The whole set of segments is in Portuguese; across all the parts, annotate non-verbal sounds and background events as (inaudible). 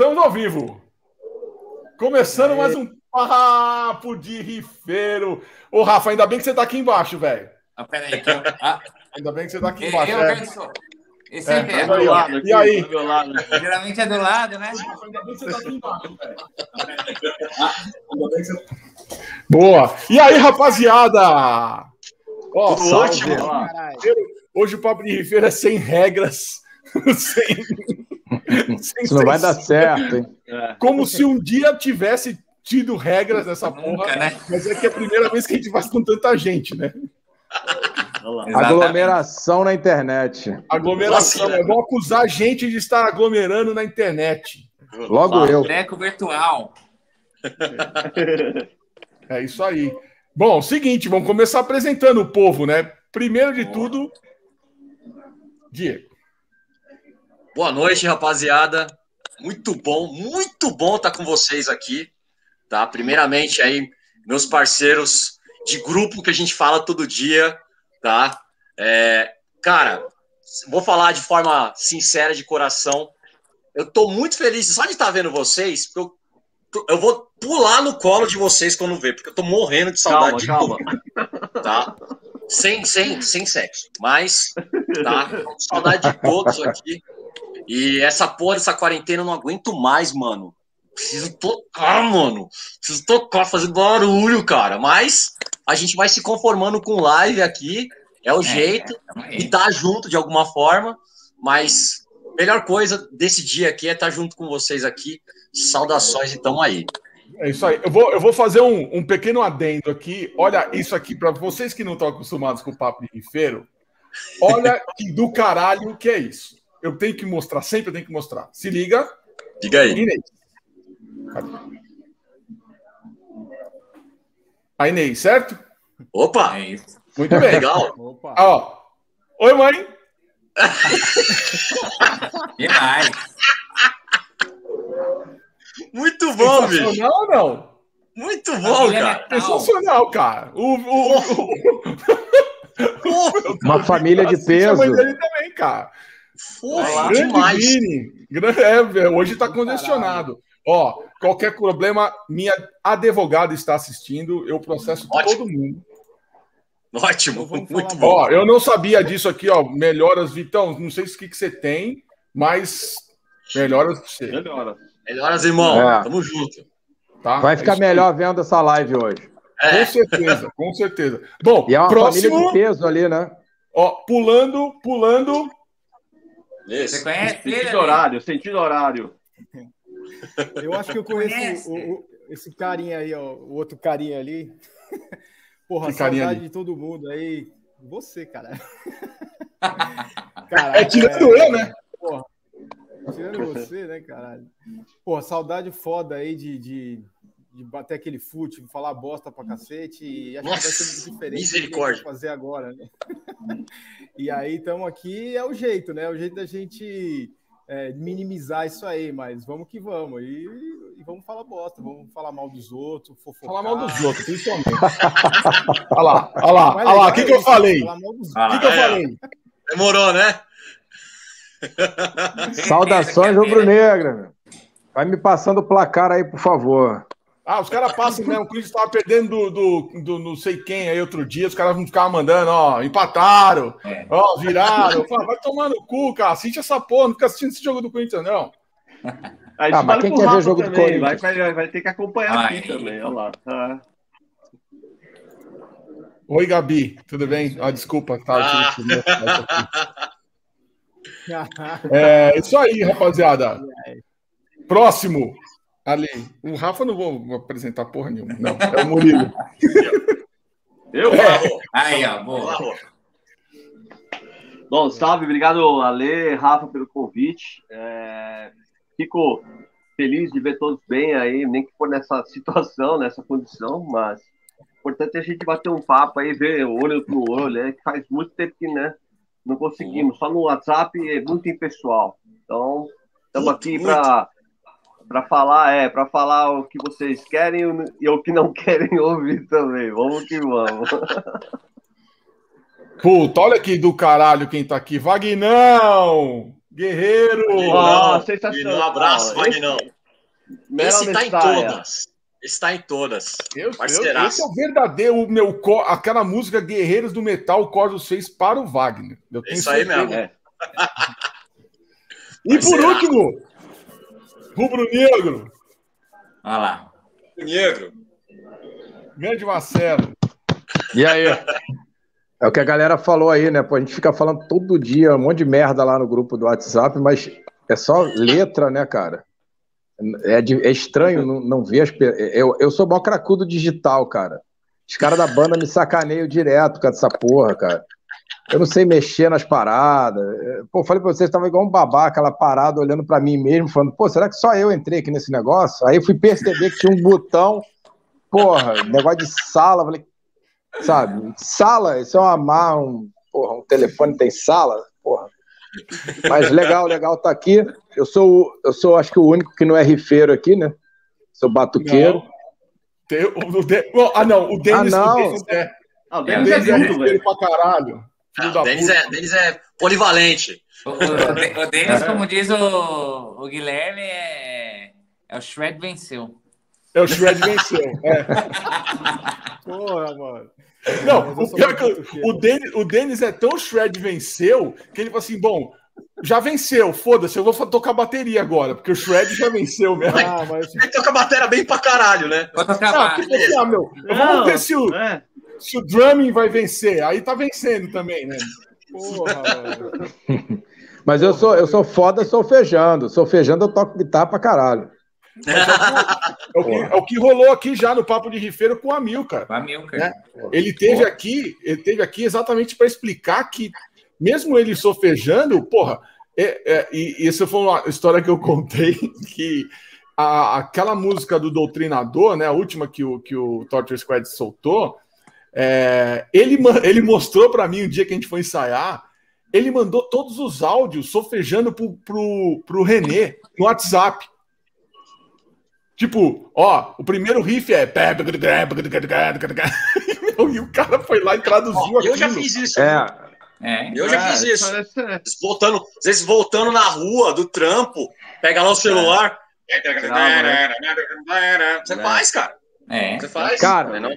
Estamos ao vivo. Começando mais um papo de rifeiro. Ô, Rafa, ainda bem que você tá aqui embaixo, velho. Ah, peraí, que eu... ah, Ainda bem que você tá aqui eu, embaixo. eu é. Esse É, é, mas aí, ó. lado aqui, E aí? do lado. geralmente é do lado, né? Ainda bem que você tá aqui embaixo, velho. Você- Boa. E aí, rapaziada? Ó, Tudo ótimo. Hoje o papo de rifeiro é sem regras. (laughs) sem, sem Isso não vai dar certo, hein? É. Como se um dia tivesse tido regras nessa Nunca, porra. né? Mas é que é a primeira vez que a gente faz com tanta gente, né? Lá. Aglomeração na internet. Aglomeração. Nossa, É bom acusar a gente de estar aglomerando na internet. Logo eu. Treco virtual. É isso aí. Bom, seguinte, vamos começar apresentando o povo, né? Primeiro de tudo, Diego. Boa noite, rapaziada. Muito bom, muito bom estar com vocês aqui, tá? Primeiramente aí, meus parceiros de grupo que a gente fala todo dia, tá? É, cara, vou falar de forma sincera, de coração. Eu tô muito feliz só de estar vendo vocês, porque eu, eu vou pular no colo de vocês quando ver, porque eu tô morrendo de saudade Calma, de calma. tudo, (laughs) tá? Sem, sem, sem sexo, mas, tá? Saudade de todos aqui. E essa porra dessa quarentena eu não aguento mais, mano. Preciso tocar, mano. Preciso tocar, fazer barulho, cara. Mas a gente vai se conformando com live aqui. É o jeito. tamo aí. E tá junto de alguma forma. Mas melhor coisa desse dia aqui é estar junto com vocês aqui. Saudações e tamo aí. É isso aí. Eu vou, eu vou fazer um, um pequeno adendo aqui. Olha isso aqui, para vocês que não estão acostumados com o papo de rifeiro. Olha que do caralho que é isso. Eu tenho que mostrar, sempre eu tenho que mostrar. Se liga. Diga aí. Inês. Cadê? A Inês, certo? Opa! É isso. Muito bem. Legal. Opa. Ó. Oi, mãe. Demais. Muito bom, bicho. Sensacional ou não? Muito bom, cara. Sensacional, cara. O, o, o, Uma família de assiste a mãe peso. dele também, cara. Porra, Grande demais. Vini. Grande- É, velho, hoje está congestionado. Ó, qualquer problema, minha advogada está assistindo, eu processo Ótimo. todo mundo. Ótimo. Muito bom. Ó, eu não sabia disso aqui, ó. Melhoras, Vitão. Não sei o que, que você tem, mas melhoras pra você, Melhora. Melhoras, irmão. É. Tamo junto. tá? Vai É ficar aí. melhor vendo essa live hoje. Com É, certeza, com certeza. Bom, E é uma família próximo, de peso ali, né? ó, pulando, pulando. Você isso. conhece ele? Sentido amigo? horário, sentido horário. (laughs) Eu acho que eu conheço o- o- esse carinha aí, ó, o outro carinha ali. (laughs) Porra, Que saudade ali? de todo mundo aí. Você, cara. (laughs) Caralho, É tirando eu, né? Porra, tirando você, né, caralho? Porra, saudade foda aí de, de, de bater aquele fute, falar bosta pra cacete. E acho que vai ser Nossa, muito diferente do que a gente misericórdia. fazer agora, né? E aí estamos aqui, é o jeito, né? É o jeito da gente é, minimizar isso aí, mas vamos que vamos. E, e vamos falar bosta, vamos falar mal dos outros, fofocar. Falar mal dos outros, principalmente. (laughs) olha lá, olha lá, olha lá. legal O que, é que eu falei? O mal dos Ah, que, que eu é. falei? Demorou, né? Saudações rubro-negra. meu. Vai me passando o placar aí, por favor. Ah, os caras passam mesmo. O Corinthians estava perdendo do, do, do não sei quem aí outro dia. Os caras vão ficar mandando, ó, empataram, É. ó, viraram. Fala, vai tomar no cu, cara. Assiste essa porra, não fica assistindo esse jogo do Corinthians, não. Aí Ah, mas quem quer ver Rafa jogo do também, vai, Corinthians? vai, vai ter que acompanhar Ai. aqui também, olha lá. Ah, Oi, Gabi, tudo bem? Ah, desculpa, tá. Ah. (laughs) É isso aí, rapaziada. Próximo. Ali. O Rafa não vou apresentar porra nenhuma. Não, é o Murilo. Eu? Aí, ó, boa. Bom, salve, obrigado, Ale, Rafa, pelo convite. É, fico feliz de ver todos bem aí, nem que for nessa situação, nessa condição, mas o importante é a gente bater um papo aí, ver olho no olho, né? Que faz muito tempo que né, não conseguimos, só no WhatsApp é muito impessoal. Então, estamos aqui muito. para para falar, é, para falar o que vocês querem e o que não (laughs) querem ouvir também. Vamos que vamos. (laughs) Puta, olha aqui do caralho quem tá aqui. Vagnão! Guerreiro! Ó, Não, sensacional. Um abraço, Vagnão. Esse tá em todas. Esse tá em todas. Eu, eu, Parceiraço. esse é o verdadeiro, o meu, aquela música Guerreiros do Metal, o Cordos fez para o Wagner. Eu tenho Isso aí certeza. mesmo. É. E por último, Rubro Negro, Olha lá. Negro. grande Marcelo. E aí? É o que a galera falou aí, né? Pô, a gente fica falando todo dia um monte de merda lá no grupo do WhatsApp, mas é só letra, né, cara? É, de- é estranho não, não ver as. Eu, eu sou mó cracudo digital, cara. Os caras da banda me sacaneiam direto com essa porra, cara. Eu não sei mexer nas paradas. É, Pô, falei pra vocês, tava igual um babaca lá parado, olhando pra mim mesmo, falando, pô, será que só eu entrei aqui nesse negócio? Aí eu fui perceber que tinha um botão, porra, negócio de sala. Falei, sabe? Sala, isso é uma má, um, porra, um telefone tem sala, porra. Mas legal, legal tá aqui. Eu sou, eu sou, acho que o único que não é rifeiro aqui, né? Sou batuqueiro. Tem o- o De- ah, não, o Denis, Ah, não. o Denis é, Ah, o Denis é Denis é tudo, rifeiro velho. pra caralho. Filho Ah, da o Denis, puta. é, Denis é polivalente. O, o, o, o (laughs) Denis, como diz o, o Guilherme, é, é o Shred venceu. É o Shred venceu. É. (laughs) Porra, mano. Não, eu o pior é que o Denis, o Denis é tão Shred venceu que ele falou assim: bom, já venceu, foda-se, eu vou tocar bateria agora, porque o Shred já venceu mesmo. Ah, mas Ele toca a bateria bem pra caralho, né? Vou tocar Ah, porque assim, ah, meu, Não, vamos ver se o, é. Se o drumming vai vencer. Aí tá vencendo também, né? porra, mano. (laughs) Mas eu sou, eu sou foda solfejando. Solfejando eu toco guitarra pra caralho. (laughs) É o, que, é o que rolou aqui já no Papo de Rifeiro com o Amilcar. Com a Milker. Né? Ele teve aqui, ele teve aqui exatamente para explicar que, mesmo ele sofejando, porra, é, é, e isso foi uma história que eu contei (laughs) que a- aquela música do Doutrinador, né, a última que o, que o Torture Squad soltou, é, ele, ele mostrou para mim um dia que a gente foi ensaiar, ele mandou todos os áudios sofejando pro, pro, pro René no WhatsApp. Tipo, ó, o primeiro riff é. E o cara foi lá e traduziu Ó, eu já aquilo. fiz isso. É, É. Eu já É, fiz isso. parece- é. Às vezes Voltando, às vezes voltando na rua do trampo, pega lá o celular. Você É. faz, cara. É. Você faz. Cara, é não?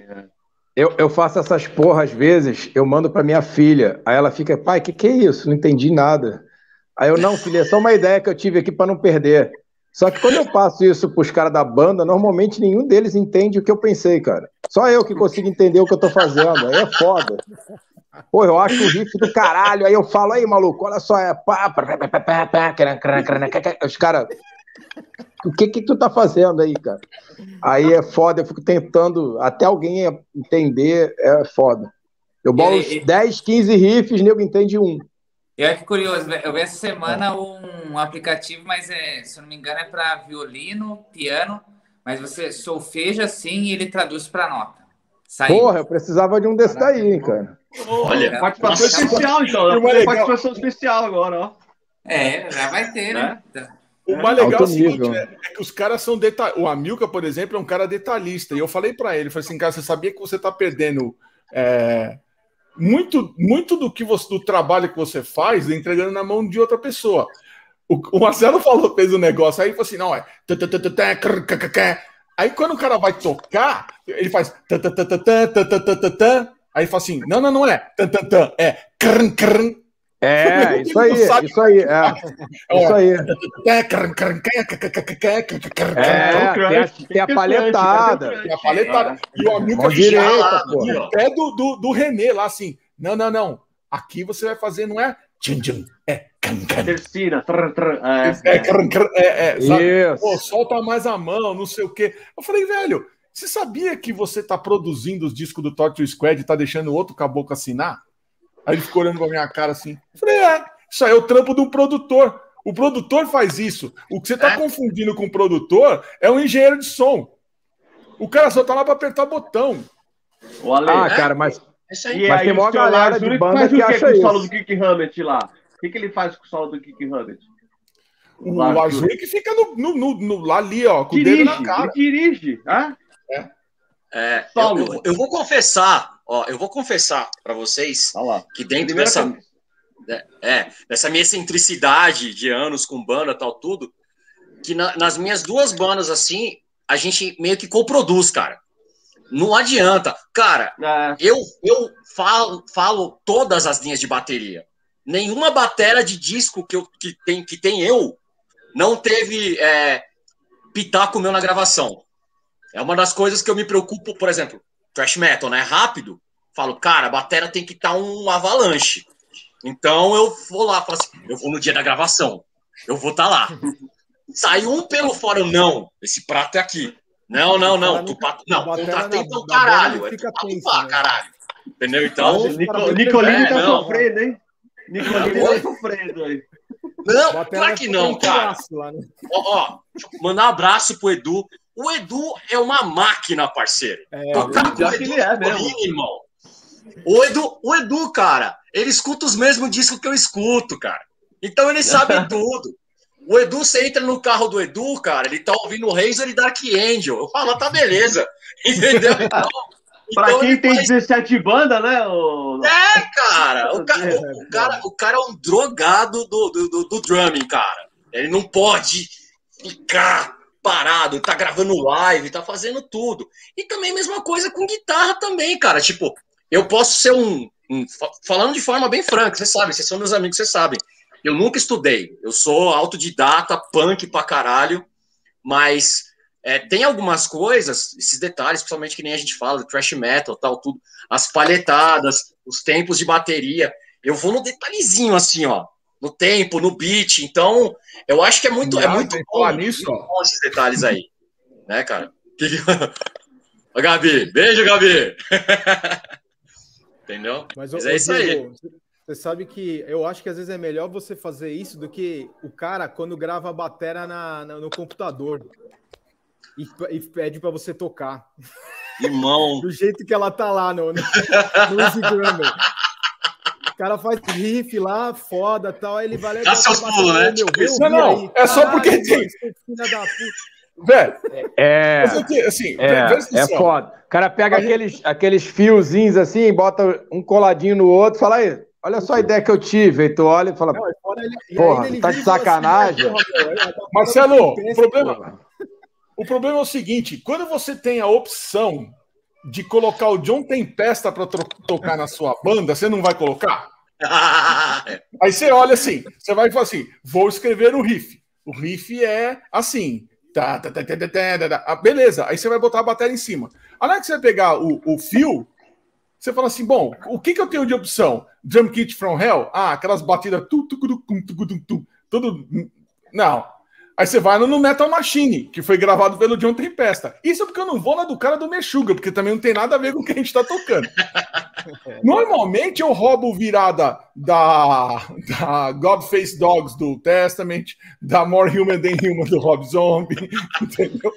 Eu, eu faço essas porra às vezes, eu mando pra minha filha. Aí ela fica, pai, que que é isso? Não entendi nada. Aí eu, não, filha, é só uma ideia que eu tive aqui pra não perder. Só que quando eu passo isso pros caras da banda, normalmente nenhum deles entende o que eu pensei, cara. Só eu que consigo entender o que eu tô fazendo. Aí é foda. Pô, eu acho o riff do caralho. Aí eu falo, aí, maluco, olha só, é. Os caras, o que que tu tá fazendo aí, cara? Aí é foda, eu fico tentando, até alguém entender, é foda. Eu bolo uns E- e- 10, 15 riffs, nego entende um. E olha que curioso, eu vi essa semana um aplicativo, mas é, se eu não me engano é para violino, piano, mas você solfeja assim e ele traduz para nota. Saiu. Porra, eu precisava de um desse daí, hein, cara. Olha, Participação Nossa. especial, então. Legal- participação especial agora, ó. É, já vai ter, né? O mais legal é, o seguinte, né? é que os caras são detalhistas. O Amilca, por exemplo, é um cara detalhista. E eu falei para ele, falei assim, cara, você sabia que você tá perdendo é, muito, muito do que você, do trabalho que você faz, entregando na mão de outra pessoa. O, o Marcelo falou, fez um negócio aí, falou assim, não, é... Aí quando o cara vai tocar, ele faz... Aí fala assim, não, não, não é... É... É, isso aí, isso aí. É, isso aí. É, tem a paletada. Tem a paletada. E o amigo direita, pô. É do, do, do René lá, assim. Não, não, não. Aqui você vai fazer, não é tchim, tchim, é terceira. É, é, é, sabe? Pô, solta mais a mão, não sei o quê. Eu falei, velho, você sabia que você tá produzindo os discos do Torture Squad e tá deixando o outro caboclo assinar? Aí ele ficou olhando pra minha cara assim. Eu falei, é, isso aí é o trampo do produtor. O produtor faz isso. O que você tá É. confundindo com o produtor é um engenheiro de som. O cara só tá lá pra apertar botão. O Ale. Ah, né? cara, mas É isso aí. Mas aí, tem mó o seu galera de banda faz que o que acha com o solo isso. do Kick Hammett lá? O que, que ele faz com o solo do Kick Hammett? O Ulrich. Ulrich fica no, no, no- no- lá ali, ó, com o dedo Dirige, na cara. ele dirige. Ah? É, eu, Solo. eu- eu vou confessar, ó, eu vou confessar pra vocês lá. que dentro Primeira dessa, né, é, dessa minha excentricidade de anos com banda tal, tudo, que na, nas minhas duas bandas, assim, a gente meio que coproduz, cara. Não adianta. Cara, é. eu, eu falo, falo todas as linhas de bateria. Nenhuma bateria de disco que, eu, que, tem, que tem eu não teve é, pitaco meu na gravação. É uma das coisas que eu me preocupo, por exemplo, thrash metal, né? Rápido. Falo, cara, a bateria tem que estar tá um avalanche. Então eu vou lá, falo assim, eu vou no dia da gravação. Eu vou estar tá lá. Saiu um pelo fora, não. Esse prato é aqui. Não, não, não. Tu, não, contratei então caralho. É tu tenso, né? caralho. Entendeu? Então. Nicolini tá sofrendo, hein? Nicolini tá sofrendo aí. Não, claro que não, cara. Né? Ó, ó, mandar um abraço pro Edu. O Edu é uma máquina, parceiro. É, Tocar com o Edu é mesmo. irmão. O Edu, o Edu, cara, ele escuta os mesmos discos que eu escuto, cara. Então ele sabe (laughs) tudo. O Edu, você entra no carro do Edu, cara, ele tá ouvindo o Razor e Dark Angel. Eu falo, tá beleza. (laughs) Entendeu? (laughs) Então, pra então quem tem faz... 17 bandas, né? O... É, cara. O cara, o, cara, o cara é um drogado do, do, do, do drumming, cara. Ele não pode ficar parado, tá gravando live, tá fazendo tudo. E também a mesma coisa com guitarra também, cara. Tipo, eu posso ser um, um falando de forma bem franca, vocês sabem, vocês são meus amigos, vocês sabem. Eu nunca estudei. Eu sou autodidata, punk pra caralho, mas é, tem algumas coisas, esses detalhes, principalmente que nem a gente fala, thrash metal, tal, tudo, as palhetadas, os tempos de bateria. Eu vou no detalhezinho assim, ó, no tempo, no beat. Então, eu acho que é muito, é muito bom, nisso, bom esses detalhes aí, né, cara? (laughs) Ô, Gabi, beijo, Gabi. (laughs) Entendeu? Mas, Mas é isso aí. Você sabe que eu acho que às vezes é melhor você fazer isso do que o cara quando grava a bateria na, na no computador e, e pede para você tocar. Irmão. (laughs) do jeito que ela tá lá no, no, no O cara faz riff lá, foda tal, aí ele vai Dá seus pulos, né? Meu, não, não, aí, é só porque tem. Velho, é, assim, é, é foda. O cara pega aqueles, aqueles fiozinhos assim, bota um coladinho no outro, fala aí, Olha só a ideia que eu tive, aí tu olha e fala, não, ele, porra, ele tá de sacanagem. Assim, Marcelo, o problema, o problema é o seguinte, quando você tem a opção de colocar o John Tempesta para tocar na sua banda, você não vai colocar? (laughs) Aí você olha assim, você vai falar assim, vou escrever o riff. O riff é assim, tá, tá, tá, tá, tá, tá, tá. Ah, beleza, aí você vai botar a bateria em cima. A hora que você vai pegar o, o fio, você fala assim, bom, o que, que eu tenho de opção? Drum Kit from Hell? Ah, aquelas batidas tu, tu, tu, tu, tu, tu, tu, tudo. Não. Aí você vai no Metal Machine, que foi gravado pelo John Tempesta. Isso é porque eu não vou na do cara do Meshuga, porque também não tem nada a ver com o que a gente tá tocando. (laughs) Normalmente eu roubo virada da, da Godface Dogs do Testament, da More Human Than Human do Rob Zombie, (laughs) entendeu?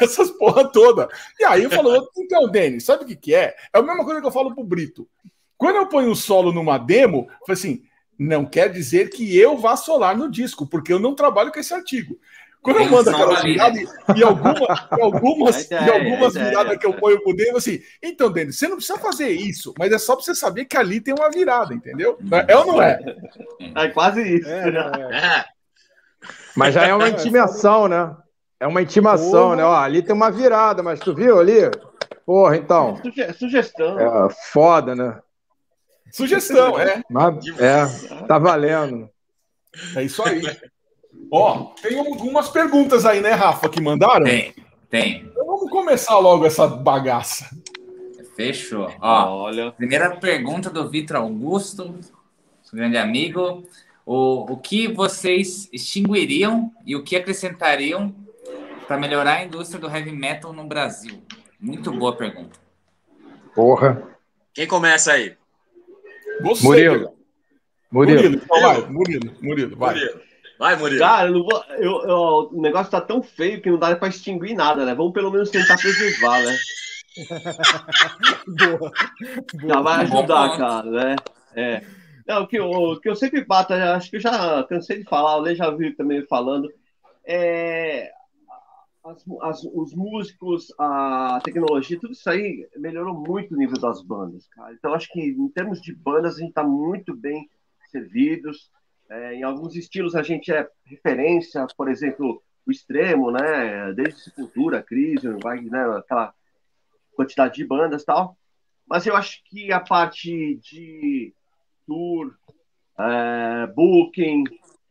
Essas porra toda. E aí eu falo, então, Denis, sabe o que, que é? É a mesma coisa que eu falo pro Brito. Quando eu ponho o solo numa demo, eu falo assim, não quer dizer que eu vá solar no disco, porque eu não trabalho com esse artigo. Quando eu mando aquelas viradas e, alguma, e algumas, é, e algumas é, viradas é, que eu ponho por dentro, assim, então, Denis, você não precisa fazer isso, mas é só para você saber que ali tem uma virada, entendeu? É ou não é? É quase isso. É, né? Mas já é uma intimação, né? É uma intimação, Porra. né? Ó, ali tem uma virada, mas tu viu ali? Porra, então. Sugestão. É foda, né? Sugestão, é. É, tá valendo. É isso aí. Ó, tem algumas perguntas aí, né, Rafa, que mandaram? Tem, tem. Então vamos começar logo essa bagaça. Fechou. Ó, Olha. primeira pergunta do Vitor Augusto, grande amigo. O, o que vocês extinguiriam e o que acrescentariam para melhorar a indústria do heavy metal no Brasil? Muito boa pergunta. Porra. Quem começa aí? Você, Murilo. Murilo. Murilo, então vai. Murilo, Murilo, vai. Murilo. Vai, Murilo. Cara, eu vou, eu, eu, o negócio tá tão feio que não dá pra extinguir nada, né? Vamos pelo menos tentar preservar, né? (laughs) boa. Já vai ajudar, cara, né? É. Não, o que, eu, o que eu sempre bato, acho que eu já cansei de falar, o Lê já viu também falando, é, as, as, os músicos, a tecnologia, tudo isso aí melhorou muito o nível das bandas, cara. Então, acho que em termos de bandas, a gente está muito bem servidos. É, em alguns estilos a gente é referência, por exemplo, o extremo, né? Desde Sepultura, Crise, vai, né? Aquela quantidade de bandas tal. Mas eu acho que a parte de tour, é, booking,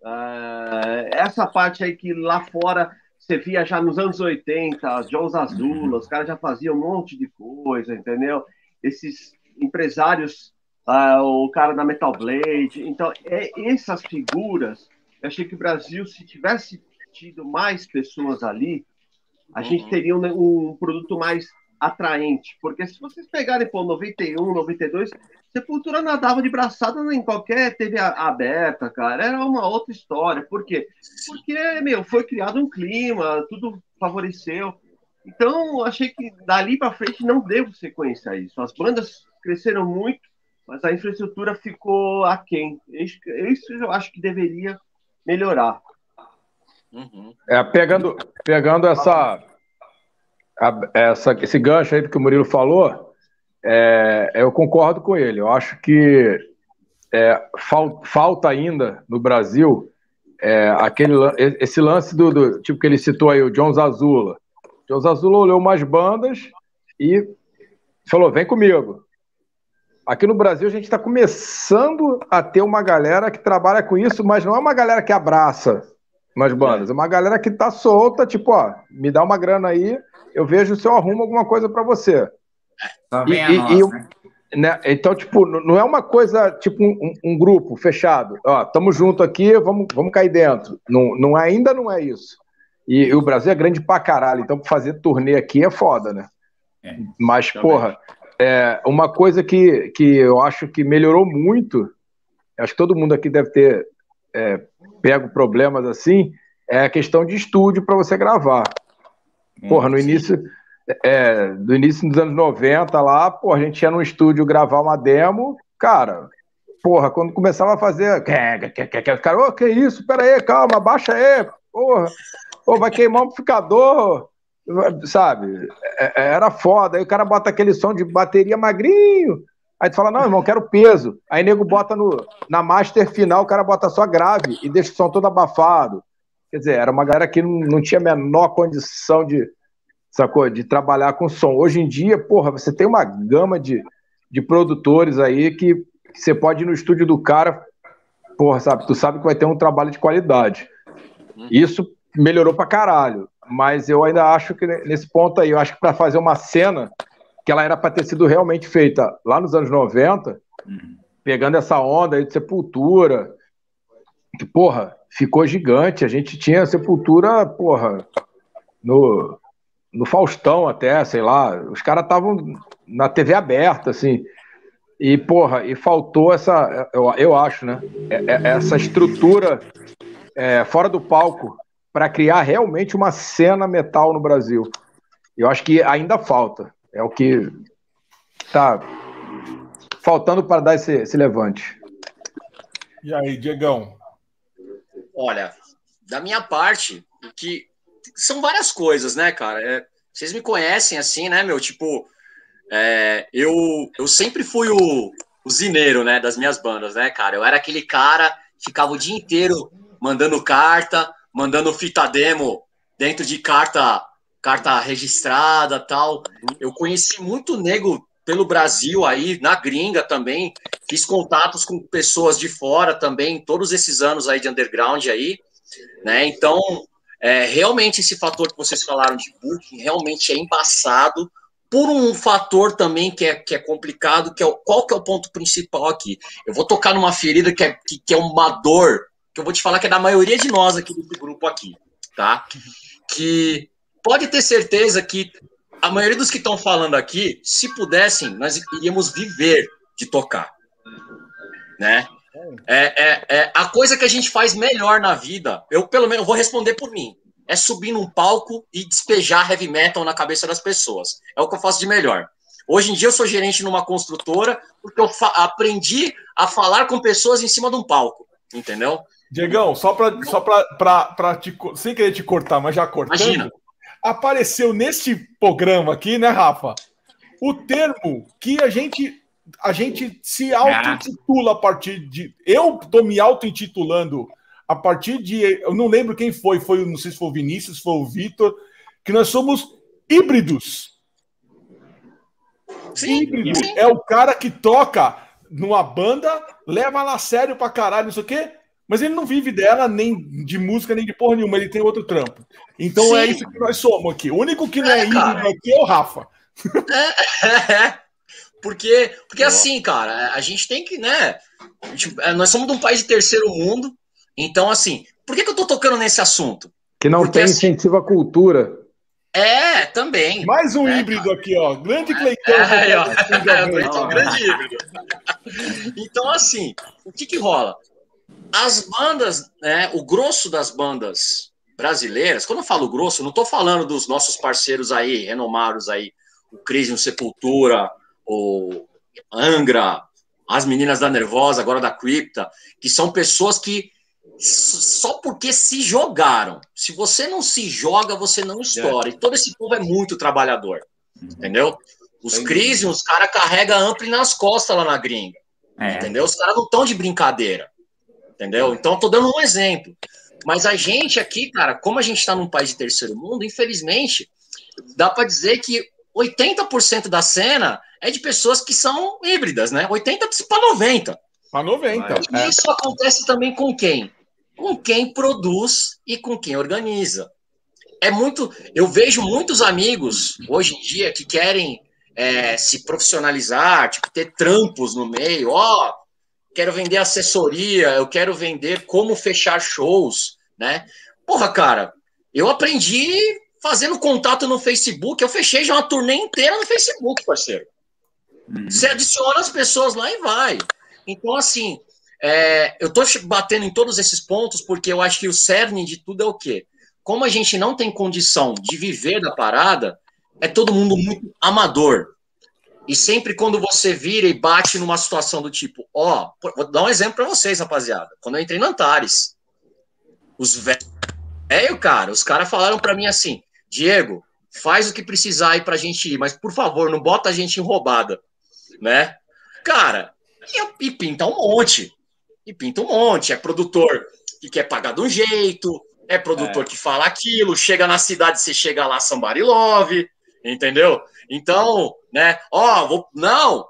é, essa parte aí que lá fora você via já nos anos 80, as Jones Azul, os caras já faziam um monte de coisa, entendeu? Esses empresários, uh, o cara da Metal Blade. Então, é, essas figuras, eu achei que o Brasil, se tivesse tido mais pessoas ali, a uhum. gente teria um, um, produto mais atraente. Porque se vocês pegarem, pô, 91, 92, Sepultura nadava de braçada em qualquer TV aberta, cara. Era uma outra história. Por quê? Porque, meu, foi criado um clima, tudo favoreceu. Então, achei que dali para frente não devo sequência isso. As bandas cresceram muito, mas a infraestrutura ficou aquém. Isso, isso eu acho que deveria melhorar. Uhum. É, pegando, pegando essa, essa, esse gancho aí que o Murilo falou, é, eu concordo com ele. Eu acho que é, fal, falta ainda no Brasil é, aquele, esse lance do, do, tipo que ele citou aí, o John Zazula. John Zazula olhou umas bandas e falou: vem comigo. Aqui no Brasil a gente está começando a ter uma galera que trabalha com isso, mas não é uma galera que abraça umas bandas, é uma galera que está solta, tipo, ó, me dá uma grana aí, eu vejo se eu arrumo alguma coisa para você. Só vem e, e, nossa, e, né? Então, tipo, não é uma coisa, tipo, um, um, grupo fechado. Ó, tamo junto aqui, vamos, vamos cair dentro. Não, não, é, ainda não é isso. E, e o Brasil é grande pra caralho, então fazer turnê aqui é foda, né? É, Mas, também. porra, é, uma coisa que, que eu acho que melhorou muito, acho que todo mundo aqui deve ter é, pego problemas assim, é a questão de estúdio para você gravar. Porra, no início é, do início dos anos 90 lá, pô, a gente ia no estúdio gravar uma demo, cara, porra, quando começava a fazer, cara, ô, oh, que isso, pera aí, calma, baixa aí, porra, oh, vai queimar o amplificador, sabe, é, é, era foda, aí o cara bota aquele som de bateria magrinho, aí tu fala, não, irmão, quero peso, aí nego bota no, na master final, o cara bota só grave e deixa o som todo abafado, quer dizer, era uma galera que não, não tinha a menor condição de sacou? De trabalhar com som. Hoje em dia, porra, você tem uma gama de, de produtores aí que, que você pode ir no estúdio do cara, porra, sabe? Tu sabe que vai ter um trabalho de qualidade. Uhum. Isso melhorou pra caralho. Mas eu ainda acho que nesse ponto aí, eu acho que para fazer uma cena que ela era para ter sido realmente feita lá nos anos 90, uhum. pegando essa onda aí de sepultura, que, porra, ficou gigante. A gente tinha sepultura, porra, no, no Faustão até, sei lá, os caras estavam na TV aberta, assim. E, porra, e faltou essa, eu, eu acho, né? É, é, essa estrutura é, fora do palco para criar realmente uma cena metal no Brasil. Eu acho que ainda falta. É o que tá faltando para dar esse, esse levante. E aí, Diegão? Olha, da minha parte, o que são várias coisas, né, cara? É, vocês me conhecem assim, né, meu? Tipo, é, eu, eu sempre fui o, o zineiro, né, das minhas bandas, né, cara? Eu era aquele cara que ficava o dia inteiro mandando carta, mandando fita demo dentro de carta carta registrada tal. Eu conheci muito nego pelo Brasil aí, na gringa também. Fiz contatos com pessoas de fora também, todos esses anos aí de underground aí, né? Então, é, realmente, esse fator que vocês falaram de booking realmente é embaçado por um fator também que é, que é complicado, que é o, qual que é o ponto principal aqui? Eu vou tocar numa ferida que é, que, que é uma dor, que eu vou te falar que é da maioria de nós aqui do grupo aqui, tá? Que pode ter certeza que a maioria dos que estão falando aqui, se pudessem, nós iríamos viver de tocar, né? É, é, é, a coisa que a gente faz melhor na vida, eu pelo menos vou responder por mim, é subir num palco e despejar heavy metal na cabeça das pessoas. É o que eu faço de melhor. Hoje em dia eu sou gerente numa construtora porque eu aprendi a falar com pessoas em cima de um palco, entendeu? Diegão, só para só te sem querer te cortar, mas já cortando. Imagina. Apareceu neste programa aqui, né, Rafa? O termo que a gente a gente se auto-intitula a partir de. Eu tô me auto-intitulando a partir de. Eu não lembro quem foi, foi, não sei se foi o Vinícius, foi o Vitor, que nós somos híbridos. Sim, Híbrido sim. é o cara que toca numa banda, leva a sério pra caralho, não sei o quê, mas ele não vive dela nem de música, nem de porra nenhuma, ele tem outro trampo. Então sim. é isso que nós somos aqui. O único que não é, é aqui é o Rafa. É, é. Porque, porque assim, cara, a gente tem que, né? Gente, é, nós somos de um país de terceiro mundo, então, assim, por que, que eu tô tocando nesse assunto? Que não Porque, tem assim, incentivo à cultura. É, também. Mais um é, híbrido cara. aqui, ó. Grande Cleitão. É, é, ó. um grande híbrido. Então, assim, o que que rola? As bandas, né, o grosso das bandas brasileiras, quando eu falo grosso, não estou falando dos nossos parceiros aí, renomados aí, o Cris Sepultura, o Angra, as meninas da Nervosa, agora da Cripta, que são pessoas que só porque se jogaram. Se você não se joga, você não estoura. E todo esse povo é muito trabalhador. Entendeu? Os Crisium, os caras carregam ampli nas costas lá na gringa. É. Entendeu? Os caras não estão de brincadeira. Entendeu? Então, tô dando um exemplo. Mas a gente aqui, cara, como a gente está num país de terceiro mundo, infelizmente, dá para dizer que 80% da cena é de pessoas que são híbridas, né? 80 para 90. Para 90. E é. isso acontece também com quem? Com quem produz e com quem organiza. É muito. Eu vejo muitos amigos hoje em dia que querem é, se profissionalizar, tipo, ter trampos no meio. Ó, oh, quero vender assessoria, eu quero vender como fechar shows, né? Porra, cara, eu aprendi fazendo contato no Facebook. Eu fechei já uma turnê inteira no Facebook, parceiro. Uhum. Você adiciona as pessoas lá e vai. Então, assim, é, eu estou batendo em todos esses pontos porque eu acho que o cerne de tudo é o quê? Como a gente não tem condição de viver da parada, é todo mundo muito amador. E sempre quando você vira e bate numa situação do tipo, ó, vou dar um exemplo para vocês, rapaziada. Quando eu entrei no Antares, os velhos, cara, os caras falaram para mim assim, Diego, faz o que precisar aí pra gente ir, mas por favor, não bota a gente em roubada, né? Cara, e, e pinta um monte. E pinta um monte. É produtor que quer pagar de um jeito, é produtor é. que fala aquilo, chega na cidade, você chega lá, somebody love, entendeu? Então, né, ó, vou, não,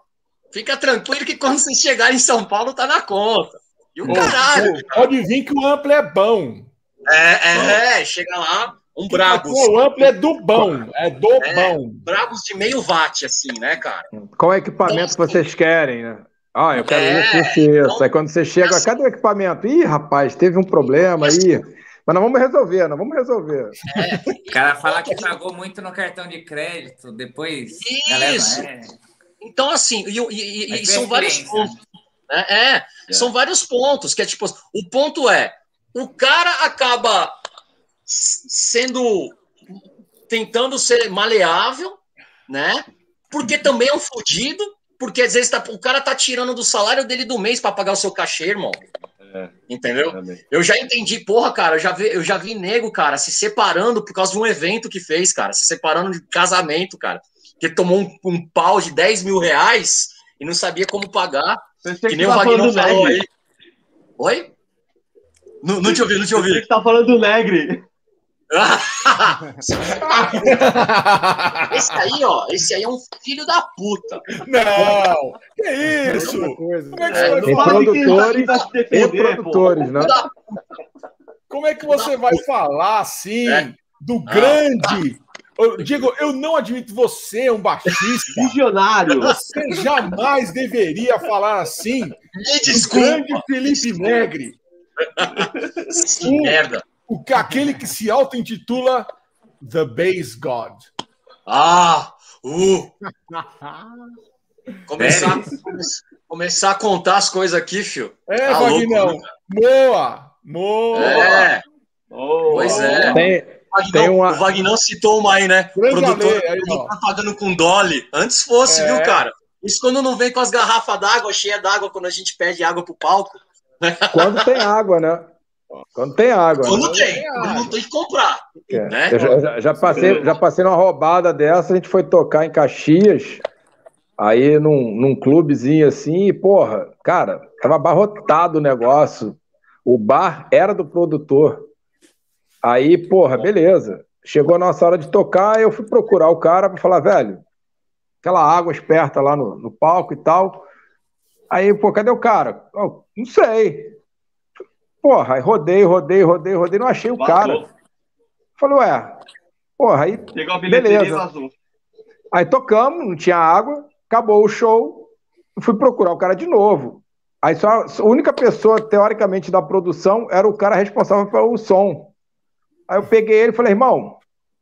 fica tranquilo que quando você chegar em São Paulo tá na conta. E o caralho. pode vir que o amplo é bom. É, é, é chega lá, um Brabus. O amplo é do bom, é do é, bom. Brabus de meio watt, assim, né, cara? Qual equipamento então, vocês querem, né? Ah, eu quero é, isso, isso, isso. Então, aí quando você chega, assim, cadê o equipamento? Ih, rapaz, teve um problema aí. Mas nós vamos resolver, nós vamos resolver. É, o cara fala que pagou muito no cartão de crédito, depois. Isso! Galera, é... Então, assim, e, e, e são vários pontos. Né? É, é, são vários pontos, que é tipo, o ponto é, o cara acaba sendo tentando ser maleável, né? Porque também é um fodido, porque às vezes tá, o cara tá tirando do salário dele do mês para pagar o seu cachê, irmão. É, Entendeu? Eu já entendi, porra, cara, eu já, vi, eu já vi nego, cara, se separando por causa de um evento que fez, cara, se separando de casamento, cara. Que tomou um, um pau de 10 mil reais e não sabia como pagar. Que nem o Wagner falou aí. Oi? Não, não te ouvi, não te ouvi. Você tá falando do Negre. (laughs) esse aí, ó, esse aí é um filho da puta. Não, que isso? Como é que é, você vai produtores, e produtores, né? Como é que você vai falar assim é. do grande? Eu, Diego, eu não admito você é um baixista. Visionário. Você jamais deveria falar assim. Me desculpa. grande Felipe Negre. Que merda o, aquele que se auto-intitula The Base God. Ah! Uh! (laughs) começar, começar a contar as coisas aqui, fio. É, tá Vagnão. Moa! Moa! É. Oh, pois é. Tem, Vagnão, tem uma... O Vagnão citou uma aí, né? Grande produtor aí, tá pagando com Dolly. Antes fosse, é. viu, cara? Isso quando não vem com as garrafas d'água cheia d'água quando a gente pede água pro palco. Quando tem água, né? Quando tem água. Quando né? tem, quando não tem que comprar. É. Né? Eu já, já, passei, já passei numa roubada dessa, a gente foi tocar em Caxias. Aí num, num clubezinho assim, porra, cara, tava abarrotado o negócio. O bar era do produtor. Aí, porra, beleza. Chegou a nossa hora de tocar, eu fui procurar o cara para falar, velho, aquela água esperta lá no, no palco e tal. Aí, pô, cadê o cara? Oh, não sei. Porra, aí rodei, rodei, rodei, rodei, não achei o cara. Falei, ué, porra, aí. A beleza. Aí tocamos, não tinha água, acabou o show, fui procurar o cara de novo. Aí só a única pessoa, teoricamente, da produção era o cara responsável pelo som. Aí eu peguei ele e falei, irmão,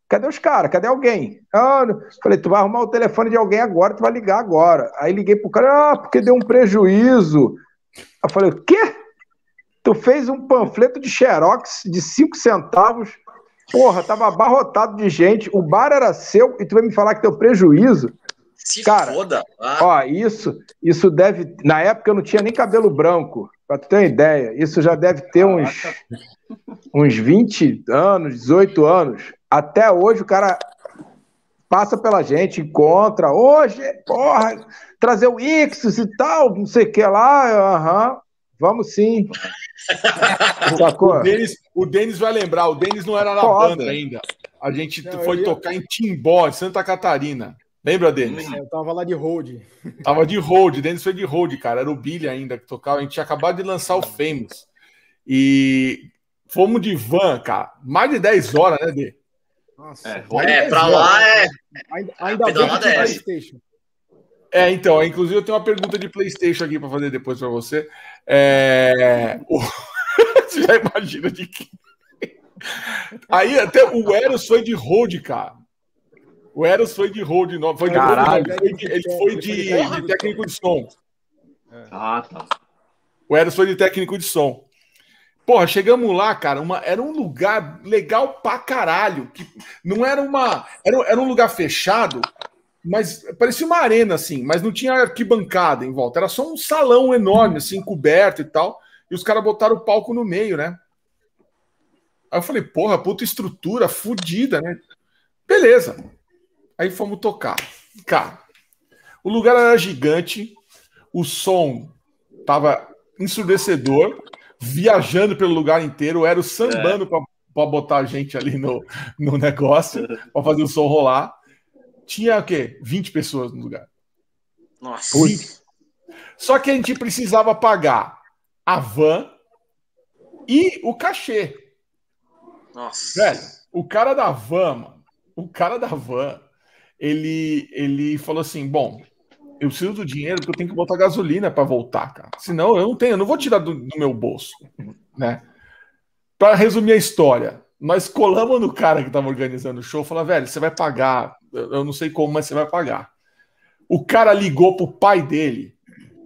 cadê os caras? Cadê alguém? Ah, falei, tu vai arrumar o telefone de alguém agora, tu vai ligar agora. Aí liguei pro cara, ah, porque deu um prejuízo. Eu falei, o quê? Tu fez um panfleto de xerox de 5 centavos, porra, tava abarrotado de gente, o bar era seu e tu vai me falar que deu prejuízo? Se Cara, foda. Ah. Ó, isso, isso deve. Na época eu não tinha nem cabelo branco, pra tu ter uma ideia. Isso já deve ter uns, uns 20 anos, 18 anos. Até hoje o cara passa pela gente, encontra. Hoje, porra, trazer o Ixos e tal, não sei o que lá. Aham, vamos sim. (laughs) o, Denis, o Denis vai lembrar, o Denis não era na Foda. banda ainda. A gente não, foi tocar em Timbó, em Santa Catarina. Lembra, Denis? É, eu tava lá de hold. (laughs) Tava de hold, Denis foi de hold, cara. Era o Billy ainda que tocava. A gente tinha acabado de lançar o Famous. E fomos de van, cara. Mais de 10 horas, né, Dê? Nossa, é, é pra lá é. Ainda, ainda bem que PlayStation. É, então, inclusive eu tenho uma pergunta de PlayStation aqui para fazer depois para você. É... (laughs) você já imagina de que. Aí até o Eros foi de hold, cara. O Eros foi de hold, não, foi de hold, ele foi de, ele foi de, de técnico de som. Ah, tá. O Eros foi de técnico de som. Porra, chegamos lá, cara, uma, era um lugar legal pra caralho. Que não era uma. Era, era um lugar fechado, mas parecia uma arena, assim, mas não tinha arquibancada em volta. Era só um salão enorme, assim, coberto e tal. E os caras botaram o palco no meio, né? Aí eu falei, porra, puta estrutura fodida, né? Beleza. Aí fomos tocar. Cara, o lugar era gigante, o som tava ensurdecedor, viajando pelo lugar inteiro, era o sambando é. para botar a gente ali no, no negócio, para fazer o som rolar. Tinha o quê? 20 pessoas no lugar. Nossa. 20. Só que a gente precisava pagar a van e o cachê. Nossa. Velho, o cara da van, mano, o cara da van, ele, ele falou assim: bom, eu preciso do dinheiro porque eu tenho que botar gasolina para voltar, cara. Senão eu não tenho, eu não vou tirar do, do meu bolso, né? Para resumir a história, nós colamos no cara que estava organizando o show, falou, velho, você vai pagar, eu não sei como, mas você vai pagar. O cara ligou pro pai dele,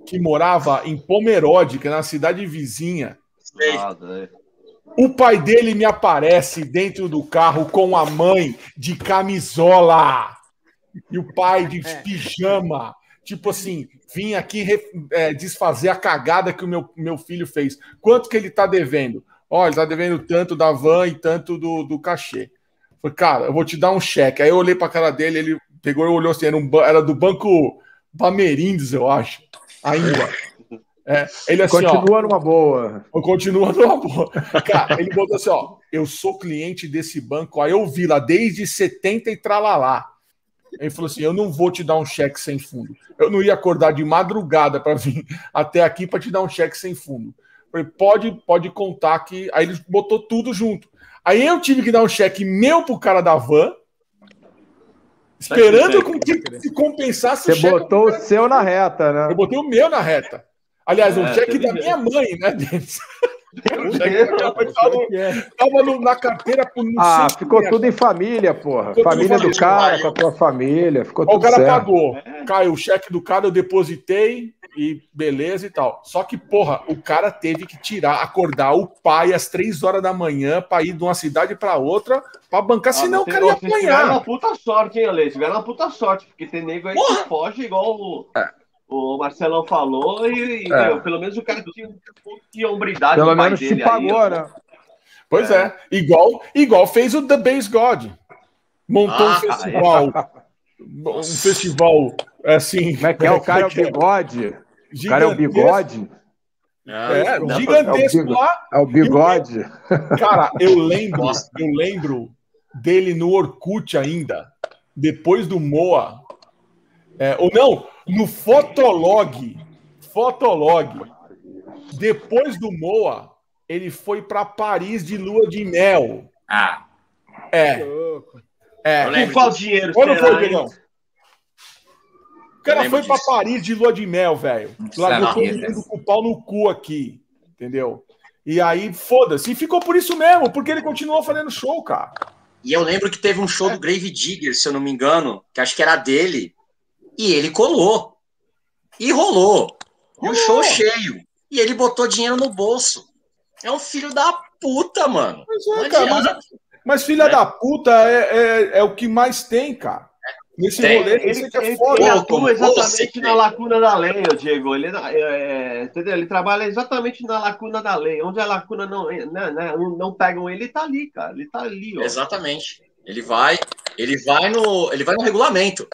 que morava em Pomerode, que é na cidade vizinha. O pai dele me aparece dentro do carro com a mãe de camisola e o pai de pijama tipo assim, vim aqui é, desfazer a cagada que o meu, meu filho fez. Quanto que ele tá devendo? Olha, ele tá devendo tanto da van e tanto do, do cachê. Falei, cara, eu vou te dar um cheque. Aí eu olhei pra cara dele, ele pegou e olhou assim, era, um, era do banco Bamerindes, eu acho, ainda. É, ele assim, continua ó, numa boa. Continua numa boa. Cara, ele botou assim, ó, eu sou cliente desse banco, aí eu vi lá desde 70 e tralalá. Ele falou assim: Eu não vou te dar um cheque sem fundo. Eu não ia acordar de madrugada para vir até aqui para te dar um cheque sem fundo. Falei: pode, pode contar que. Aí ele botou tudo junto. Aí eu tive que dar um cheque meu pro cara da van, esperando com que se compensasse Você botou o seu na reta, né? Eu botei o meu na reta. Aliás, é, um cheque da minha mãe, né, Denis? Tava na carteira por Ah, ficou tudo em família, porra. Ficou família do cara, com a tua família. Ficou o cara certo. pagou. Caiu o cheque do cara, eu depositei e beleza e tal. Só que, porra, o cara teve que tirar, acordar o pai às três horas da manhã para ir de uma cidade para outra para bancar, ah, senão o cara ia apanhar. Tiveram uma puta sorte, hein, Ale? Tiveram uma puta sorte, porque tem nego aí porra. que foge igual o. É o Marcelão falou e, é. pelo menos o cara tinha um pouco de hombridade. Pelo menos se pagou, aí, né? Pois é. é. igual, igual fez o The Base God. Montou ah, um festival. um festival assim. Como é que é? O cara é o bigode. O cara é o bigode. É, é gigantesco é o lá. É o bigode. Cara, eu lembro, eu lembro dele no Orkut ainda, depois do Moa. É, ou não, no Fotolog. Fotolog. Depois do Moa, ele foi para Paris de lua de mel. Ah. É. É. Eu lembro. qual dinheiro? Quando foi, Diegão? O cara foi para Paris de lua de mel, velho. Largou todo mundo com o pau no cu aqui. Entendeu? E aí, foda-se. E ficou por isso mesmo, porque ele continuou fazendo show, cara. E eu lembro que teve um show é. do Grave Digger, se eu não me engano, que acho que era dele. E ele colou. E rolou. E o show cheio. E ele botou dinheiro no bolso. É um filho da puta, mano. Mas, é, cara, mas, mas filha é. da puta é, é, é, o que mais tem, cara. Nesse tem. rolê, ele, ele, é foda. Ele atua exatamente na lacuna da lei, Diego. Ele, é, é, entendeu? ele trabalha exatamente na lacuna da lei. Onde a lacuna não, não, né, né, não, não pegam ele, ele tá ali, cara. Ele tá ali, ó. Exatamente. Ele vai, ele vai no, ele vai no regulamento.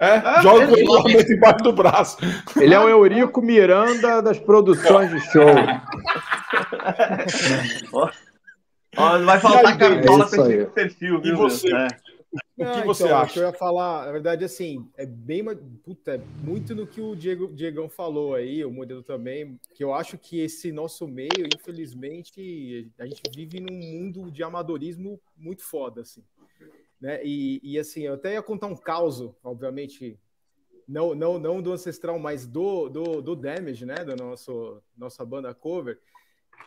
É, é joga o regulamento embaixo do braço. Ele é o Eurico Miranda das produções de show. Ó, não vai faltar cartola para esse perfil, viu? E você? É. o que você então, acha? Eu ia falar, na verdade, assim, é bem puta, é muito no que o Diego, Diegão falou aí, o modelo também, que eu acho que esse nosso meio, infelizmente, a gente vive num mundo de amadorismo muito foda, assim. Né? E, e assim, eu até ia contar um caos, obviamente, não, não, não do Ancestral, mas do, do, do Damage, né? Da nosso, nossa banda cover.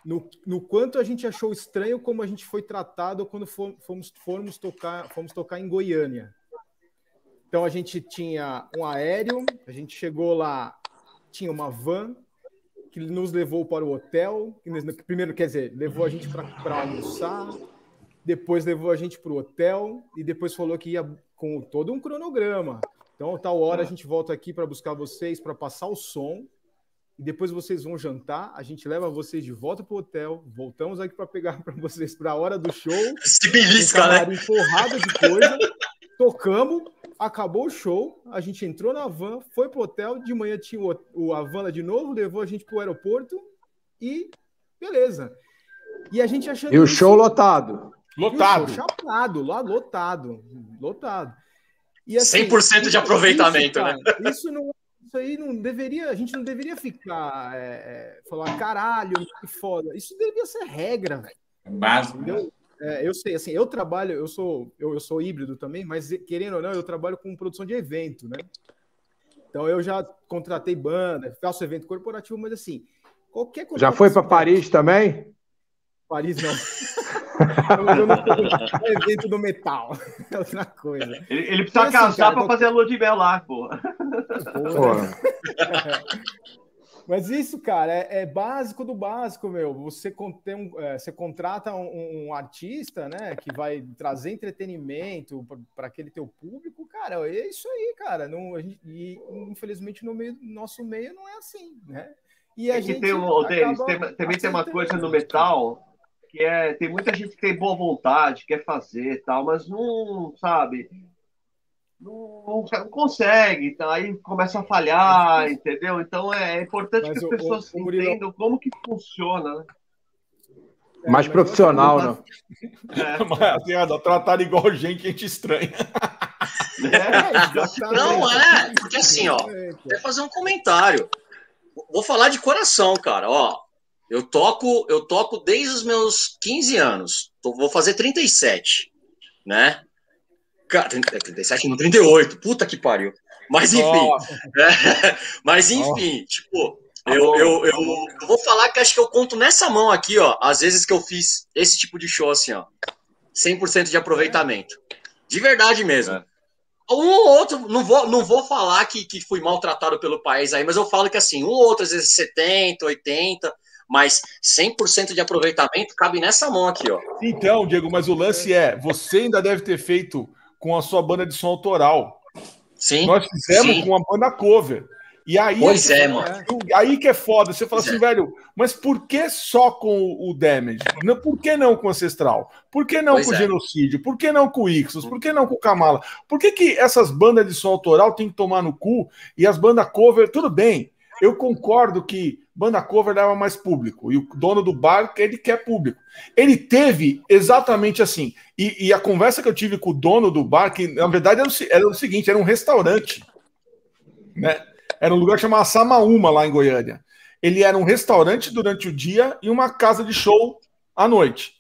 No, no quanto a gente achou estranho como a gente foi tratado quando fomos, fomos, tocar, fomos tocar em Goiânia. Então a gente tinha um aéreo, a gente chegou lá, tinha uma van que nos levou para o hotel, que primeiro, quer dizer, levou a gente para almoçar, depois levou a gente para o hotel e depois falou que ia com todo um cronograma. Então, tal hora a gente volta aqui para buscar vocês para passar o som e depois vocês vão jantar. A gente leva vocês de volta para o hotel. Voltamos aqui para pegar (laughs) para vocês para a hora do show. Se belisca, né? Porrada de coisa. Tocamos, acabou o show. A gente entrou na van, foi para o hotel. De manhã tinha o, o, a van de novo, levou a gente para o aeroporto e beleza. E a gente achando. E o show lotado. Lotado. Chapado, lá lotado. Lotado. E, assim, 100% de aproveitamento, isso, né? isso não isso aí não deveria, a gente não deveria ficar é, é, falar caralho, que foda. Isso deveria ser regra, velho. Básico. Entendeu? É, eu sei, assim, eu trabalho, eu sou, eu, eu sou híbrido também, mas querendo ou não, eu trabalho com produção de evento, né? Então eu já contratei banda, faço evento corporativo, mas assim, qualquer Já foi para Paris também? Paris não. (laughs) eu não é evento do metal. É outra coisa. Ele, ele precisa assim, casar para fazer a lua de mel lá, pô. (laughs) Mas isso, cara, é, é, básico do básico, meu. Você, tem um, é, você contrata um, um, artista, né, que vai trazer entretenimento para aquele teu público, cara, é isso aí, cara. Não, gente, e infelizmente no meio, nosso meio não é assim, né? E a é gente tem, o, Denis, tem, também tem uma coisa no metal que é tem muita gente que tem boa vontade, quer fazer tal, mas não sabe, não, não consegue, então aí começa a falhar, entendeu? Então é, é importante mas que as pessoas o, o entendam como que funciona, né? É, Mais profissional, né? É. (laughs) Mas, tratar igual gente, gente estranha. (laughs) É, não é, porque assim, ó, quer fazer um comentário. Vou falar de coração, cara, ó. Eu toco, eu toco desde os meus 15 anos. Vou fazer 37, né? Cara, 37 não 38. Puta que pariu. Mas enfim. Oh. (laughs) É, mas enfim, oh. tipo, eu, eu, eu, eu, vou falar que acho que eu conto nessa mão aqui, ó, às vezes que eu fiz esse tipo de show assim, ó. 100% de aproveitamento. De verdade mesmo. É. Um ou outro, não vou, não vou falar que, que fui maltratado pelo país aí, mas eu falo que assim, um ou outro, às vezes 70, 80, mas 100% de aproveitamento cabe nessa mão aqui, ó. Então, Diego, mas o lance é, você ainda deve ter feito com a sua banda de som autoral. Sim. Nós fizemos sim. com uma banda cover. E aí, pois é, mano. Aí que é foda. Você fala pois assim, é. velho, mas por que só com o Damage? Por que não com o Ancestral? Por que não pois com o é. Genocídio? Por que não com o Ixos? Por que não com o Kamala? Por que, que essas bandas de som autoral tem que tomar no cu e as bandas cover, tudo bem. Eu concordo que banda cover leva mais público e o dono do bar ele quer público. Ele teve exatamente assim. E, e a conversa que eu tive com o dono do bar, que na verdade era o, era o seguinte: era um restaurante, né? Era um lugar chamado Samaúma, lá em Goiânia. Ele era um restaurante durante o dia e uma casa de show à noite.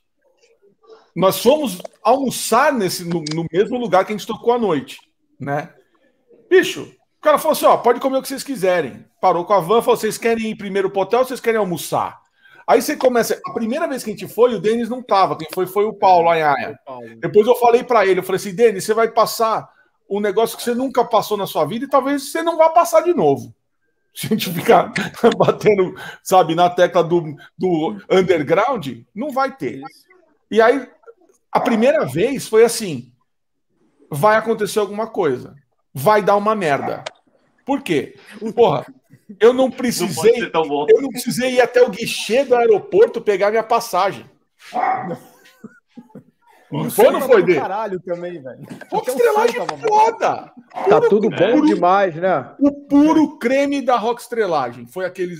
Nós fomos almoçar nesse, no, no mesmo lugar que a gente tocou à noite, né? Bicho, o cara falou assim: ó, pode comer o que vocês quiserem. Parou com a van, falou: vocês querem ir primeiro pro hotel ou vocês querem almoçar? Aí você começa. A primeira vez que a gente foi, o Denis não tava. Quem foi foi o Paulo Aia. Depois eu falei para ele: eu falei assim, Denis, você vai passar um negócio que você nunca passou na sua vida e talvez você não vá passar de novo. (laughs) Se a gente ficar (laughs) batendo, sabe, na tecla do, do underground, não vai ter. E aí, a primeira vez foi assim: vai acontecer alguma coisa, vai dar uma merda. Por quê? Porra, eu não precisei, não eu não precisei ir até o guichê do aeroporto pegar minha passagem. Não foi ou não foi dele? Caralho também, velho. Rock Estrelagem é foda. Tá tudo bom demais, né? O puro creme da Rock Estrelagem. Foi aquele.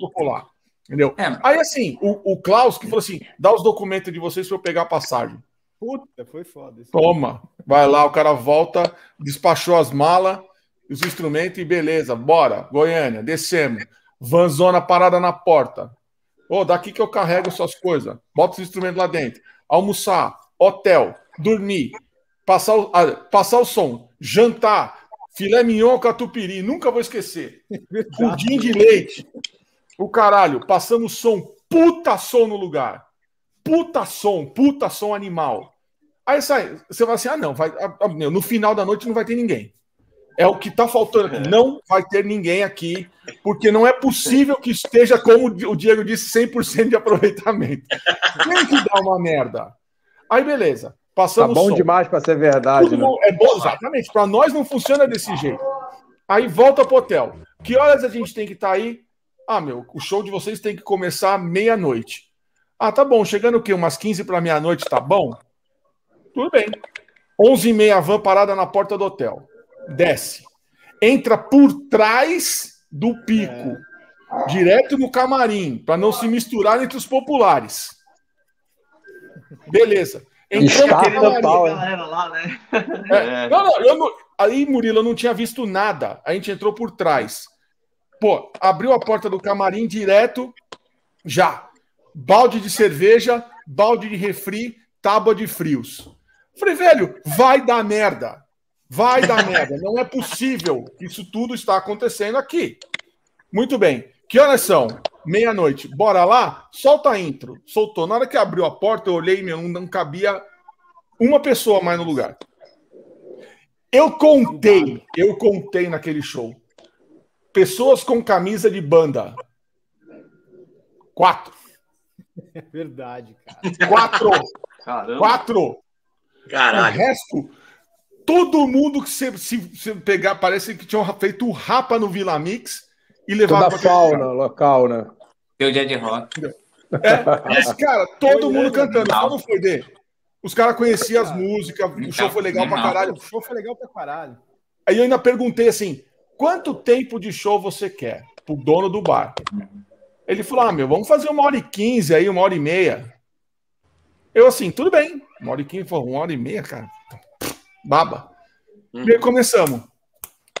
Popular. Entendeu? É. Aí, assim, o, o Klaus que falou assim: dá os documentos de vocês para eu pegar a passagem. Puta, foi foda. Toma. Vai lá, o cara volta, despachou as malas, os instrumentos e beleza, bora. Goiânia, descemos. Vanzona parada na porta. Ô, oh, daqui que eu carrego suas coisas. Bota os instrumentos lá dentro almoçar, hotel, dormir, passar o, ah, passar o som, jantar, filé mignon catupiry, nunca vou esquecer. (laughs) Pudim de leite. O caralho, passando som, puta som no lugar. Puta som, puta som animal. Aí sai, você vai assim: ah, não, vai, ah, ah, no final da noite não vai ter ninguém. É o que está faltando aqui. Não vai ter ninguém aqui, porque não é possível que esteja, como o Diego disse, 100% de aproveitamento. Tem que dar uma merda. Aí, beleza. Passamos tá bom som. demais para ser verdade. Né? É bom, exatamente. Para nós não funciona desse jeito. Aí volta pro hotel. Que horas a gente tem que estar tá aí? Ah, meu, o show de vocês tem que começar meia-noite. Ah, tá bom. Chegando o quê? Umas 15 para meia-noite, tá bom? Tudo bem. 11 e meia, van parada na porta do hotel desce, entra por trás do pico, é. direto no camarim, para não se misturar entre os populares. Beleza. Entrou no camarim, pau, lá, né? é, não, não, eu não, aí, Murilo, eu não tinha visto nada. A gente entrou por trás. Pô, abriu a porta do camarim direto, já. Balde de cerveja, balde de refri, tábua de frios. Falei, velho, vai dar merda. Vai dar merda. Não é possível que isso tudo está acontecendo aqui. Muito bem. Que horas são? Meia-noite. Bora lá? Solta a intro. Soltou. Na hora que abriu a porta, eu olhei, meu, não cabia uma pessoa mais no lugar. Eu contei, eu contei naquele show. Pessoas com camisa de banda. Quatro. É verdade, cara. Quatro. Caramba. Quatro. Caralho. O resto todo mundo que você, se, se pegar, parece que tinham feito o rapa no Vila Mix e levado para fauna local, né? Teu dia de rock. É, mas, cara, todo mundo cantando. Só não foi dele. Os caras conheciam as músicas, o show foi legal pra caralho. O show foi legal pra caralho. Aí eu ainda perguntei assim: quanto tempo de show você quer? Pro dono do bar. Ele falou: ah, meu, vamos fazer uma hora e quinze aí, uma hora e meia. Eu assim, tudo bem. Uma hora e quinze, uma hora e meia, cara baba. Uhum. E aí começamos.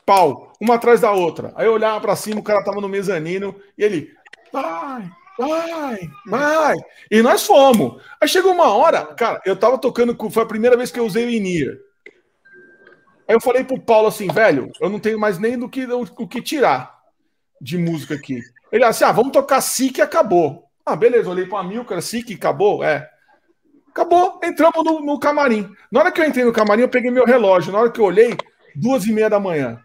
Pau, uma atrás da outra. Aí eu olhava para cima, o cara tava no mezanino e ele, vai, vai, vai. E nós fomos. Aí chegou uma hora, cara, eu tava tocando, foi a primeira vez que eu usei o Inir. Aí eu falei pro Paulo assim, velho, eu não tenho mais nem do que, o, o que tirar de música aqui. Ele assim, ah, vamos tocar SIC e acabou. Ah, beleza, olhei pro Amilcar, SIC, acabou, é. Acabou, entramos no, no, camarim. Na hora que eu entrei no camarim, eu peguei meu relógio. Na hora que eu olhei, duas e meia da manhã.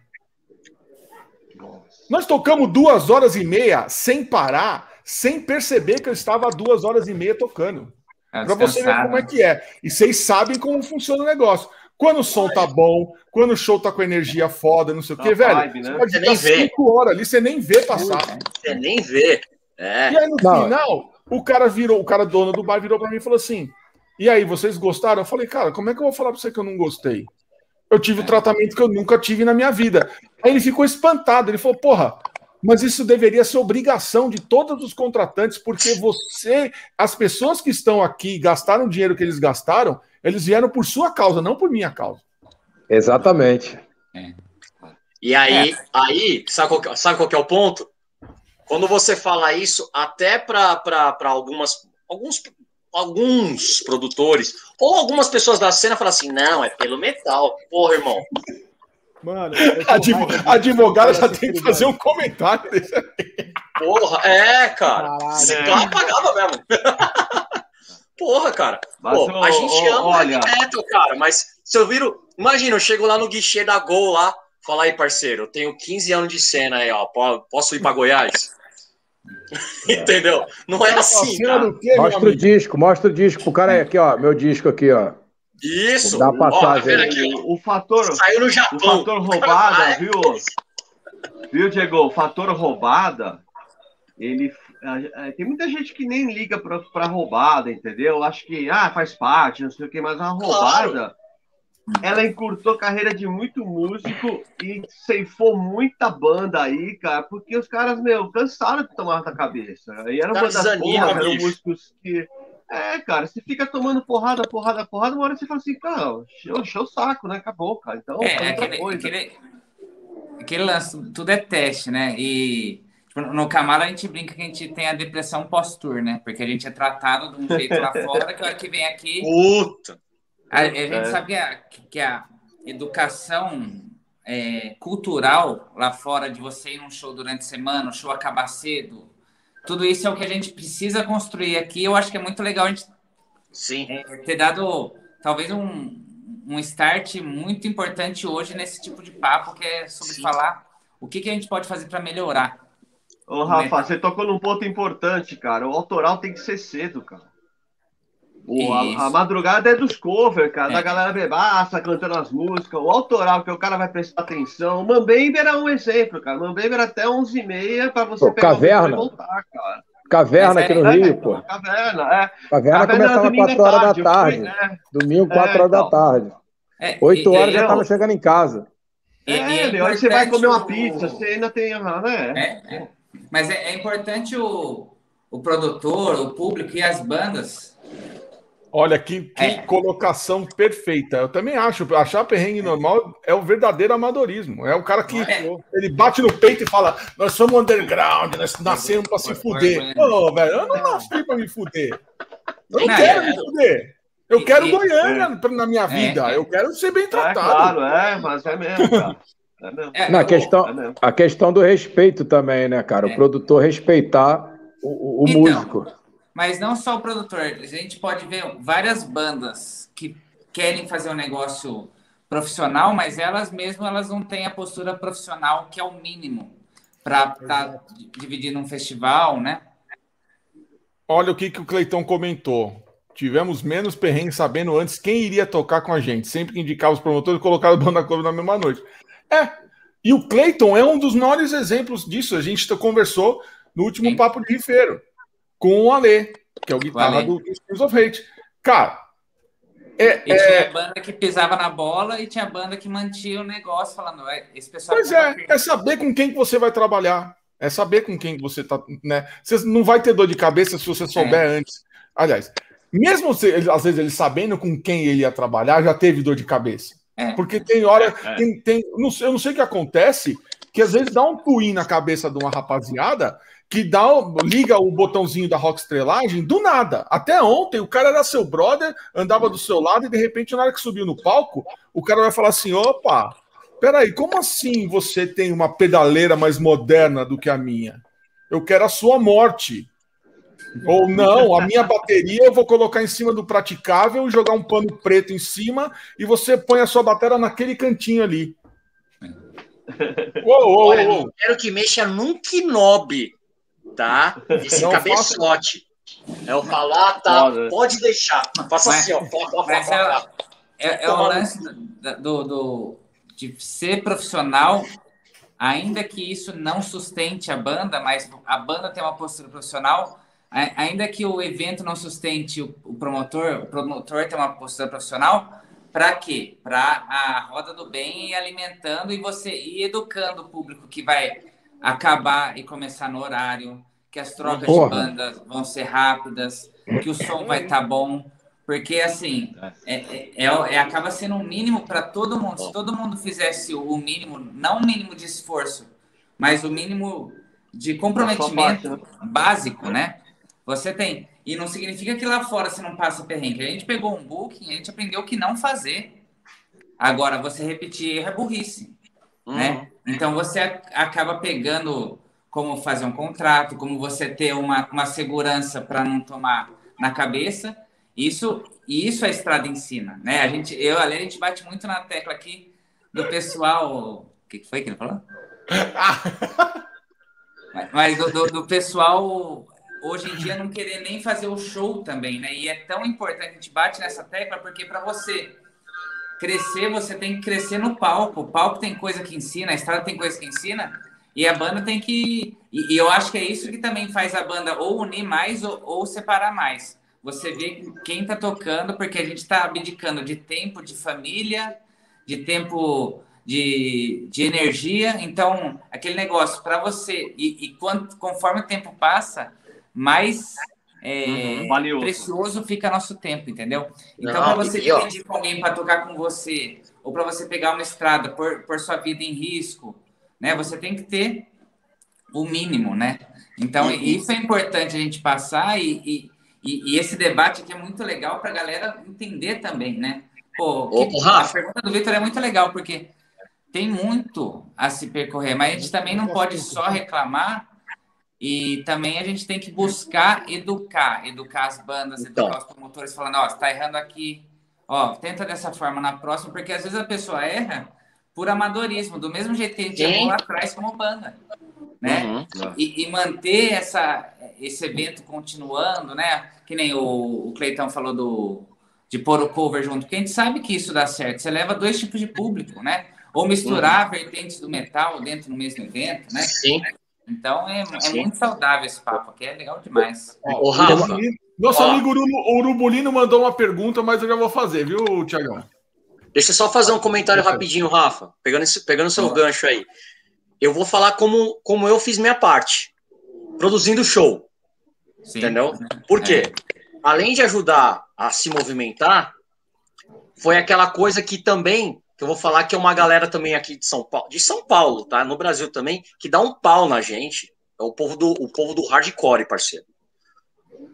Nós tocamos duas horas e meia sem parar, sem perceber que eu estava duas horas e meia tocando. É para você ver como é que é. E vocês sabem como funciona o negócio. Quando o som tá bom, quando o show tá com energia foda, não sei o quê, velho. Vibe, né? Você pode ficar cinco horas ali, você nem vê passar. Você nem vê. É. E aí, no não. final, o cara virou, o cara dono do bar virou pra mim e falou assim: E aí, vocês gostaram? Eu falei, cara, como é que eu vou falar pra você que eu não gostei? Eu tive o tratamento que eu nunca tive na minha vida. Aí ele ficou espantado, ele falou, porra, mas isso deveria ser obrigação de todos os contratantes, porque você, as pessoas que estão aqui gastaram o dinheiro que eles gastaram, eles vieram por sua causa, não por minha causa. Exatamente. É. E aí, é. aí sabe, qual, sabe qual é o ponto? Quando você fala isso, até para algumas alguns, alguns produtores ou algumas pessoas da cena falam assim: não, é pelo metal. Porra, irmão. Mano, (laughs) a advogada já tem que fazer um comentário desse aí. Porra, é, cara. Você é. pagava mesmo. (laughs) Porra, cara. Mas, Pô, a gente ama olha... metal, cara, mas se eu viro. Imagina, eu chego lá no guichê da Gol lá, falar aí, parceiro, eu tenho 15 anos de cena aí, ó. Posso ir para Goiás? (laughs) Entendeu? Não é assim. Cara. Quê, mostra o disco, mostra o disco pro cara aí, aqui, ó. Meu disco aqui, ó. Isso! Dá passagem. Ó, aqui, o, o, fator. Saiu no Japão. O fator roubada, viu? Viu, Diego? O fator roubada, ele. Tem muita gente que nem liga para roubada, entendeu? Acho que ah, faz parte, não sei o que, mas a roubada. Claro ela encurtou a carreira de muito músico e ceifou muita banda aí, cara, porque os caras, meu, cansaram de tomar na cabeça. E eram bandas porra, eram músicos que. É, cara, você fica tomando porrada, porrada, porrada, uma hora você fala assim, cara, encheu o saco, né? Acabou, cara. Então, é, aquele, aquele, aquele lance, tudo é teste, né? E tipo, no Camaro a gente brinca que a gente tem a depressão pós-tour, né? Porque a gente é tratado de um jeito lá (laughs) fora que a hora que vem aqui. Puta! A, a gente é. sabe que a, que a educação é, cultural lá fora, de você ir num show durante a semana, o show acabar cedo, tudo isso é o que a gente precisa construir aqui. Eu acho que é muito legal a gente Sim. É, ter dado talvez um, um start muito importante hoje nesse tipo de papo, que é sobre Sim. falar o que, que a gente pode fazer para melhorar. Ô, Rafa, você tocou num ponto importante, cara. O autoral tem que ser cedo, cara. O, a, a, madrugada é dos covers, cara, é. da galera bebaça, cantando as músicas, o autoral, que o cara vai prestar atenção. Mambember é um exemplo, cara. Mambember até 11h30 para você pô, pegar caverna. e voltar, cara. Caverna aqui no é, Rio, pô. Caverna, é. Caverna, caverna começava 4 horas da tarde. Fui, né? Domingo, 4 é, horas então. da tarde. É, 8 horas e, já tava chegando em casa. É, é meu, aí você vai comer uma pizza, você ainda tem. Né? É, é. Mas é, é importante o, o produtor, o público e as bandas Olha, que, que é. colocação perfeita. Eu também acho. Achar perrengue normal é o verdadeiro amadorismo. É o cara que é. ele bate no peito e fala: Nós somos underground, nós nascemos para se fuder. Pô, velho, eu não nasci para me fuder. Eu não, não quero é, me fuder. Eu quero e, Goiânia é. na minha vida. Eu quero ser bem tratado. É, claro, é, mas é mesmo, cara. É mesmo. É, a, questão, a questão do respeito também, né, cara? O produtor respeitar o, o então, músico. Mas não só o produtor, a gente pode ver várias bandas que querem fazer um negócio profissional, mas elas mesmo elas não têm a postura profissional que é o mínimo para estar tá dividindo um festival, né? Olha o que, que o Cleitão comentou. Tivemos menos perrengue sabendo antes quem iria tocar com a gente. Sempre que indicava os promotores, colocaram a banda cover na mesma noite. É. E o Cleiton é um dos maiores exemplos disso. A gente conversou no último Sim. Papo de Rifeiro com o Ale, que é o guitarra do, do Skills of Hate. Cara, é, e é... tinha banda que pisava na bola e tinha banda que mantinha o negócio, falando, esse pessoal. Pois é, é saber com quem que você vai trabalhar. É saber com quem você tá, né? Você não vai ter dor de cabeça se você souber é. antes. Aliás, mesmo se, às vezes ele sabendo com quem ele ia trabalhar, já teve dor de cabeça. É. Porque tem hora, é, é. tem, tem, não, eu não sei o que acontece, que às vezes dá um twin na cabeça de uma rapaziada que dá, liga o botãozinho da rock estrelagem do nada. Até ontem o cara era seu brother, andava do seu lado e de repente na hora que subiu no palco, o cara vai falar assim: "Opa, peraí, como assim você tem uma pedaleira mais moderna do que a minha? Eu quero a sua morte." Ou não, a minha bateria eu vou colocar em cima do praticável, jogar um pano preto em cima e você põe a sua bateria naquele cantinho ali. Uou, uou, Olha, uou. quero que mexa num knob tá? Esse não cabeçote. Faço... É o falar, tá? Pode deixar. Faça assim, ó. Mas é, é, é o lance do, do, de ser profissional, ainda que isso não sustente a banda, mas a banda tem uma postura profissional, ainda que o evento não sustente o, o promotor, o promotor tem uma postura profissional, para quê? Para a roda do bem ir alimentando e você ir educando o público que vai acabar e começar no horário, que as trocas Porra. de bandas vão ser rápidas, que o som vai estar tá bom, porque assim é, é, é, é acaba sendo um mínimo para todo mundo. Se todo mundo fizesse o mínimo, não o mínimo de esforço, mas o mínimo de comprometimento né? básico, né? Você tem e não significa que lá fora você não passa perrengue. A gente pegou um booking, a gente aprendeu o que não fazer. Agora, você repetir erro é burrice. Uhum. Né? Então, você acaba pegando como fazer um contrato, como você ter uma, uma segurança para não tomar na cabeça. Isso, isso a estrada ensina. Né? A gente, eu a gente bate muito na tecla aqui do pessoal. O que foi que ele falou? (laughs) mas, do, do, do pessoal hoje em dia não querer nem fazer o show também, né? E é tão importante, a gente bate nessa tecla, porque para você crescer, você tem que crescer no palco. O palco tem coisa que ensina, a estrada tem coisa que ensina, e a banda tem que. E, e eu acho que é isso que também faz a banda ou unir mais ou, ou separar mais. Você vê quem tá tocando, porque a gente tá abdicando de tempo de família, de tempo de, de energia. Então, aquele negócio para você, e, e quanto, conforme o tempo passa, mais é, uhum, precioso fica nosso tempo, entendeu? Então, para você dividir com alguém para tocar com você, ou para você pegar uma estrada, por, por sua vida em risco, né? Você tem que ter o mínimo, né? Então, uhum. isso é importante a gente passar e, e, e esse debate aqui é muito legal para a galera entender também, né? Pô, que, a pergunta do Vitor é muito legal, porque tem muito a se percorrer, mas a gente também não pode só reclamar e também a gente tem que buscar educar, educar as bandas, então. educar os promotores, falando, ó, você tá errando aqui, ó, tenta dessa forma na próxima, porque às vezes a pessoa erra por amadorismo, do mesmo jeito que a gente errou lá atrás como banda, né? Uhum. E, e, manter essa, esse evento continuando, né? Que nem o, o Cleitão falou do, de pôr o cover junto, porque a gente sabe que isso dá certo, você leva dois tipos de público, né? Ou misturar uhum. vertentes do metal dentro do mesmo evento, né? Sim. Então é, é muito saudável esse papo aqui, é legal demais. Ó, Rafa, nosso ó, amigo Urubulino mandou uma pergunta, mas eu já vou fazer, viu, Tiagão? Deixa eu só fazer um comentário rapidinho, Rafa, pegando, esse, pegando seu gancho aí. Eu vou falar como, como eu fiz minha parte, produzindo show. Sim. Entendeu? Por quê? É. Além de ajudar a se movimentar, foi aquela coisa que também que eu vou falar que é uma galera também aqui de São Paulo, de São Paulo, tá? No Brasil também, que dá um pau na gente. É o povo do, o povo do hardcore, parceiro.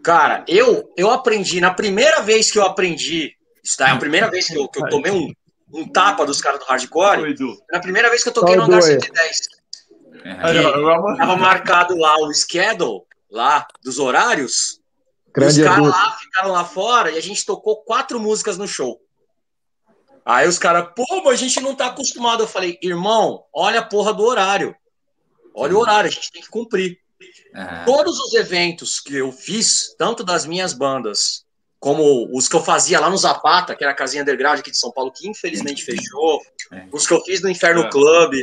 Cara, eu eu aprendi, na primeira vez que eu aprendi, isso é a primeira vez que eu, que eu tomei um, um tapa dos caras do hardcore, na primeira vez que eu toquei no Andar 110. Que tava marcado lá o schedule, lá, dos horários. Grande os caras lá ficaram lá fora e a gente tocou quatro músicas no show. Aí os caras, pô, mas a gente não tá acostumado. Eu falei, irmão, olha a porra do horário. Olha o horário, a gente tem que cumprir. Uhum. Todos os eventos que eu fiz, tanto das minhas bandas, como os que eu fazia lá no Zapata, que era a casinha underground aqui de São Paulo, que infelizmente fechou, é. os que eu fiz no Inferno é. Club,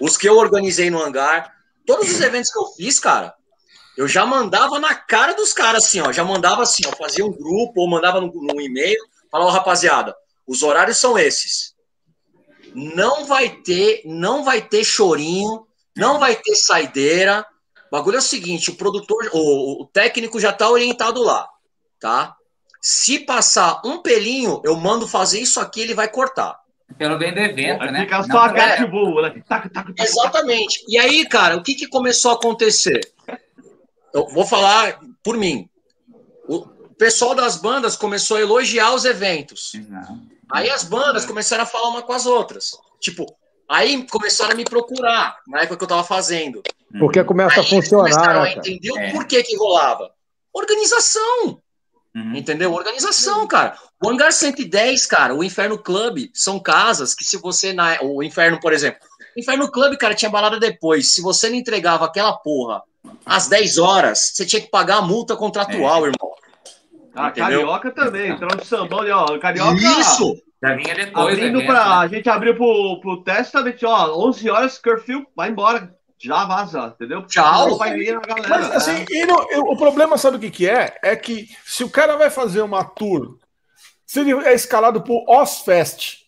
os que eu organizei no hangar, todos os (laughs) eventos que eu fiz, cara, eu já mandava na cara dos caras assim, ó, já mandava assim, ó, fazia um grupo ou mandava no, no e-mail, falava, rapaziada, os horários são esses. Não vai ter, não vai ter chorinho, não vai ter saideira. O bagulho é o seguinte, o produtor, o, o técnico já está orientado lá, tá? Se passar um pelinho, eu mando fazer isso aqui, ele vai cortar. Pelo bem do evento, vai né? Fica só a cara de boa, né? Exatamente. E aí, cara, o que, que começou a acontecer? Eu vou falar por mim. O pessoal das bandas começou a elogiar os eventos. Exato. Aí as bandas começaram a falar uma com as outras. Tipo, aí começaram a me procurar na época que eu tava fazendo. Porque começa aí a funcionar. Começaram a entender o é. porquê que rolava. Organização. Uhum. Entendeu? Organização, cara. O Hangar 110, cara, o Inferno Club, são casas que se você. Na, o Inferno, por exemplo. O Inferno Club, cara, tinha balada depois. Se você não entregava aquela porra às 10 horas, você tinha que pagar a multa contratual, é. irmão. Ah, Entendeu? Carioca também, entrou no sambão ali, ó. Carioca. Isso! Já vinha depois, Abrindo pra, né? A gente abriu pro, pro Testament, ó, 11 horas, curfew, vai embora. Já vaza, entendeu? Tchau. Vai vir a galera. Mas assim, é. e não- eu- o problema, sabe o que, que é? É que se o cara vai fazer uma tour, se ele é escalado pro Ozfest,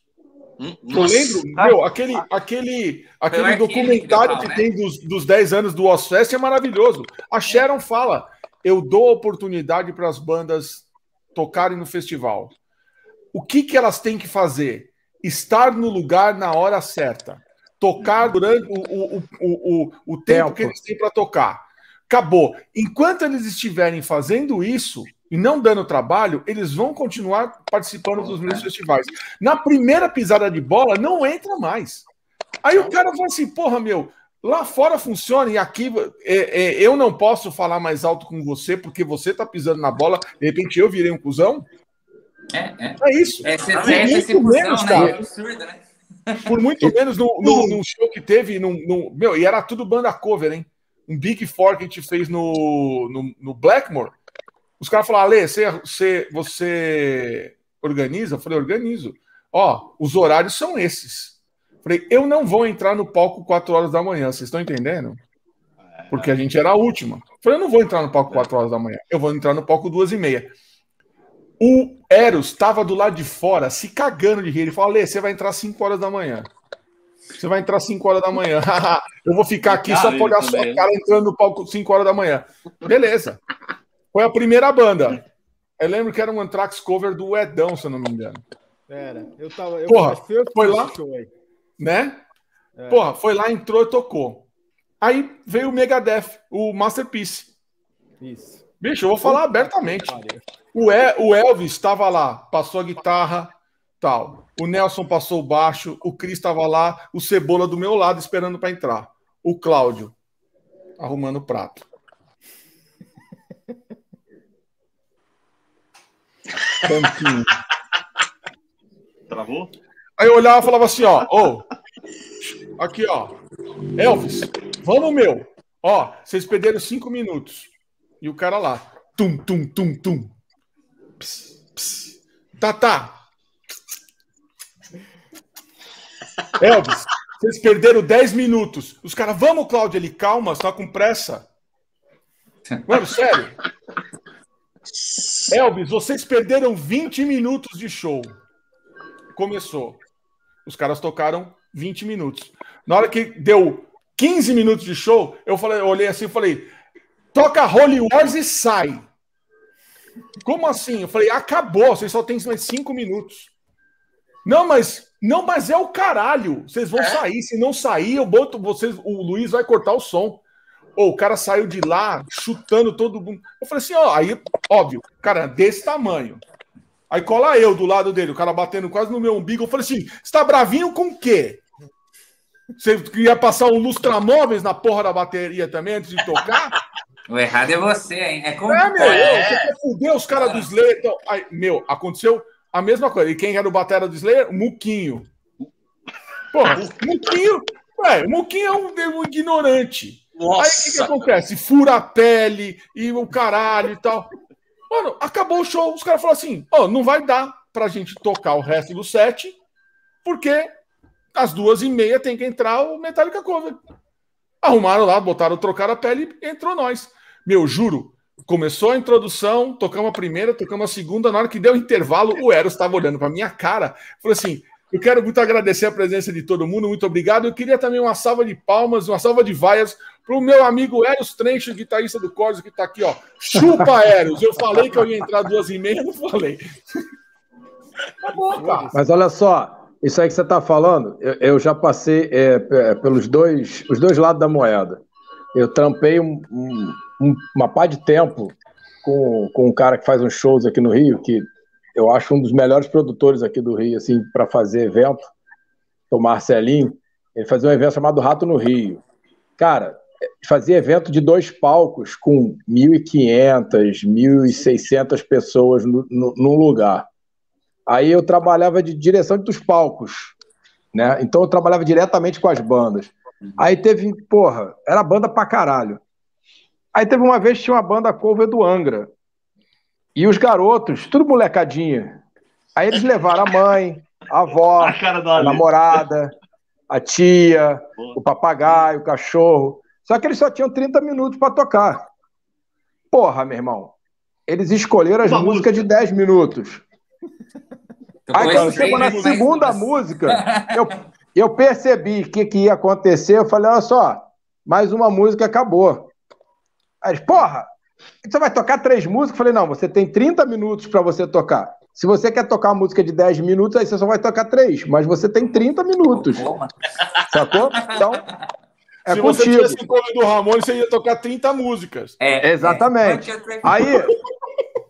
Hum, eu lembro, meu, aquele, aquele, aquele documentário que que né? tem dos, dos 10 anos do Ozfest é maravilhoso. A Sharon fala: eu dou oportunidade para as bandas tocarem no festival. O que, que elas têm que fazer? Estar no lugar na hora certa. Tocar durante o, o, o, o, o tempo Tempo. que eles têm para tocar. Acabou. Enquanto eles estiverem fazendo isso e não dando trabalho, eles vão continuar participando dos mesmos festivais. Na primeira pisada de bola, não entra mais. Aí o cara fala assim: porra, meu, lá fora funciona e aqui é, é, eu não posso falar mais alto com você porque você tá pisando na bola, de repente eu virei um cuzão. É, é. É isso. É, você Por tem essa muito menos, né? cara. É absurdo, né? (laughs) Por muito menos no, no, num show que teve, num, num- meu, e era tudo banda cover, hein? Um Big Four que a gente fez no, no, no Blackmore. Os caras falaram, Ale, você, você, você organiza? Eu falei, organizo. Ó, os horários são esses. Falei, eu não vou entrar no palco 4 horas da manhã, vocês estão entendendo? Porque a gente era a última. Falei, eu não vou entrar no palco 4 horas da manhã, eu vou entrar no palco 2 e meia. O Eros estava do lado de fora, se cagando de rir. Ele falou: Lê, você vai entrar 5 horas da manhã. Você vai entrar 5 horas da manhã. (laughs) eu vou ficar aqui só pra olhar sua cara entrando no palco 5 horas da manhã. Beleza. Foi a primeira banda. Eu lembro que era um Anthrax cover do Edão, se eu não me engano. Era. Eu tava. Eu, Porra, eu foi lá? show aí. Né? É. Porra, foi lá, entrou e tocou. Aí veio o Megadeth, o Masterpiece. Isso. Bicho, eu vou falar abertamente. O, E- o Elvis estava lá, passou a guitarra, tal. O Nelson passou o baixo, o Cris estava lá, o Cebola do meu lado esperando para entrar. O Cláudio arrumando o prato. (laughs) Tanquinho. Travou? Aí eu olhava e falava assim, ó, ô, aqui, ó, Elvis, vamos, meu. Ó, vocês perderam cinco minutos. E o cara lá, tum, tum, tum, tum. Ps, ps. Tá, tá. Elvis, vocês perderam 10 minutos. Os caras, vamos, Cláudio, ele, calma, você tá com pressa. Mano, sério. Elvis, vocês perderam 20 minutos de show. Começou. Os caras tocaram 20 minutos. Na hora que deu 15 minutos de show, eu falei, eu olhei assim e falei: toca Holy Wars e sai. Como assim? Eu falei, acabou, vocês só têm mais 5 minutos. Não, mas não, mas é o caralho. Vocês vão sair. Se não sair, eu boto vocês. O Luiz vai cortar o som. Ou o cara saiu de lá chutando todo mundo. Eu falei assim, ó, aí, óbvio, cara, desse tamanho. Aí cola eu do lado dele, o cara batendo quase no meu umbigo. Eu falei assim: você tá bravinho com o quê? Você queria passar um lustramóveis na porra da bateria também antes de tocar? (laughs) O errado é você, hein? É como. É, meu, É. você quer fuder os caras do Slayer. Então, aí, meu, aconteceu a mesma coisa. E quem era o batera do Slayer? Muquinho. Porra, o Muquinho. Ué, o Muquinho é um, um ignorante. Aí o que, que Nossa. acontece? Fura a pele e o caralho e tal. Mano, acabou o show. Os caras falaram assim: ó, não vai dar pra gente tocar o resto do set, porque às duas e meia tem que entrar o Metallica Cover. Arrumaram lá, botaram, trocaram a pele e entrou nós. Meu, juro, começou a introdução, tocamos a primeira, tocamos a segunda. Na hora que deu o intervalo, o Eros estava olhando pra minha cara. Falou assim: eu quero muito agradecer a presença de todo mundo, muito obrigado. Eu queria também uma salva de palmas, uma salva de vaias para o meu amigo Eros Trench, guitarrista do Corso, que está aqui, ó. Chupa, Eros! Eu falei que eu ia entrar duas e meia, não falei. Tá bom, cara. Mas olha só, isso aí que você está falando, eu, eu já passei é, p- pelos dois, os dois lados da moeda. Eu trampei um- um- um- uma pá de tempo com, com um cara que faz uns shows aqui no Rio, que eu acho um dos melhores produtores aqui do Rio, assim, para fazer evento, o Marcelinho. Ele fazia um evento chamado Rato no Rio. Cara, fazia evento de dois palcos com 1.500, 1.600 pessoas no, num lugar. Aí eu trabalhava de direção dos palcos, né? Então eu trabalhava diretamente com as bandas. Aí teve, porra, era banda pra caralho. Aí teve uma vez que tinha uma banda cover do Angra. E os garotos, tudo molecadinha. Aí eles levaram a mãe, a avó, (laughs) a, a namorada, a tia, o papagaio, o cachorro. Só que eles só tinham 30 minutos para tocar. Porra, meu irmão. Eles escolheram as Uma músicas música. de 10 minutos. Aí quando chegou na segunda música, eu, eu percebi o que, que ia acontecer. Eu falei, olha só, mais uma música acabou. Aí, porra, você vai tocar três músicas? Eu falei, não, você tem 30 minutos para você tocar. Se você quer tocar uma música de 10 minutos, aí você só vai tocar três, mas você tem 30 minutos. Sacou? Então, é Se contigo. você tivesse o do Ramon, você ia tocar 30 músicas. É, Exatamente. É. Aí,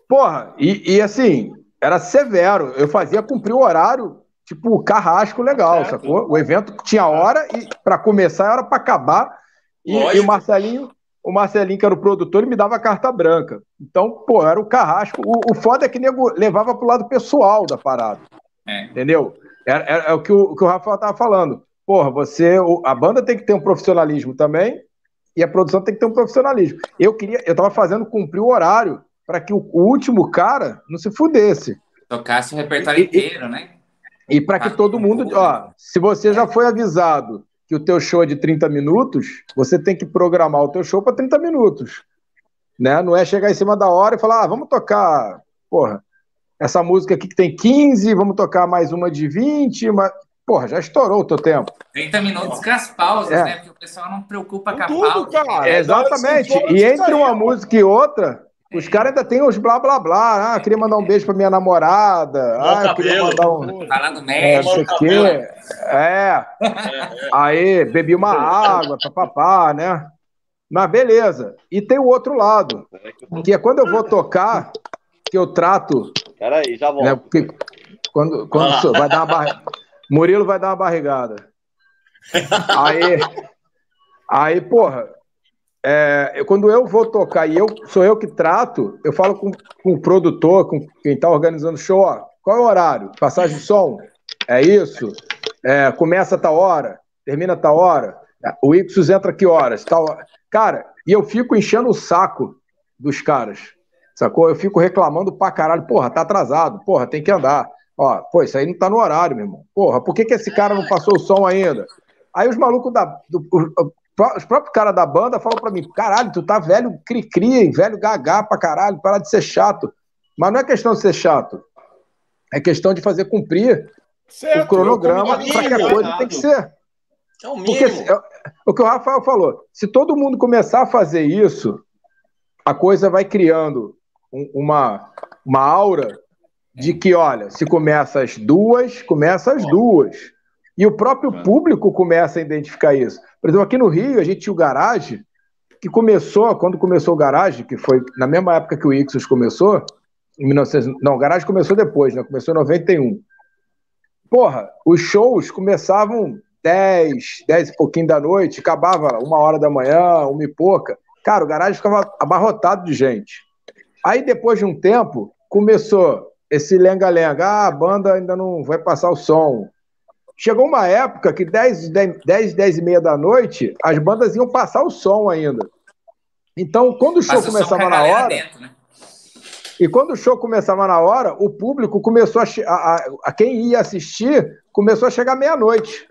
porra, e, e, assim, era severo. Eu fazia cumprir o horário, tipo, carrasco legal, certo. sacou? O evento tinha hora e para começar, hora para acabar. E, e, o Marcelinho, o Marcelinho, que era o produtor, ele me dava carta branca. Então, pô, era o carrasco. O, o foda é que nego levava pro lado pessoal da parada. É. Entendeu? É, é, é, o, que o, que o Rafael tava falando porra, você, a banda tem que ter um profissionalismo também e a produção tem que ter um profissionalismo. Eu queria, eu tava fazendo cumprir o horário para que o, o, último cara não se fudesse. Tocasse o repertório e, inteiro, né? E para que ah, todo mundo, ó, se você já foi avisado que o teu show é de 30 minutos, você tem que programar o teu show para 30 minutos. Né? Não é chegar em cima da hora e falar, ah, vamos tocar, porra, essa música aqui que tem 15, vamos tocar mais uma de 20, mas Porra, já estourou o teu tempo. 30 minutos com as pausas, é. né? Porque o pessoal não preocupa com, com a tudo, pausa. Cara. É, exatamente. E entre uma música e outra, os caras ainda tem os blá blá blá. Ah, queria mandar um beijo pra minha namorada. ah, eu queria mandar um. Falar do México. É, não sei quê. É. Aí, bebi uma água, papapá, né? Mas beleza. E tem o outro lado, que é quando eu vou tocar, que eu trato. Peraí, já volto. Né, porque quando, quando vai dar uma barra. Murilo vai dar uma barrigada. (laughs) aí, aí, porra, é, quando eu vou tocar e eu sou eu que trato, eu falo com, com o produtor, com quem tá organizando o show, ó, qual é o horário? Passagem de som? É isso? É, começa a tal hora? Termina a tal hora? O Ixos entra que horas? Tal... Cara, e eu fico enchendo o saco dos caras, sacou? Eu fico reclamando pra caralho, porra, tá atrasado, porra, tem que andar. Ó, pô, isso aí não tá no horário, meu irmão. Porra, por que, que esse cara não passou o som ainda? Aí os malucos da. Do, os próprios caras da banda falam pra mim: caralho, tu tá velho cri-cri, velho gagá pra caralho, para de ser chato. Mas não é questão de ser chato. É questão de fazer cumprir certo, o cronograma para que a coisa tem que ser. É o Porque é, o que o Rafael falou: se todo mundo começar a fazer isso, a coisa vai criando uma, uma aura de que, olha, se começa às duas, começa às duas. E o próprio público começa a identificar isso. Por exemplo, aqui no Rio, a gente tinha o Garage, que começou, quando começou o Garage, que foi na mesma época que o Ixos começou, em 1900, não, o Garage começou depois, né? Começou em 91. Porra, os shows começavam 10, 10 e pouquinho da noite, acabava uma hora da manhã, uma e pouca. Cara, o Garage ficava abarrotado de gente. Aí, depois de um tempo, começou esse lenga-lenga, ah, a banda ainda não vai passar o som. Chegou uma época que 10, 10, 10, 10 e meia da noite, as bandas iam passar o som ainda. Então, quando o show Passa começava na hora. Dentro, né? E quando o show começava na hora, o público começou a, a, a quem ia assistir começou a chegar meia-noite.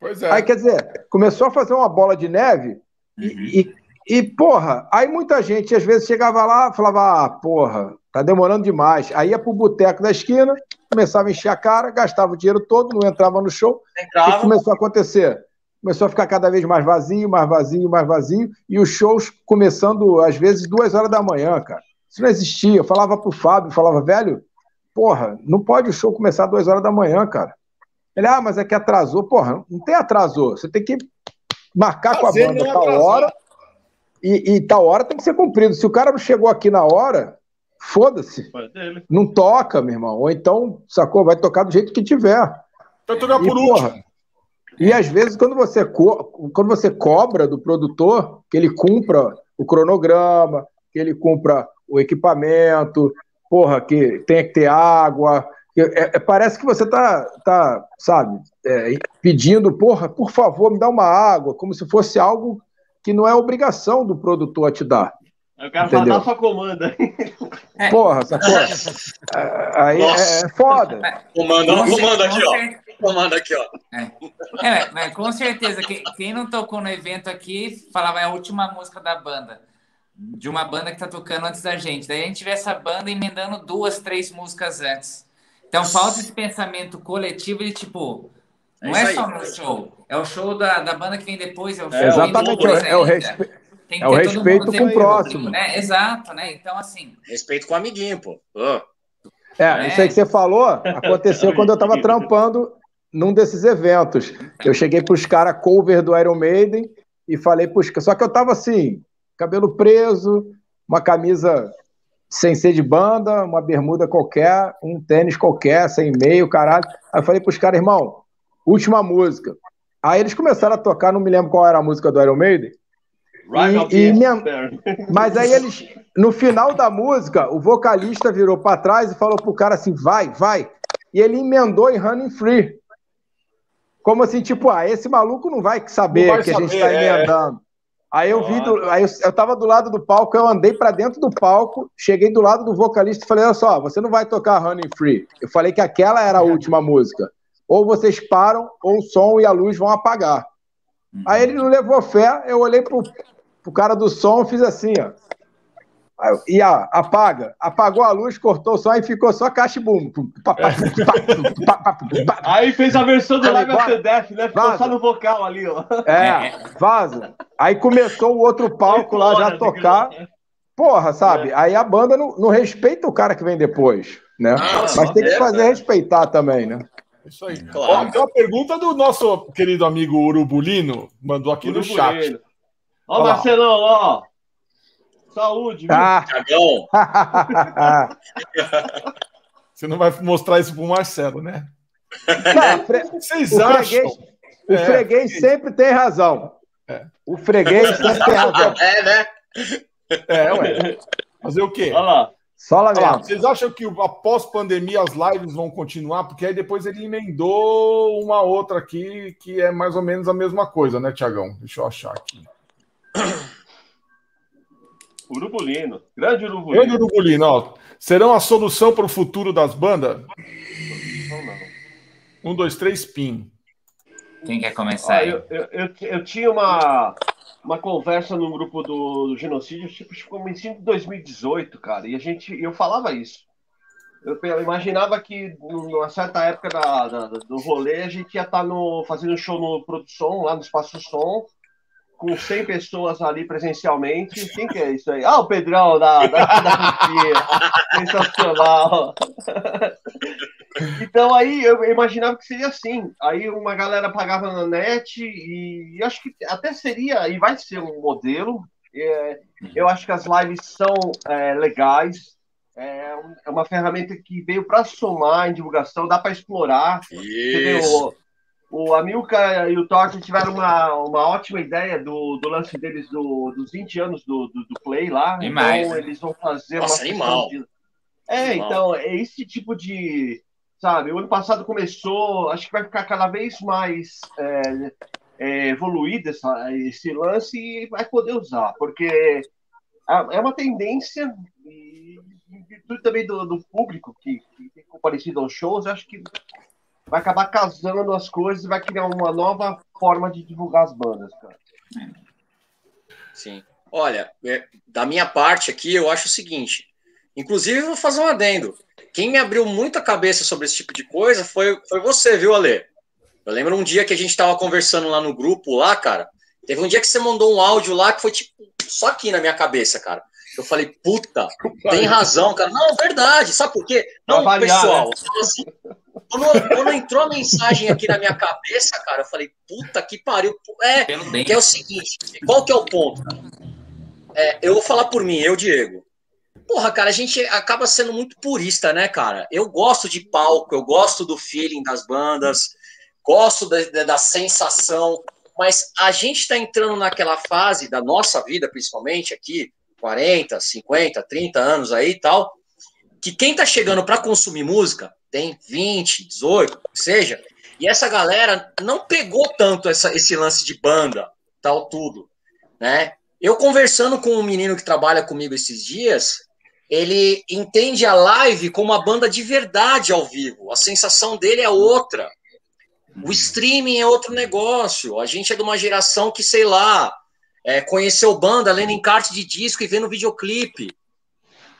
Pois é. Aí, quer dizer, começou a fazer uma bola de neve uhum. e, e, e, porra, aí muita gente às vezes chegava lá e falava, ah, porra, Tá demorando demais. Aí ia pro boteco da esquina, começava a encher a cara, gastava o dinheiro todo, não entrava no show. Entrava. O que começou a acontecer? Começou a ficar cada vez mais vazio, mais vazio, mais vazio, e os shows começando, às vezes, duas horas da manhã, cara. Isso não existia. Eu falava pro Fábio, falava, velho, porra, não pode o show começar duas horas da manhã, cara. Ele, ah, mas é que atrasou. Porra, não tem atrasou. Você tem que marcar Fazer com a banda tal hora, e, e tal hora tem que ser cumprido. Se o cara não chegou aqui na hora, Foda-se. Não toca, meu irmão. Ou então, sacou? Vai tocar do jeito que tiver. Vai tocar por e, porra, último. E às vezes, quando você, co quando você cobra do produtor que ele cumpra o cronograma, que ele cumpra o equipamento, porra, que tem que ter água. É, é, parece que você tá, tá sabe, é, pedindo, porra, por favor, me dá uma água, como se fosse algo que não é obrigação do produtor a te dar. Eu quero Entendeu? matar sua comanda. É. Porra, sacou? (laughs) Aí é, é foda. Comanda, comanda aqui, ó. Comanda aqui, ó. É, é com certeza. Quem não tocou no evento aqui, falava é a última música da banda. De uma banda que tá tocando antes da gente. Daí a gente vê essa banda emendando duas, três músicas antes. Então falta esse pensamento coletivo de tipo. Não é, é só no show, é o show da, da banda que vem depois, é o show é, Exatamente, é, o respeito é o respeito com o próximo. Né? Exato, né? Então, assim. Respeito com o amiguinho, pô. Oh. É, é, isso aí que você falou aconteceu quando eu tava trampando num desses eventos. Eu cheguei pros caras cover do Iron Maiden e falei pros Só que eu tava assim, cabelo preso, uma camisa sem ser de banda, uma bermuda qualquer, um tênis qualquer, sem meio, caralho. Aí eu falei pros caras, irmão, última música. Aí eles começaram a tocar, não me lembro qual era a música do Iron Maiden. E, e minha... (laughs) Mas aí eles, no final da música, o vocalista virou para trás e falou pro cara assim: vai, vai. E ele emendou em Running Free. Como assim, tipo, ah, esse maluco não vai saber não vai que saber, a gente tá é. emendando. Aí eu vi, do, aí eu, eu tava do lado do palco, eu andei para dentro do palco, cheguei do lado do vocalista e falei: olha só, você não vai tocar Running Free. Eu falei que aquela era a última música. Ou vocês param, ou o som e a luz vão apagar. Uhum. Aí ele não levou fé, eu olhei pro, pro cara do som, fiz assim, ó. E a, apaga. Apagou a luz, cortou o som e ficou só cachibum. Aí fez a versão do Live After Death, né? Ficou vaza. só no vocal ali, ó. É, vaza. Aí começou o outro palco lá já a tocar. Porra, sabe? É. Aí a banda não, não, respeita o cara que vem depois, né? Mas tem que fazer respeitar também, né? Isso aí. Claro. Ó, tem uma pergunta do nosso querido amigo Urubulino, mandou aqui Urubulino. no chat. Ó, Marcelão, ó. Saúde, viu? Ah. (laughs) Você não vai mostrar isso pro Marcelo, né? Não, fre... Vocês o acham? Freguês, o é, freguês sempre tem razão. É. O freguês sempre tem (laughs) razão. É, né? É, ué. Fazer o quê? Olha lá. Só lá mesmo. Vocês acham que após pandemia as lives vão continuar? Porque aí depois ele emendou uma outra aqui que é mais ou menos a mesma coisa, né, Tiagão? Deixa eu achar aqui. Urubulino. Grande Urubulino. Grande Urubulino, ó. Serão a solução para o futuro das bandas? Um, dois, três, pin. Quem quer começar? Ah, eu, eu, eu, eu, tinha uma, uma conversa no grupo do, do genocídio, tipo, como em 2018, cara, e a gente, eu falava isso. Eu, eu imaginava que numa certa época da, da, do rolê a gente ia estar tá no, fazendo show no Produção, lá no Espaço Som, com 100 pessoas ali presencialmente. Quem que é isso aí? Ah, o Pedrão da, da, Sensacional. então aí eu imaginava que seria assim. Aí uma galera pagava na net e acho que até seria, e vai ser um modelo. É, eu acho que as lives são é, legais. É, é uma ferramenta que veio para somar em divulgação, dá para explorar. Isso o Amilcar e o Torque tiveram uma, uma ótima ideia do, do lance deles do, dos 20 anos do, do, do Play lá. Demais, então, né? eles vão fazer Nossa, uma. Animal. De... É, animal. então, é esse tipo de. Sabe, o ano passado começou, acho que vai ficar cada vez mais é, é, evoluído essa, esse lance e vai poder usar, porque é, é uma tendência, e, e também do, do público que, que tem comparecido aos shows, acho que vai acabar casando as coisas e vai criar uma nova forma de divulgar as bandas, cara. Sim. Olha, é, da minha parte aqui, eu acho o seguinte. Inclusive, eu vou fazer um adendo. Quem me abriu muito a cabeça sobre esse tipo de coisa foi, foi você, viu, Ale? Eu lembro um dia que a gente tava conversando lá no grupo, lá, cara. Teve um dia que você mandou um áudio lá que foi tipo só aqui na minha cabeça, cara. Eu falei, puta, tem razão, cara. Não, verdade. Sabe por quê? Não, pessoal. Né? Assim, quando, quando, entrou a mensagem aqui na minha cabeça, cara, eu falei, puta que pariu. É, que é o seguinte, qual que é o ponto? É, eu vou falar por mim, eu, Diego. Porra, cara, a gente acaba sendo muito purista, né, cara? Eu gosto de palco, eu gosto do feeling das bandas, gosto da, da, da sensação, mas a gente está entrando naquela fase da nossa vida, principalmente aqui, 40, 50, 30 anos aí e tal, que quem tá chegando para consumir música tem 20, 18, seja, e essa galera não pegou tanto essa, esse lance de banda, tal, tudo, né? Eu conversando com um menino que trabalha comigo esses dias, ele entende a live como uma banda de verdade ao vivo. A sensação dele é outra. O streaming é outro negócio. A gente é de uma geração que, sei lá, é, conheceu banda lendo encarte de disco e vendo videoclipe.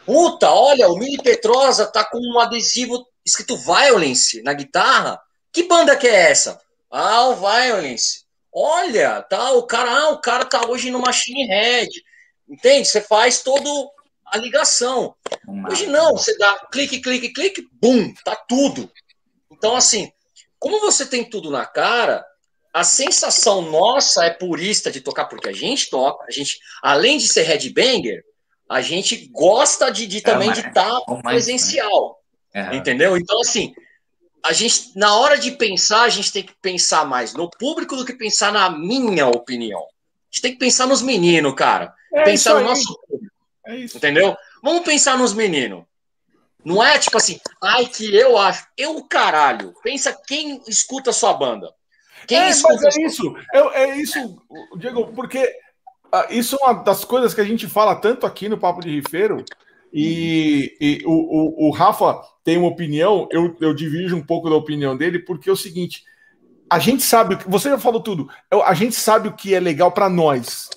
Puta, olha, o Mini Petrosa tá com um adesivo escrito Violence na guitarra. Que banda que é essa? Ah, o Violence. Olha, tá, o cara, ah, o cara tá hoje no Machine Head. Entende? Você faz todo a ligação. Hoje não, você dá clique, clique, clique, bum, tá tudo. Então, assim, como você tem tudo na cara, a sensação nossa é purista de tocar, porque a gente toca, a gente, além de ser headbanger, a gente gosta de, de também é, de estar tá é presencial. É. Entendeu? Então, assim, a gente, na hora de pensar, a gente tem que pensar mais no público do que pensar na minha opinião. A gente tem que pensar nos meninos, cara. É pensar no nosso público. É isso. Entendeu? Vamos pensar nos meninos. Não é tipo assim, ai que eu acho. Eu, caralho. Pensa quem escuta a sua banda. Quem é, mas é isso. É, é isso, Diego, porque uh, isso é uma das coisas que a gente fala tanto aqui no Papo de Rifeiro. E, e o, o, o, Rafa tem uma opinião, eu, eu divido um pouco da opinião dele, porque é o seguinte: a gente sabe, você já falou tudo, a gente sabe o que é legal para nós.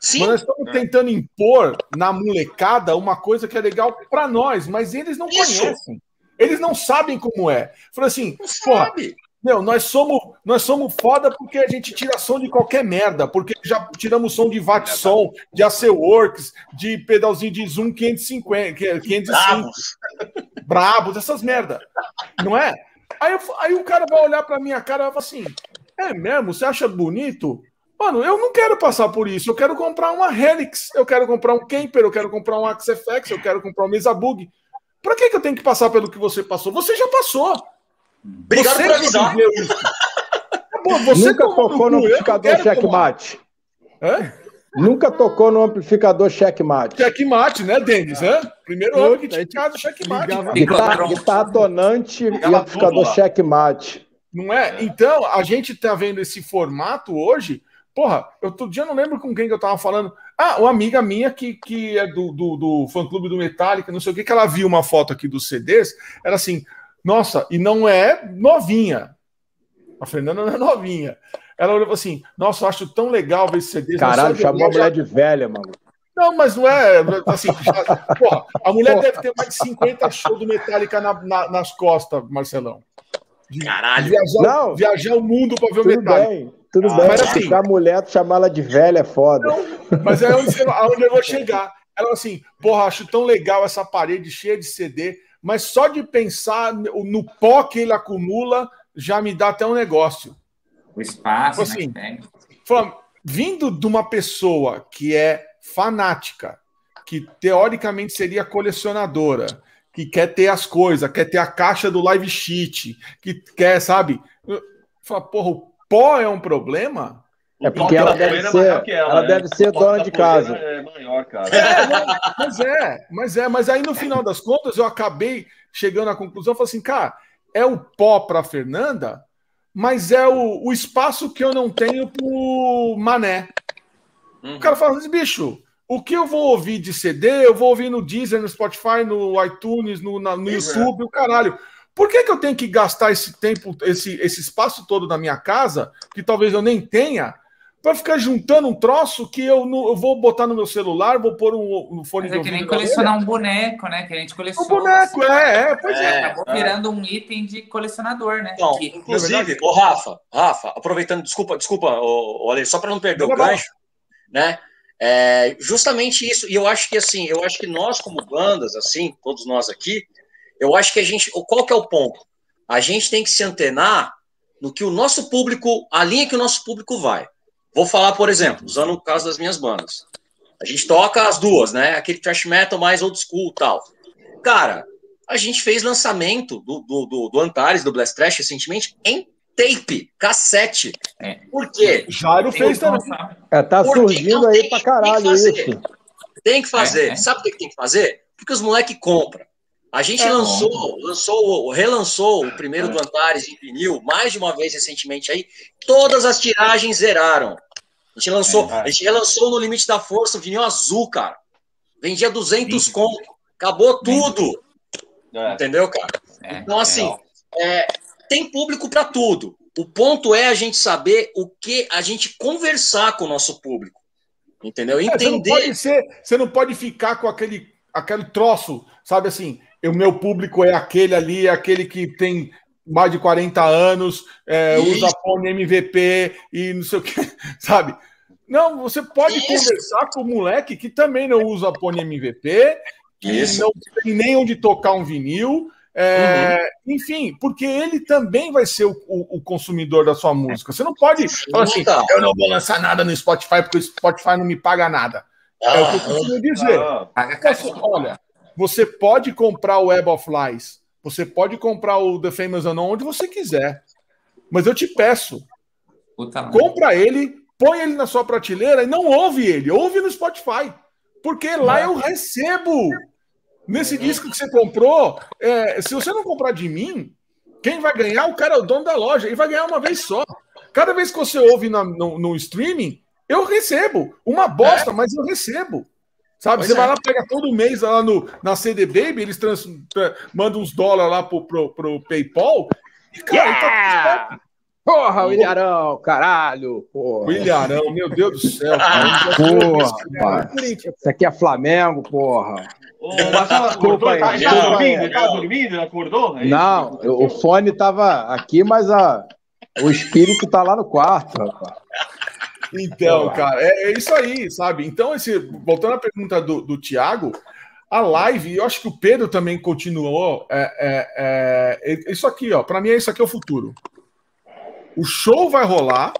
Sim. Mas nós estamos tentando impor na molecada uma coisa que é legal para nós, mas eles não Isso. conhecem. Eles não sabem como é. Falei assim, porra, meu, nós somos, nós somos foda porque a gente tira som de qualquer merda, porque já tiramos som de Vatson, de AC Works, de pedalzinho de Zoom 550, 505. Bravos. Bravos, essas merda. Não é? Aí, aí o cara vai olhar pra minha cara e vai falar assim: é mesmo? Você acha bonito? Mano, eu não quero passar por isso. Eu quero comprar uma Helix, eu quero comprar um Camper, eu quero comprar um AxeFX, eu quero comprar um Mesa Bug. Pra que, que eu tenho que passar pelo que você passou? Você já passou. Obrigado você por avisar. (laughs) você Nunca tocou no amplificador checkmate. Nunca tocou no amplificador checkmate. Checkmate, né, Denis? Né? Primeiro ano que tinha casa checkmate. Guitarra, guitarra tonante e amplificador checkmate. Não é? Então, a gente tá vendo esse formato hoje Porra, eu todo dia não lembro com quem que eu tava falando. Ah, uma amiga minha que, que é do, do, do fã-clube do Metallica, não sei o que, que ela viu uma foto aqui dos CDs, era assim, nossa, e não é novinha. A Fernanda não é novinha. Ela olhou assim, nossa, eu acho tão legal ver esse CD. Caralho, chamou a mulher de velha, mano. Não, mas não é assim. Já, porra, a mulher porra. deve ter mais de 50 shows do Metallica na, na, nas costas, Marcelão. De, Caralho. Viajar, não. viajar o mundo para ver Tudo o Metallica. Bem. Tudo ah, bem, mas assim, a mulher chamar ela de velha é foda. Não, mas é onde, onde eu vou chegar. Ela assim, porra, acho tão legal essa parede cheia de CD, mas só de pensar no pó que ele acumula já me dá até um negócio. O espaço, tipo assim, né? Falando, vindo de uma pessoa que é fanática, que teoricamente seria colecionadora, que quer ter as coisas, quer ter a caixa do live sheet, que quer, sabe? Fala, porra, pó é um problema? É porque ela deve ser, ela, ela né? deve ser dona de casa. É maior, cara. É, mas é, mas é, mas aí no final das contas eu acabei chegando à conclusão, falei assim, cara, é o pó para Fernanda, mas é o, o espaço que eu não tenho pro Mané. Uhum. O cara fala assim, bicho, o que eu vou ouvir de CD, eu vou ouvir no Deezer, no Spotify, no iTunes, no, na, no é. YouTube, é. o caralho. Por que, que eu tenho que gastar esse tempo, esse, esse espaço todo na minha casa, que talvez eu nem tenha, para ficar juntando um troço que eu, eu vou botar no meu celular, vou pôr um, um fone Mas é que nem colecionar um boneco, né? Que a gente coleciona. Um boneco, assim, é, é, pois é. é acabou é. virando um item de colecionador, né? Então, que, inclusive, o Rafa, Rafa, aproveitando, desculpa, desculpa, o, Ale, só para não perder não o gancho, né? É justamente isso. E eu acho que assim, eu acho que nós, como bandas, assim, todos nós aqui, eu acho que a gente. Qual que é o ponto? A gente tem que se antenar no que o nosso público, a linha que o nosso público vai. Vou falar, por exemplo, usando o caso das minhas bandas. A gente toca as duas, né? Aquele thrash metal mais old school tal. Cara, a gente fez lançamento do, do, do, do Antares, do Blast Trash, recentemente, em tape, cassete. É. Por quê? Jairo fez também. É, tá Porque surgindo aí pra caralho isso. Tem que fazer. É, é. Sabe o que tem que fazer? Porque os moleques compram. A gente é lançou, bom. lançou, relançou o primeiro é. do Antares em vinil mais de uma vez recentemente aí. Todas as tiragens zeraram. A gente lançou, é, a gente relançou no Limite da Força o vinil azul, cara. Vendia 200 Sim. conto. Acabou tudo. É. Entendeu, cara? É, então, assim, é, tem público para tudo. O ponto é a gente saber o que a gente conversar com o nosso público. Entendeu? Entender. Você não, ser, você não pode ficar com aquele, aquele troço, sabe assim? O meu público é aquele ali, é aquele que tem mais de 40 anos, é, usa fone MVP e não sei o que, (laughs) sabe? Não, você pode Isso. conversar com o moleque que também não usa Pony MVP, que Isso. não tem nem onde tocar um vinil. É, uhum. Enfim, porque ele também vai ser o, o, o, consumidor da sua música. Você não pode falar assim, eu não vou lançar nada no Spotify porque o Spotify não me paga nada. Ah, é o que eu costumo dizer. Ah, olha, você pode comprar o Web of Lies, você pode comprar o The Famous Unknown onde você quiser. Mas eu te peço, compra ele, põe ele na sua prateleira e não ouve ele, ouve no Spotify. Porque lá eu recebo. Nesse disco que você comprou, é, se você não comprar de mim, quem vai ganhar? O cara é o dono da loja e vai ganhar uma vez só. Cada vez que você ouve na, no, no, streaming, eu recebo. Uma bosta, é. mas eu recebo. Sabe? Pois você é. vai lá, pega todo mês lá no, na CD Baby, eles trans, mandam uns dólares lá pro, pro, pro PayPal. E, cara, tá yeah! tá Porra, o Ilharão, caralho. Porra. O Ilharão, meu Deus do céu. (laughs) porra, Isso aqui é Flamengo, porra. Ô, Marcelo, acordou? Tá, tá dormindo? Tá dormindo? Acordou? É Não, o fone tava aqui, mas a, o espírito tá lá no quarto, rapaz. Então, cara, é, é, isso aí, sabe? Então, esse, voltando à pergunta do, do Tiago, a live, eu acho que o Pedro também continuou. É, é, é isso aqui, ó. Para mim, é isso aqui é o futuro. O show vai rolar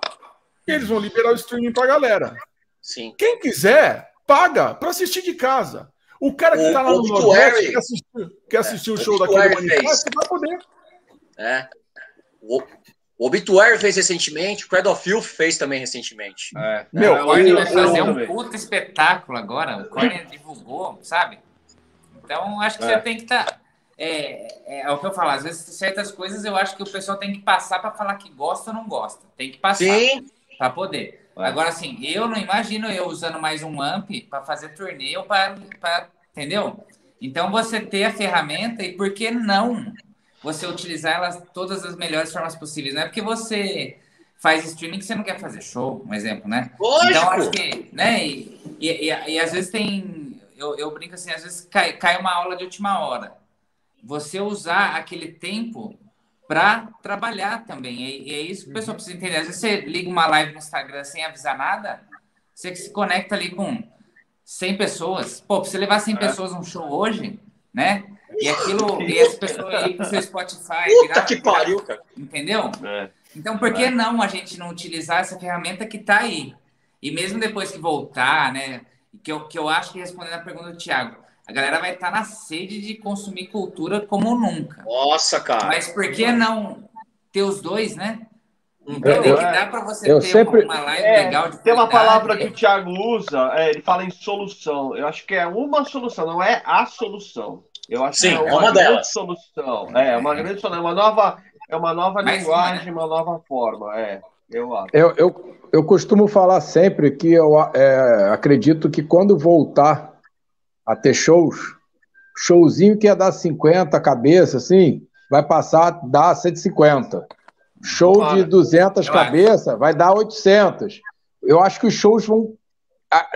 e eles vão liberar o streaming pra galera. Sim. Quem quiser, paga para assistir de casa. O cara que o, tá lá no Nordeste quer assistir, quer assistir é, o show o daquele manifesto, vai poder. É. O, o Obituary fez recentemente, o Cradle of Filth fez também recentemente. É. Meu, o Corner vai fazer um puta espetáculo agora. O Corner (laughs) divulgou, sabe? Então, acho que é. você tem que estar. Tá é, é, é, o que eu falo, às vezes certas coisas eu acho que o pessoal tem que passar para falar que gosta ou não gosta. Tem que passar para poder. É. Agora, assim, eu não imagino eu usando mais um amp para fazer turnê ou para. Entendeu? Então, você ter a ferramenta e por que não você utilizar elas todas as melhores formas possíveis? Não é porque você faz streaming que você não quer fazer show, um exemplo, né? Lógico. Então, acho que. Né? E, e, e, e às vezes tem. Eu, eu brinco assim, às vezes cai, cai uma aula de última hora você usar aquele tempo para trabalhar também. E, é isso que o pessoal precisa entender. Às vezes você liga uma live no Instagram sem avisar nada, você se conecta ali com 100 pessoas. Pô, pra você levar 100 é. pessoas num show hoje, né? E aquilo, (laughs) e as pessoas aí pro seu Spotify. Puta virar, que pariu, cara. Entendeu? É. Então, por que é. não a gente não utilizar essa ferramenta que está aí? E mesmo depois que voltar, né? Que eu, que eu acho que respondendo a pergunta do Thiago, a galera vai estar tá na sede de consumir cultura como nunca. Nossa, cara. Mas por que não ter os dois, né? Entender que dá para você eu ter sempre... uma live é, legal de Tem uma palavra que o Thiago usa, é, ele fala em solução. Eu acho que é uma solução, não é a solução. Eu acho Sim, que é uma, é uma delas. solução. É, uma grande solução, é uma nova, é uma nova linguagem, uma, né? uma nova forma. É, eu acho. Eu, eu, eu costumo falar sempre que eu é, acredito que quando voltar a ter shows, showzinho que ia dar 50 cabeça, assim, vai passar a dar 150. Show claro. de 200 cabeças vai dar 800. Eu acho que os shows vão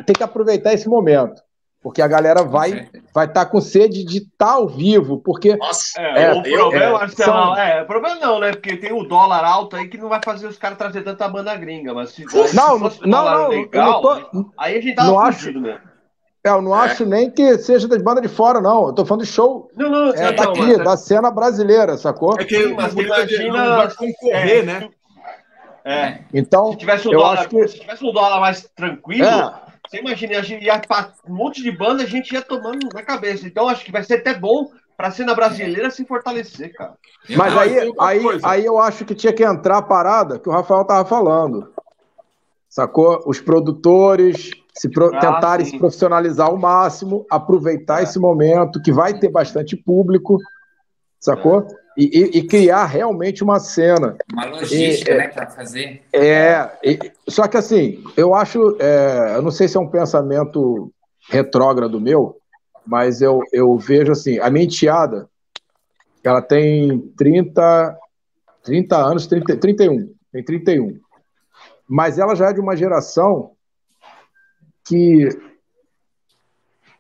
ter que aproveitar esse momento. Porque a galera vai vai estar tá com sede de estar tá ao vivo, porque Nossa, é, é, o problema, é, são... é, problema não, né? Porque tem o dólar alto aí que não vai fazer os caras trazer tanta banda gringa, mas se, não, se não, não, legal, não tô, aí a gente tava não acho, mesmo. É, eu não é. acho nem que seja das bandas de fora, não. Eu tô falando de show não, não, é, daqui, mas... É- da cena brasileira, sacou? É que mas imagina concorrer, é, né? É. Então, se tivesse um, dólar, que... se tivesse um dólar mais tranquilo, é. você imagina, a gente ia um monte de banda, a gente ia tomando na cabeça. Então, acho que vai ser até bom para a cena brasileira se fortalecer, cara. Mas aí, aí, aí eu acho que tinha que entrar a parada que o Rafael tava falando. Sacou? Os produtores, se pro, ah, tentarem sim. se profissionalizar ao máximo, aproveitar é. esse momento que vai ter bastante público, sacou? e, e, criar realmente uma cena. Uma logística, e, né, para fazer. É, e, só que assim, eu acho, é, eu não sei se é um pensamento retrógrado meu, mas eu, eu vejo assim, a minha enteada, ela tem 30, 30 anos, 30, 31, tem 31. Mas ela já é de uma geração que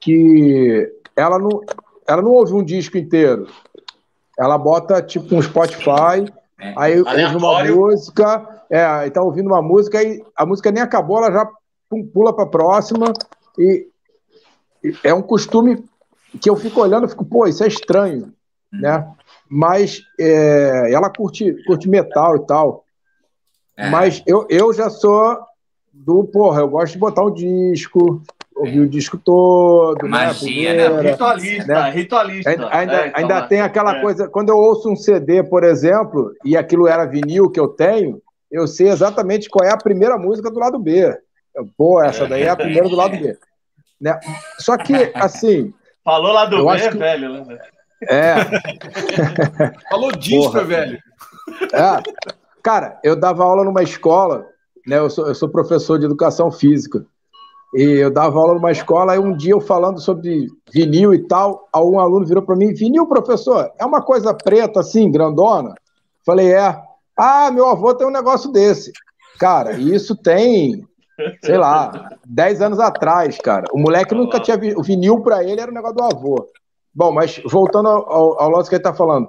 que ela não, ela não ouve um disco inteiro. Ela bota tipo um Spotify, é. aí ouve uma música, é, tá ouvindo uma música e a música nem acabou, ela já pula para a próxima e, e, é um costume que eu fico olhando, eu fico, pô, isso é estranho, né? Mas é, ela curte, curte metal e tal. É. Mas eu, eu já sou do, porra, eu gosto de botar um disco, ouvir o disco todo. Né, Magia, né? Primeira, ritualista, né? ritualista. Ainda, ainda, é, ainda então, tem aquela é. coisa, quando eu ouço um CD, por exemplo, e aquilo era vinil que eu tenho, eu sei exatamente qual é a primeira música do lado B. Pô, essa daí é a primeira do lado B. Né? Só que, assim. Falou lá do B, que... velho. Né? É. Falou disco, velho. É. Cara, eu dava aula numa escola, né? Eu sou, eu sou professor de educação física. E eu dava aula numa escola, e um dia eu falando sobre vinil e tal, um aluno virou para mim: vinil, professor, é uma coisa preta assim, grandona? Falei: é. Ah, meu avô tem um negócio desse. Cara, isso tem, sei lá, 10 anos atrás, cara. O moleque nunca tinha. O vinil para ele era o negócio do avô. Bom, mas voltando ao, ao, lance que ele está falando,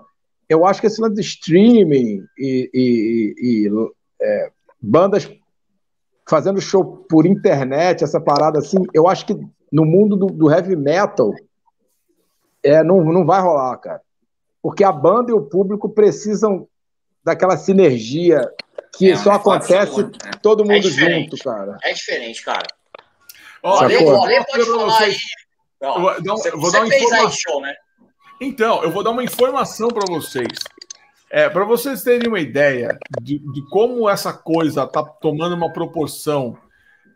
eu acho que esse lance de streaming e, e, e é, bandas fazendo show por internet, essa parada assim, eu acho que no mundo do, do heavy metal é, não, não vai rolar, cara. Porque a banda e o público precisam daquela sinergia que é, só acontece né? todo mundo é junto, cara. É diferente, cara. Ó, Ale, pode falar aí. Ó, vou dar, você, vou dar uma informação. Show, né? Então, eu vou dar uma informação para vocês. É, para vocês terem uma ideia de, de como essa coisa está tomando uma proporção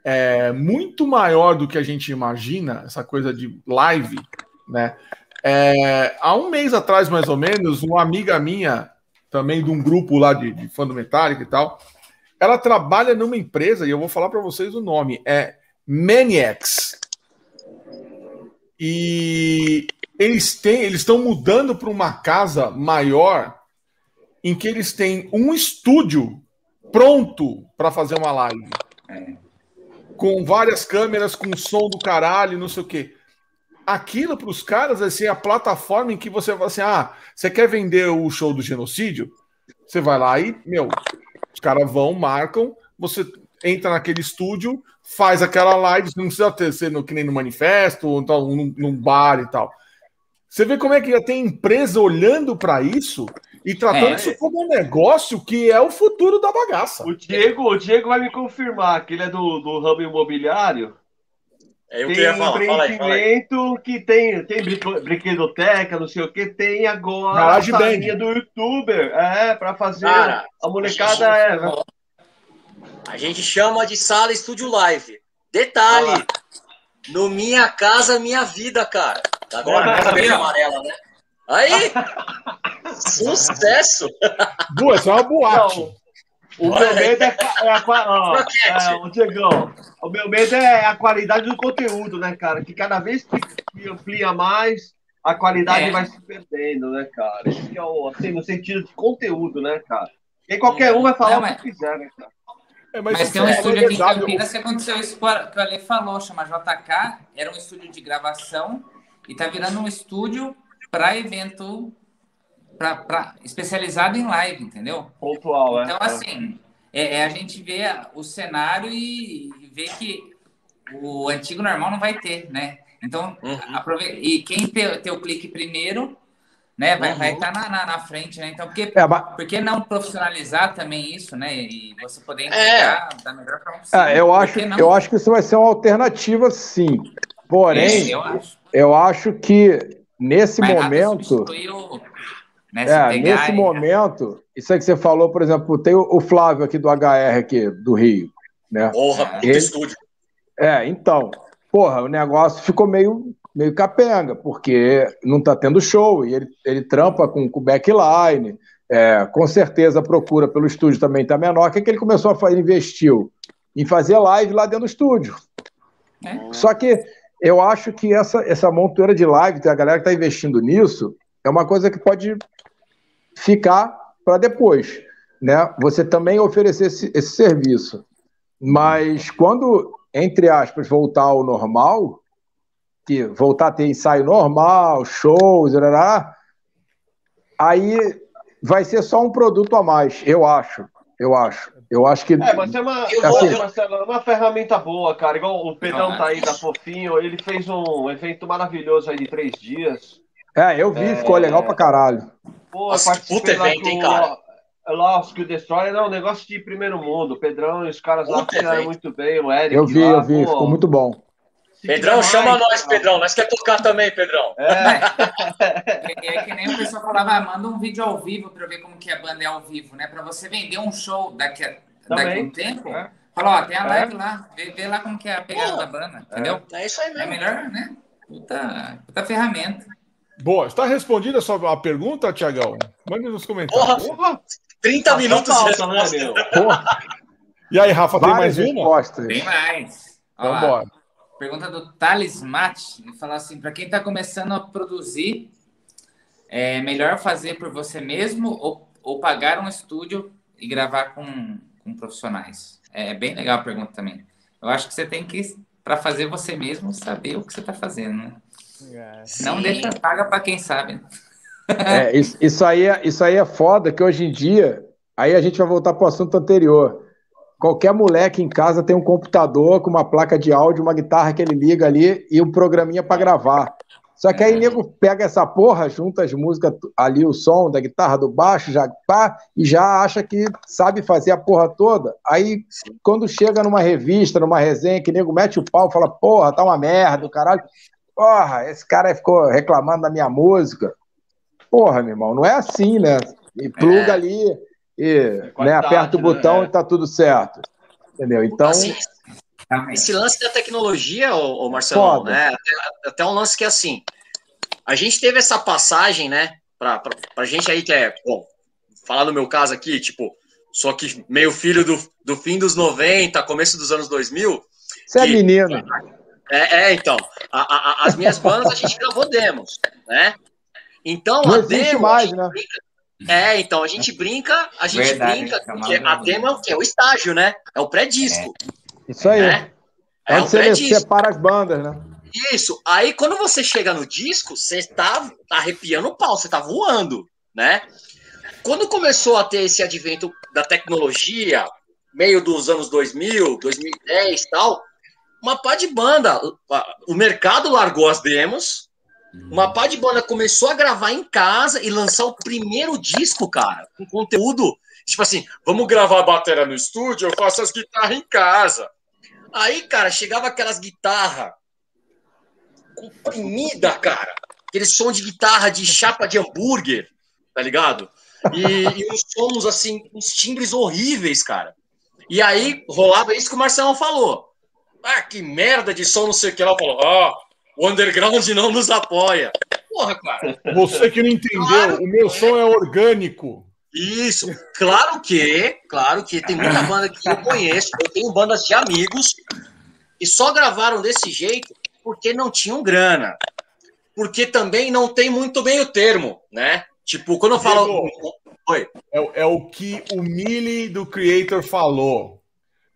é, muito maior do que a gente imagina, essa coisa de live, né? É, há um mês atrás, mais ou menos, uma amiga minha, também de um grupo lá de, de fã do Metallica e tal, ela trabalha numa empresa, e eu vou falar para vocês o nome, é Maniacs. E eles têm, eles estão mudando para uma casa maior em que eles têm um estúdio pronto para fazer uma live. É. Com várias câmeras, com som do caralho, não sei o quê. Aquilo para os caras vai ser a plataforma em que você vai assim: ah, você quer vender o show do genocídio? Você vai lá e, meu, os caras vão, marcam, você entra naquele estúdio, faz aquela live, não precisa ter, ser no, que nem no manifesto, ou então, num, num bar e tal. Você vê como é que já tem empresa olhando para isso e tratando é. isso como um negócio que é o futuro da bagaça. O Diego, o Diego vai me confirmar que ele é do, do ramo imobiliário. É eu tem queria falar, empreendimento fala aí, fala aí. que tem, tem brinquedoteca, não sei o que, tem agora Garage a salinha do youtuber, é, para fazer Cara, a molecada a gente, é. A gente chama de sala estúdio live. Detalhe, Olá. no Minha Casa Minha Vida, cara. Agora, essa verde amarela, né? Aí! (laughs) Sucesso! Duas, é uma boate. Não, o meu medo é, é a, ó, é, o Diegão, o meu medo é a qualidade do conteúdo, né, cara? Que cada vez que amplia mais, a qualidade é. vai se perdendo, né, cara? Isso que é o, assim, no sentido de conteúdo, né, cara? E qualquer um vai falar Não, mas... o que quiser, né, cara? É, mas, mas tem um é estúdio aqui em Campinas que aconteceu isso que o Ale falou, chama JK, era um estúdio de gravação e tá virando um estúdio para evento pra, pra, especializado em live, entendeu? Pontual, é. Então, assim, é, é, a gente vê o cenário e, e vê que o antigo normal não vai ter, né? Então, uhum. aproveita. E quem ter, ter o clique primeiro, né, vai uhum. estar tá na, na, na, frente, né? Então, por que, é, mas... por que não profissionalizar também isso, né? E você poder é. entregar é. da melhor forma possível? É, eu, acho, eu acho que isso vai ser uma alternativa, sim. Porém, eu, acho. eu acho que nesse Mas momento. Né, é, nesse momento, isso aí que você falou, por exemplo, tem o Flávio aqui do HR aqui, do Rio. Né? Porra, Ele... estúdio. É, então, porra, o negócio ficou meio meio capenga, porque não está tendo show e ele, ele trampa com o backline. É, com certeza a procura pelo estúdio também está menor. O que, que ele começou a fazer? Investiu em fazer live lá dentro do estúdio. É. Só que eu acho que essa, essa montoeira de live, a galera que está investindo nisso, é uma coisa que pode ficar para depois. Né? Você também oferecer esse, esse serviço. Mas quando, entre aspas, voltar ao normal, que voltar a ter ensaio normal, shows, aí vai ser só um produto a mais, eu acho. Eu acho. Eu acho que. É, mas é uma, assim, Marcelo, é uma ferramenta boa, cara. Igual o Pedrão tá aí, da Fofinho, ele fez um evento maravilhoso aí de três dias. É, eu vi, é... ficou legal pra caralho. Pô, Nossa, puta evento, hein, cara? Lost que o Destroyer é um negócio de primeiro mundo. O Pedrão e os caras lá fizeram muito bem, o Eric. Eu vi, lá, eu vi, pô, ficou muito bom. Pedrão, chama nós, Pedrão. Nós quer tocar também, Pedrão. É. é que nem o pessoal falava, ah, manda um vídeo ao vivo para ver como que a banda é ao vivo, né? Para você vender um show daqui a, daqui a um tempo. É. Fala, ó, tem a é. live é. lá, vê, vê, lá como que é a pegada Pô, da banda, entendeu? É isso aí mesmo. É melhor, né? Puta, puta ferramenta. Boa, está respondida a sua pergunta, Tiagão? Mande nos comentários. Porra, 30 Nossa, minutos falta, né, meu? Porra. E aí, Rafa, tem mais uma? Tem mais. Vamos embora. Pergunta do Thales Mate. Ele fala assim: para quem está começando a produzir, é melhor fazer por você mesmo ou, ou pagar um estúdio e gravar com, com profissionais? É bem legal a pergunta também. Eu acho que você tem que, para fazer você mesmo, saber o que você está fazendo, né? É, Não deixa paga para quem sabe. É, isso, isso, aí é, isso aí é foda, que hoje em dia, aí a gente vai voltar para o assunto anterior. Qualquer moleque em casa tem um computador com uma placa de áudio, uma guitarra que ele liga ali e um programinha para gravar. Só que aí o nego pega essa porra, junta as músicas ali, o som da guitarra, do baixo, já pá, e já acha que sabe fazer a porra toda. Aí, quando chega numa revista, numa resenha, que o nego mete o pau, fala, porra, tá uma merda, caralho. Porra, esse cara ficou reclamando da minha música. Porra, meu irmão, não é assim, né? E pluga é. ali, e é né, aperta o botão né? e tá tudo certo. Entendeu? Então. Assim, esse lance da tecnologia, ô, ô Marcelo, né? Até, até, um lance que é assim. A gente teve essa passagem, né? Pra, pra, pra gente aí que é. Bom, falar no meu caso aqui, tipo, só que meio filho do, do fim dos 90, começo dos anos 2000. Você é menino. É, é então. A, a, as minhas bandas a gente gravou demos, né? Então, Não a demo. Mais, né? É, então a gente brinca, a gente Verdade, brinca, porque a demo é o que? É o estágio, né? É o pré-disco. É. Isso aí. Né? É, é você separa as bandas, né? Isso. Aí quando você chega no disco, você tá arrepiando o pau, você tá voando, né? Quando começou a ter esse advento da tecnologia, meio dos anos 2000, 2010 e tal, uma pá de banda, o mercado largou as demos, uma pá de banda começou a gravar em casa e lançar o primeiro disco, cara, com conteúdo. Tipo assim, vamos gravar a bateria no estúdio, eu faço as guitarras em casa. Aí, cara, chegava aquelas guitarras comprimida, cara. Aquele som de guitarra de chapa de hambúrguer, tá ligado? E, e uns sons, assim, uns timbres horríveis, cara. E aí rolava isso que o Marcelo falou. Ah, que merda de som, não sei o que. Ela falou, ah, o underground não nos apoia. Porra, cara. Você que não entendeu, claro o meu som é orgânico. Isso, claro que, claro que tem muita banda que eu conheço, eu tenho bandas de amigos que só gravaram desse jeito porque não tinham grana. Porque também não tem muito bem o termo, né? Tipo, quando eu falo. Oi. É, é o que o Mili do Creator falou.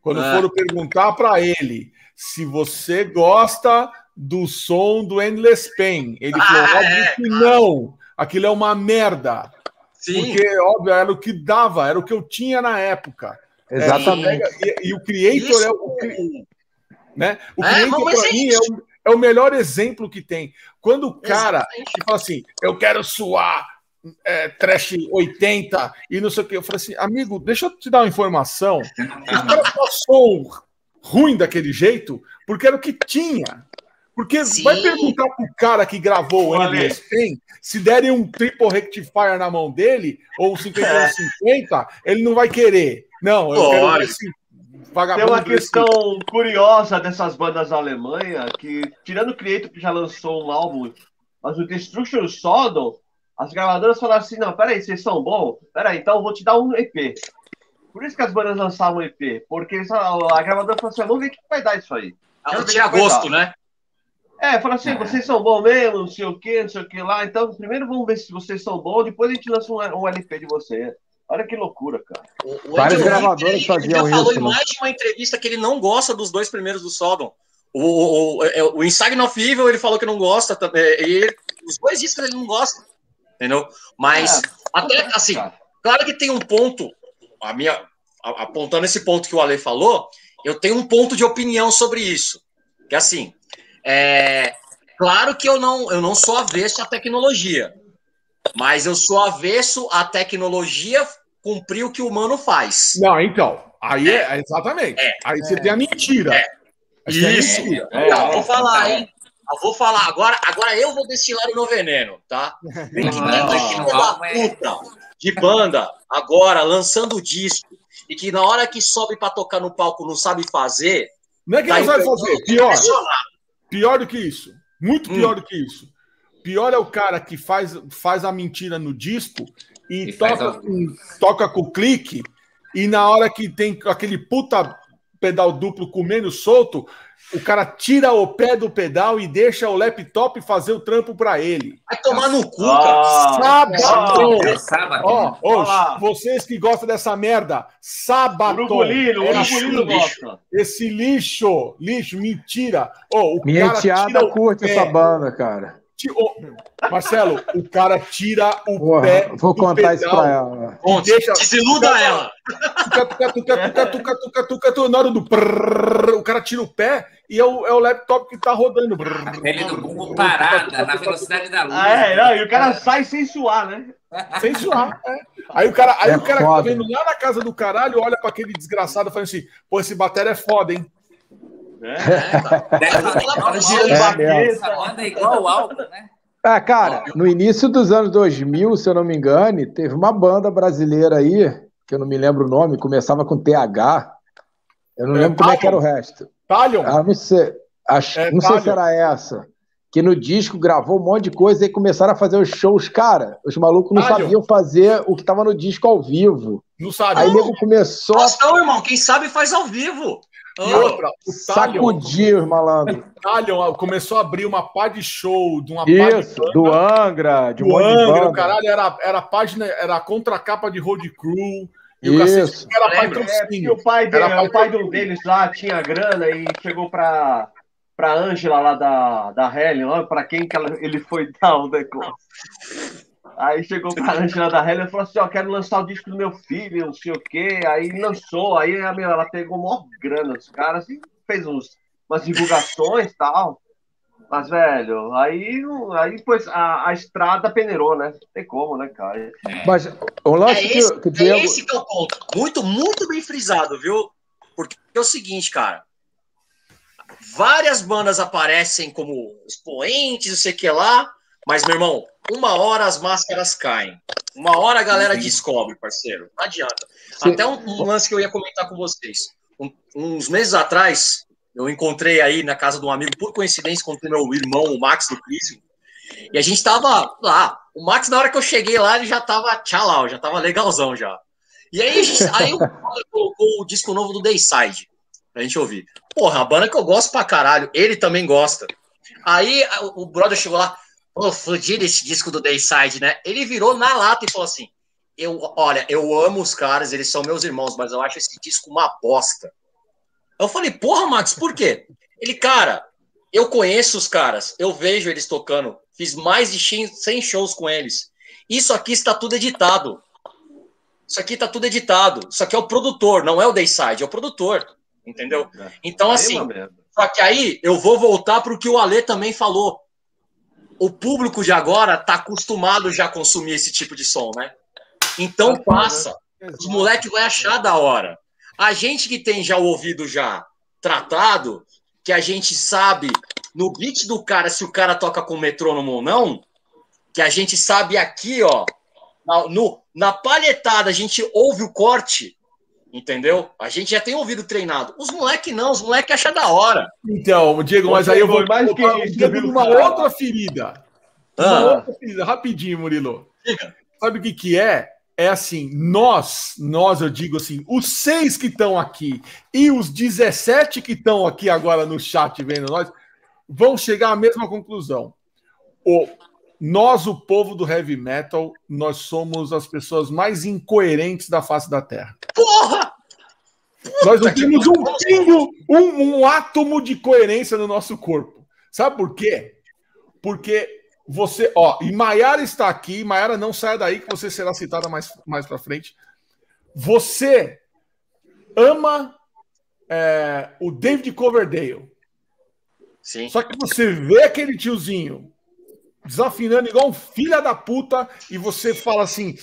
Quando ah. foram perguntar para ele se você gosta do som do Endless Pain. Ele ah, falou, óbvio é, que não, aquilo é uma merda. Sim. Porque, óbvio, era o que dava, era o que eu tinha na época. Exatamente. É, e, e, o Creator Isso. é o. Né? O é, Creator, para mim, é o, é o, melhor exemplo que tem. Quando o cara fala assim, eu quero suar é, trash 80 e não sei o que, eu falei assim, amigo, deixa eu te dar uma informação. (laughs) O cara passou ruim daquele jeito porque era o que tinha. Porque Sim. vai perguntar pro cara que gravou o Endless Pain, se derem um triple rectifier na mão ddele, ou 50 é. 50, ele não vai querer. Não, eu quero assim, vagabundo. Tem uma questão desse... curiosa dessas bandas alemãs, que, tirando o Creator, que já lançou um álbum, mas o Destruction Sodom, as gravadoras falaram assim: não, peraí, vocês são bons? Peraí, então eu vou te dar um EP. Por isso que as bandas lançavam EP, porque a gravadora falou assim: vamos ver o que vai dar isso aí. Ela tinha gosto, né? É, fala assim, vocês são bons mesmo, não sei o que, não sei o que lá. Então, primeiro vamos ver se vocês são bons, depois a gente lança um, um LP de vocês. Olha que loucura, cara. O, o Vários gravadores faziam ele já falou em né? mais de uma entrevista que ele não gosta dos dois primeiros do Sodom. O, o, o, é, o Inside of Evil ele falou que não gosta também. E os dois discos ele não gosta. Entendeu? Mas, é, até assim, claro que tem um ponto, a minha, apontando esse ponto que o Ale falou, eu tenho um ponto de opinião sobre isso. Que assim, é, claro que eu não, eu não sou avesso à tecnologia, mas eu sou avesso à tecnologia cumprir o que o humano faz. Não, então, aí é, é exatamente. É, aí você tem a mentira. É. Isso. Não, vou falar, hein? Eu vou falar agora, agora eu vou destilar o meu veneno, tá? Tem que ter da puta de banda agora lançando o disco e que na hora que sobe para tocar no palco não sabe fazer. Não é que tá não sabe fazer, pior. Pior do que isso. Muito hum. pior hum. do que isso. Pior é o cara que faz, faz a mentira no disco e, e toca, com, toca com clique, e na hora que tem aquele puta pedal duplo comendo solto, o cara tira o pé do pedal e deixa o laptop fazer o trampo para ele. Vai tomar no cu, cara. Sábado. É sábado. Ó, ó, vocês que gostam dessa merda, sábado. Urugulino, é Urugulino gosta. Esse lixo, lixo, mentira. Oh, o Minha enteada curte essa banda, cara. Marcelo, o cara tira o Porra, pé. Vou contar pedal, isso pra ela. Deixa, desiluda tuca, ela. Tuca, tuca, tuca, tuca, tuca, tuca, tuca, na hora do prrr, o cara tira o pé e é o, é o laptop que tá rodando. Ele do bumbo parada, na velocidade da luz. Ah, é, não, e o cara sai sem suar, né? Sem suar, é. Aí o cara, aí é o cara que tá vendo lá na casa do caralho olha pra aquele desgraçado e fala assim: pô, esse batéria é foda, hein? É, é, igual o álbum, né? Ah, cara, no início dos anos 2000, se eu não me engano, teve uma banda brasileira aí, que eu não me lembro o nome, começava com TH. Eu não é, lembro como é que era o resto. Talion? Ah, não sei. Acho, é, não sei se era essa. Que no disco gravou um monte de coisa e começaram a fazer os shows. Cara, os malucos não Talion. sabiam fazer o que tava no disco ao vivo. Não sabe. Aí o nego começou. Nossa, não, irmão, quem sabe faz ao vivo. E outra, o Sacudir, malandro. (laughs) O Talion começou a abrir uma pá de show, de uma Isso, de do Angra, de do um Angra, o caralho, era, era a página, era a contracapa de Road Crew. E o Isso. era patrocínio. É, o pai, dele, era o pai do deles lá tinha grana e chegou pra, pra Ângela lá da, da Helen, olha pra quem que ela, ele foi (laughs) dar o decor. Aí chegou pra Angela da Helen e falou assim: Ó, quero lançar o disco do meu filho, não sei o quê. Aí lançou, aí a minha, ela pegou maior grana dos caras e fez uns, umas divulgações e tal. Mas, velho, aí, aí pois, a, a estrada peneirou, né? Não tem como, né, cara? É. Mas o lance é esse, que, que Diego... é esse que é o ponto. Muito, muito bem frisado, viu? Porque é o seguinte, cara. Várias bandas aparecem como expoentes, não sei o que lá, mas, meu irmão, uma hora as máscaras caem. Uma hora a galera descobre, parceiro. Não adianta. Sim. Até um, um, lance que eu ia comentar com vocês. Um, uns meses atrás, eu encontrei aí na casa de um amigo, por coincidência, encontrei meu irmão, o Max do Crismo. E a gente tava lá. O Max, na hora que eu cheguei lá, ele já tava tchau, já tava legalzão já. E aí, a gente, aí colocou o disco novo do Dayside pra gente ouvir. Porra, a banda que eu gosto pra caralho. Ele também gosta. Aí o brother chegou lá, Pô, fudido esse disco do Dayside, né? Ele virou na lata e falou assim: eu, olha, eu amo os caras, eles são meus irmãos, mas eu acho esse disco uma bosta. Eu falei, porra, Max, por quê? Ele, cara, eu conheço os caras, eu vejo eles tocando, fiz mais de 100 shows com eles. Isso aqui está tudo editado. Isso aqui está tudo editado. Isso aqui é o produtor, não é o Dayside, é o produtor. Entendeu? É. Então, assim, só que aí eu vou voltar para o que o Ale também falou o público de agora tá acostumado já a consumir esse tipo de som, né? Então passa. Os moleques vão achar da hora. A gente que tem já o ouvido já tratado, que a gente sabe no beat do cara se o cara toca com metrônomo ou não, que a gente sabe aqui, ó, na, no, na palhetada a gente ouve o corte, Entendeu? A gente já tem ouvido treinado. Os moleques não, os moleques acham da hora. Então, Diego, mas aí eu vou mais que isso, uma outra ferida. Uma ah. outra ferida. Rapidinho, Murilo. Diga. Sabe o que, que é? É assim, nós, nós eu digo assim, os seis que estão aqui e os 17 que estão aqui agora no chat vendo nós, vão chegar à mesma conclusão. O, nós, o povo do heavy metal, nós somos as pessoas mais incoerentes da face da Terra. Porra! Nós não temos um pingo, um, um átomo de coerência no nosso corpo. Sabe por quê? Porque você, ó, e Maiara está aqui, Maiara não saia daí que você será citada mais, mais para frente. Você ama é, o David Coverdale. Sim. Só que você vê aquele tiozinho desafinando igual um filho da puta e você fala assim: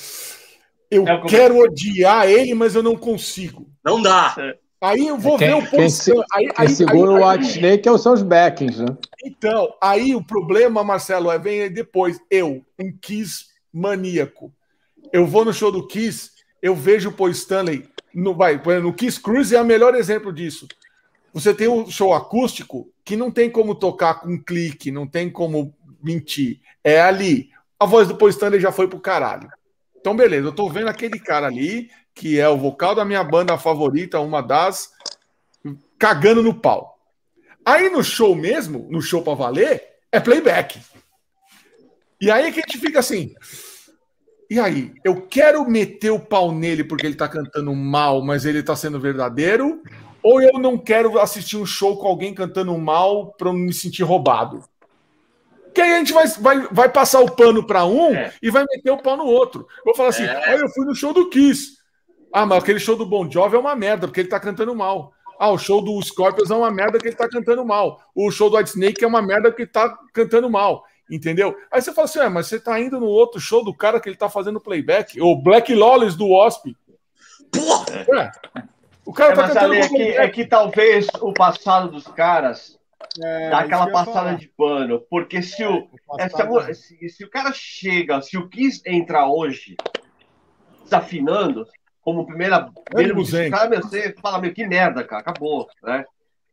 eu é quero odiar ele, mas eu não consigo. Não dá. Aí eu vou quem, ver o Quem, se, aí, quem aí, segura aí, o White Snake são os backings, né? Então, aí o problema, Marcelo, é vem depois. Eu, um Kiss maníaco. Eu vou no show do Kiss, eu vejo o Paul Stanley. No, vai, no Kiss Cruise é o melhor exemplo disso. Você tem um show acústico que não tem como tocar com clique, não tem como mentir. É ali. A voz do Paul Stanley já foi pro caralho. Então, beleza, eu tô vendo aquele cara ali que é o vocal da minha banda favorita, uma das, cagando no pau. Aí no show mesmo, no show para valer, é playback. E aí que a gente fica assim. E aí, eu quero meter o pau nele porque ele tá cantando mal, mas ele tá sendo verdadeiro, ou eu não quero assistir um show com alguém cantando mal para não me sentir roubado? Que aí a gente vai, vai, vai passar o pano para um é. e vai meter o pau no outro. Vou falar assim: é. olha, eu fui no show do Kiss. Ah, mas aquele show do Bon Jovi é uma merda, porque ele tá cantando mal. Ah, o show do Scorpions é uma merda porque ele tá cantando mal. O show do White Snake é uma merda porque ele tá cantando mal. Entendeu? Aí você fala assim, é, mas você tá indo no outro show do cara que ele tá fazendo playback, o Black Lawless do Wasp. Porra! O cara é, tá cantando ali, é, que, é que talvez o passado dos caras é, dá aquela passada de pano. Porque se o, é, se, se, o cara chega, se o Kiss entrar hoje desafinando, como primeira. Primeiro, cara, meu, você fala, meu, que merda, cara, acabou, né?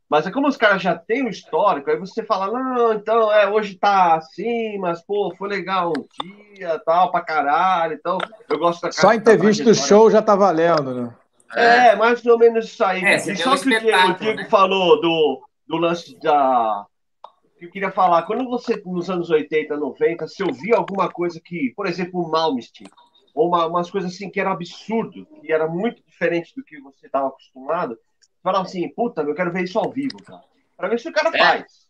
Mas é como os caras já têm um histórico, aí você fala, não, então, é, hoje tá assim, mas, pô, foi legal um dia, tal, pra caralho, então, eu gosto da Só em ter visto o show já tá valendo, né? É, mais ou menos isso aí. É, e só que o Diego, o Diego né? falou do, do lance da... que eu queria falar, quando você, nos anos 80, 90, se ouvia alguma coisa que, por exemplo, o Malmsteen, ou uma, umas coisas assim que era absurdo, que era muito diferente do que você estava acostumado, falava assim, puta, eu quero ver isso ao vivo, cara. Para ver se o cara é. faz.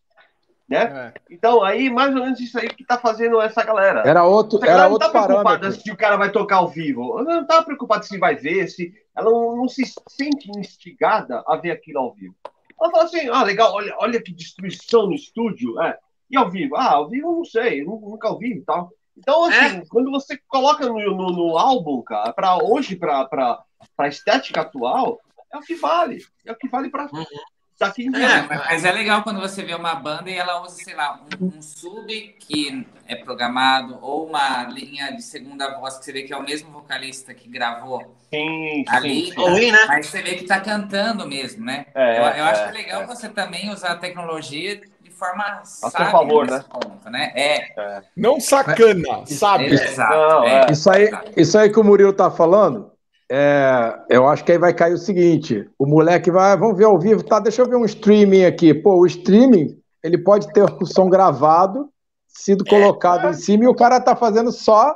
Né? É. Então, aí, mais ou menos isso aí que tá fazendo essa galera. Era outro, essa era outro não tá preocupada se o cara vai tocar ao vivo. Ela não tá preocupada se vai ver, se ela não, não, se sente instigada a ver aquilo ao vivo. Ela fala assim, ah, legal, olha, olha que destruição no estúdio. É. E ao vivo? Ah, ao vivo eu não sei, eu nunca ouvi e tal. Então, é. assim, é. quando você coloca no, no, no álbum, cara, para hoje, para a estética atual, é o que vale. É o que vale para uhum. Em diante. É, mas é legal quando você vê uma banda e ela usa, sei lá, um, um, sub que é programado, ou uma linha de segunda voz que você vê que é o mesmo vocalista que gravou sim, ali. Sim, sim. Né? Mas você vê que tá cantando mesmo, né? É, eu, eu acho é, legal é. você também usar a tecnologia forma a seu favor, né? Ponto, né? É. é. Não sacana, sabe? Exato. Não, é. Isso, aí, isso aí que o Murilo tá falando, é, eu acho que aí vai cair o seguinte: o moleque vai, vamos ver ao vivo, tá? Deixa eu ver um streaming aqui. Pô, o streaming ele pode ter o som gravado, sido é. colocado em cima e o cara tá fazendo só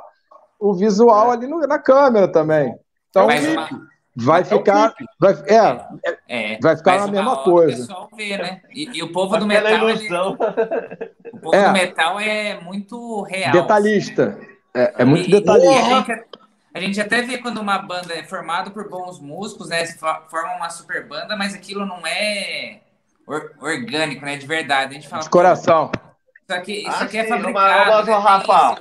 o visual ali no, na câmera também. Então, Mas, vai é ficar. Vai, é, é, vai ficar a mesma coisa. O pessoal vê, né? E, e o povo do metal. Ele, o povo é. do metal é muito real. Detalhista. É, é muito e, detalhista. Gente, a gente, até vê quando uma banda é formada por bons músicos, né? Formam uma super banda, mas aquilo não é or, orgânico, né? De verdade. A gente fala. De coração. Isso aqui, isso ah, aqui é fabricado. Mas, né? Rafa,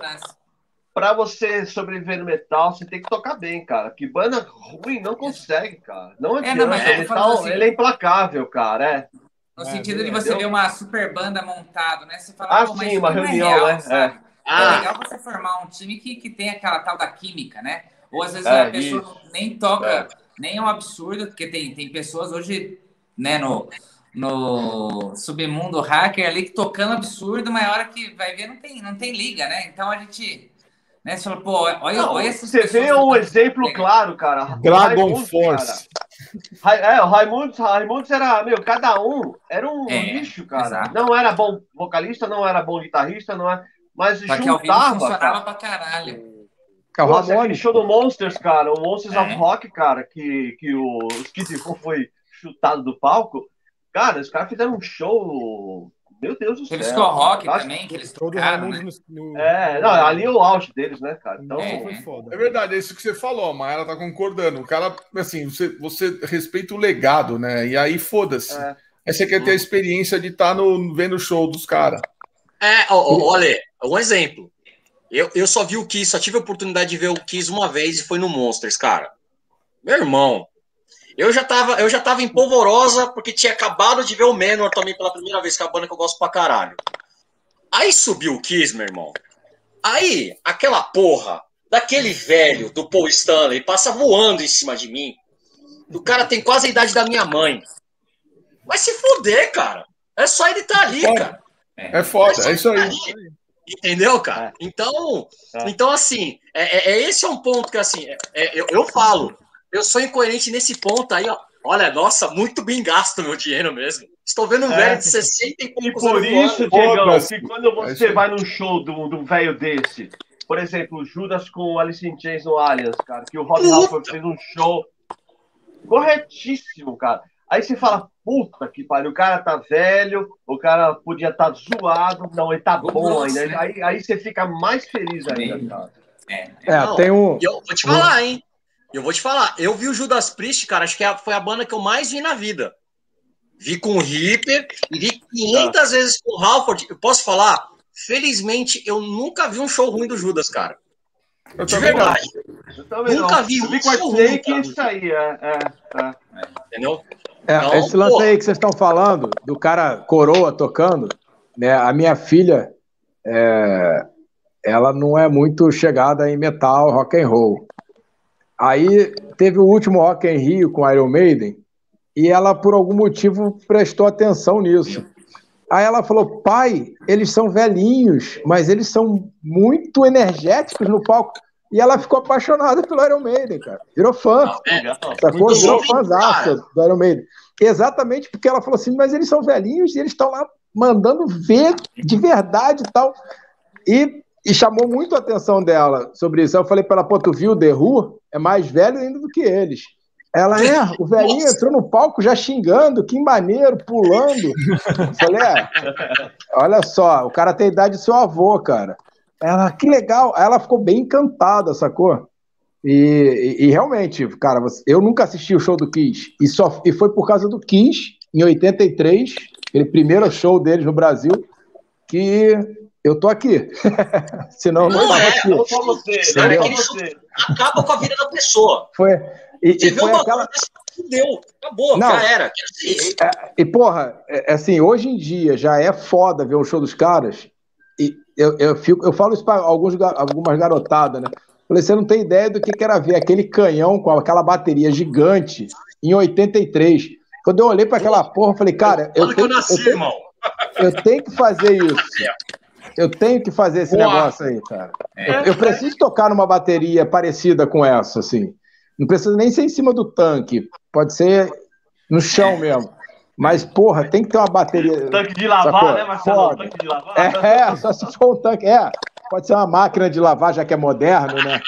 para você sobreviver no metal, você tem que tocar bem, cara. Que banda ruim não consegue, cara. Não adianta. É, não, mas, é, metal, assim, ele é implacável, cara. É. No é, sentido de você ver uma super banda montada, né? Você fala, ah, sim, uma é reunião, real, né? É. Ah. é legal você formar um time que, que tem aquela tal da química, né? Ou às vezes a pessoa isso. nem toca nem é um absurdo, porque tem, tem pessoas hoje, né, no, no submundo hacker ali que tocando absurdo, mas a hora que vai ver não tem, não tem liga, né? Então a gente. Né, você fala, pô, olha, não, olha Você vê um exemplo claro, cara. Dragon Force. Cara. É, o Raimundos, Raimundos era, meu, cada um era um é, lixo, cara. Exato. Não era bom vocalista, não era bom guitarrista, não era. Mas Só juntava. Funcionava cara. pra caralho. Nossa, aquele show do Monsters, cara, o Monsters é. of Rock, cara, que, que o Skid foi chutado do palco. Cara, os caras fizeram um show. Meu Deus do céu. Eles rock também, que eles tocaram, né? no... É, não, ali é o auge deles, né, cara? Então, é, foi foda. É verdade, é isso que você falou, mas ela tá concordando. O cara, assim, você, você respeita o legado, né? E aí, foda-se. É. Aí você quer ter a experiência de estar tá no, vendo o show dos caras. É, olha, um exemplo. Eu, eu só vi o Kiss, só tive a oportunidade de ver o Kiss uma vez e foi no Monsters, cara. Meu irmão, eu já tava, eu já tava em polvorosa porque tinha acabado de ver o Menor também pela primeira vez, que é a banda que eu gosto pra caralho. Aí subiu o Kiss, meu irmão. Aí, aquela porra daquele velho do Paul Stanley passa voando em cima de mim. O cara tem quase a idade da minha mãe. Vai se fuder, cara. É só ele estar tá ali, é, cara. É foda, é, é isso aí. Tá Entendeu, cara? É. Então, é. então assim, é, é, esse é um ponto que, assim, eu, eu falo, eu sou incoerente nesse ponto aí, ó. Olha, nossa, muito bem gasto meu dinheiro mesmo. Estou vendo um é. velho de 60 e poucos E por isso, Diegão, que quando você é vai num show de um velho desse, por exemplo, Judas com Alice in Chains no Allianz, cara, que o Rob Halford fez um show corretíssimo, cara. Aí você fala, puta que pariu, o cara tá velho, o cara podia estar tá zoado, não, ele tá bom ainda. Né? Aí, aí você fica mais feliz ainda, cara. É, é não, tem um. Eu vou te falar, hein? Eu vou te falar, eu vi o Judas Priest, cara, acho que é foi a banda que eu mais vi na vida. Vi com o Ripper e vi 500 ah. vezes com o Halford. Eu posso falar? Felizmente, eu nunca vi um show ruim do Judas, cara. Eu De verdade. nunca não. vi um vi show ruim. Que isso aí, é, é, é. Entendeu? É, então, esse lance pô. aí que vocês estão falando, do cara coroa tocando, né? A minha filha, é, ela não é muito chegada em metal, rock and roll. Aí teve o último Rock em Rio com Iron Maiden e ela, por algum motivo, prestou atenção nisso. Aí ela falou: pai, eles são velhinhos, mas eles são muito energéticos no palco. E ela ficou apaixonada pelo Iron Maiden, cara. Virou fã. É, sacou? Virou fãzaça do Iron Maiden. Exatamente porque ela falou assim: mas eles são velhinhos e eles estão lá mandando ver de verdade e tal. E e chamou muito a atenção dela sobre isso. Eu falei para ela, pô, tu viu o The Who? É mais velho ainda do que eles. Ela, é, o velhinho Nossa. entrou no palco já xingando, que maneiro, pulando. Eu falei, é, olha só, o cara tem idade do seu avô, cara. Ela, que legal. Ela ficou bem encantada, sacou? E, e, e, realmente, cara, eu nunca assisti o show do Kiss. E, só, e foi por causa do Kiss, em 83, aquele primeiro show deles no Brasil, que eu tô aqui. (laughs) Senão não, não é, aqui. Não você, não é você. Acaba com a vida da pessoa. Foi. E, você e foi aquela... Deu, acabou, não, já era. E, é, e, porra, é, é, assim, hoje em dia já é foda ver o show dos caras. E eu, eu, fico, eu falo isso para algumas garotadas, né? Falei, você não tem ideia do que, que era ver aquele canhão com aquela bateria gigante em 83. Quando eu olhei para aquela porra, eu falei, cara, eu tenho, eu, nasci, eu, tenho, eu tenho que fazer isso. Eu tenho que fazer esse Boa. negócio aí, cara. É. Eu, eu, preciso tocar numa bateria parecida com essa, assim. Não precisa nem ser em cima do tanque. Pode ser no chão mesmo. Mas, porra, tem que ter uma bateria. (laughs) Tanque de lavar, né, Marcelo? Tanque de lavar. É, é, só se for um tanque. É, pode ser uma máquina de lavar, já que é moderno, né?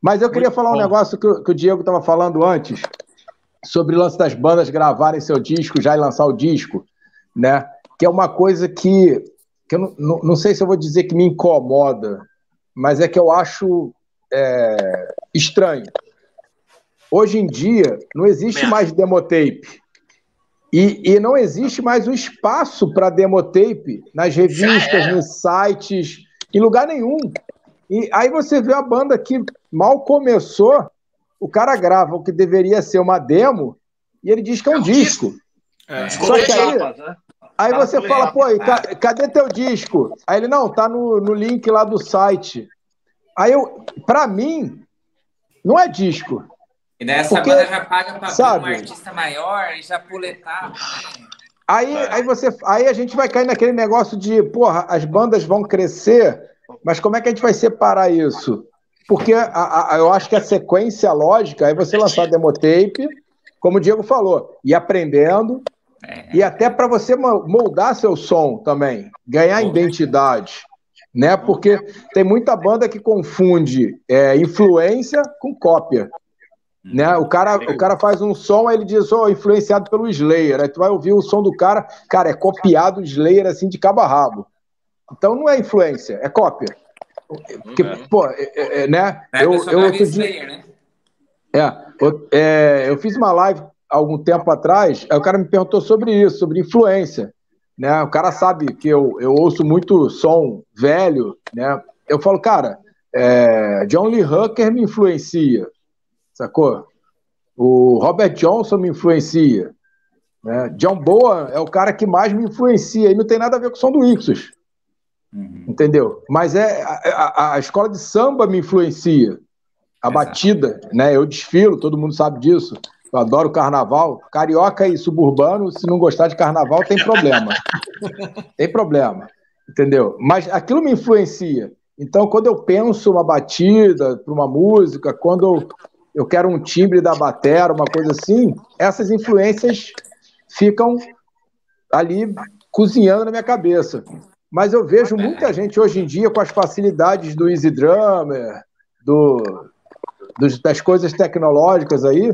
Mas eu queria Muito falar bom. um negócio que, que o Diego estava falando antes, sobre o lance das bandas gravarem seu disco, já e lançar o disco, né? Que é uma coisa que que eu não, não, não, sei se eu vou dizer que me incomoda, mas é que eu acho é, estranho. Hoje em dia, não existe mais demotape. E, e não existe mais o um espaço para demotape nas revistas, nos sites, em lugar nenhum. E aí você vê a banda que mal começou, o cara grava o que deveria ser uma demo e ele diz que é um, é um disco. disco. É. Só que aí, né? Aí tá você fala, pô, cadê teu disco? Aí ele, não, tá no, no link lá do site. Aí eu, pra mim, não é disco. E daí essa Porque, banda já paga para sabe, um artista maior e já puletar. Aí, aí, você, aí a gente vai cair naquele negócio de, porra, as bandas vão crescer, mas como é que a gente vai separar isso? Porque a, a, eu acho que a sequência lógica é você lançar demotape, como o Diego falou, e aprendendo, é. e até para você moldar seu som também, ganhar identidade. Né? Porque tem muita banda que confunde é, influência com cópia. Né? O, cara, o cara faz um som, aí ele diz, oh, influenciado pelo Slayer. Aí tu vai ouvir o som do cara, cara, é copiado o Slayer assim de cabo a rabo. Então não é influência, é cópia. Porque, pô, é, é, é né? É, eu, eu, outro dia, né? É, eu, é, eu fiz uma live algum tempo atrás, aí o cara me perguntou sobre isso, sobre influência. Né? O cara sabe que eu, eu ouço muito som velho, né? Eu falo, cara, é, John Lee Hooker me influencia, sacou? O Robert Johnson me influencia. Né? John Boa é o cara que mais me influencia e não tem nada a ver com o som do Ixos. Uhum. Entendeu? Mas é a, a, a, escola de samba me influencia. A Exato. batida, né? Eu desfilo, todo mundo sabe disso. Eu adoro carnaval. Carioca e suburbano, se não gostar de carnaval, tem problema. (laughs) tem problema. Entendeu? Mas aquilo me influencia. Então, quando eu penso uma batida para uma música, quando eu, eu quero um timbre da batera, uma coisa assim, essas influências ficam ali cozinhando na minha cabeça. Mas eu vejo muita gente hoje em dia com as facilidades do Easy Drummer, do, das coisas tecnológicas aí,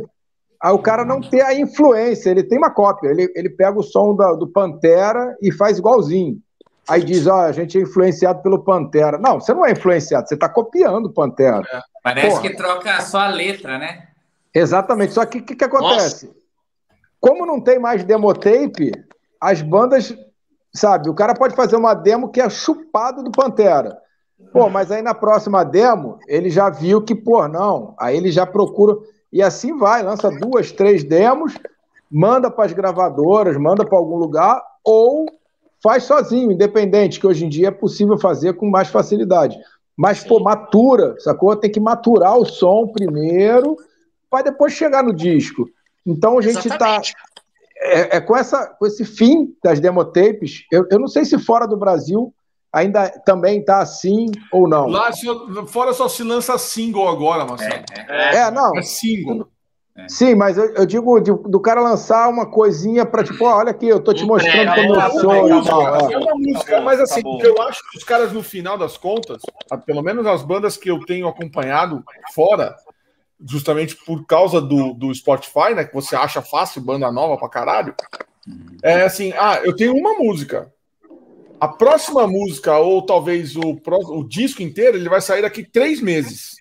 aí o cara não tem a influência, ele tem uma cópia, ele, ele pega o som da, do Pantera e faz igualzinho. Aí diz, ó, oh, a gente é influenciado pelo Pantera. Não, você não é influenciado, você está copiando o Pantera. Parece Porra. que troca só a letra, né? Exatamente, só que o que, que acontece? Nossa. Como não tem mais demotape, as bandas Sabe, o cara pode fazer uma demo que é chupado do Pantera. Pô, mas aí na próxima demo, ele já viu que, pô, não. Aí ele já procura. E assim vai, lança duas, três demos, manda para as gravadoras, manda para algum lugar, ou faz sozinho, independente, que hoje em dia é possível fazer com mais facilidade. Mas, pô, matura, sacou? Tem que maturar o som primeiro, para depois chegar no disco. Então a gente está é, é, com, essa, com esse fim das demotapes, eu, eu não sei se fora do Brasil ainda também está assim ou não. Lá fora só se lança single agora, Marcelo. É, é, é não. É single. Sim, mas eu, eu digo de, do cara lançar uma coisinha para tipo, ó, olha aqui, eu tô te mostrando como eu sou. É uma música, mas assim, o que eu acho que os caras, no final das contas, pelo menos as bandas que eu tenho acompanhado fora, justamente por causa do, do Spotify, né? Que você acha fácil banda nova pra caralho. É assim, ah, eu tenho uma música. A próxima música, ou talvez o, o disco inteiro, ele vai sair daqui três meses.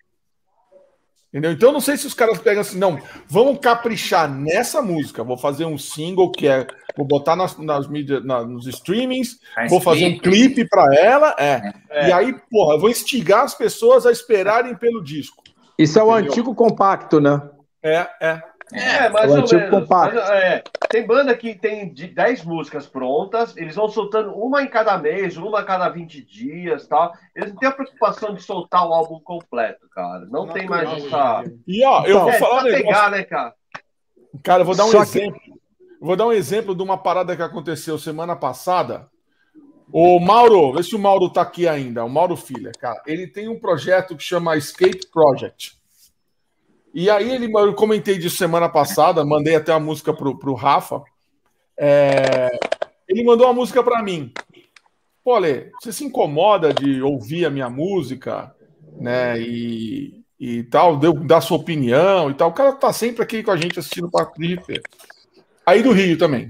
Entendeu? Então, não sei se os caras pegam assim, não, vamos caprichar nessa música. Vou fazer um single que é. Vou botar nas, nas mídias, na, nos streamings, vou fazer um clipe para ela. É. é. E aí, porra, eu vou instigar as pessoas a esperarem pelo disco. Isso é o Entendeu? antigo compacto, né? É, é. É, mais o ou antigo menos. Compacto. Mas, é, tem banda que tem 10 músicas prontas, eles vão soltando uma em cada mês, uma a cada 20 dias tal. Eles não têm a preocupação de soltar o álbum completo, cara. Não, não tem mais essa. E ó, eu então, vou falar. É, pegar, né, cara? Cara, eu vou dar um Só exemplo. Que... Vou dar um exemplo de uma parada que aconteceu semana passada. O Mauro, vê se o Mauro tá aqui ainda, o Mauro Filha, cara. Ele tem um projeto que chama Escape Project. E aí ele, eu comentei disso semana passada, mandei até a música pro, pro Rafa. É, ele mandou uma música para mim. Pô, Ale, você se incomoda de ouvir a minha música, né? E, e tal, deu, dar sua opinião e tal. O cara tá sempre aqui com a gente assistindo o Papo de Aí do Rio também.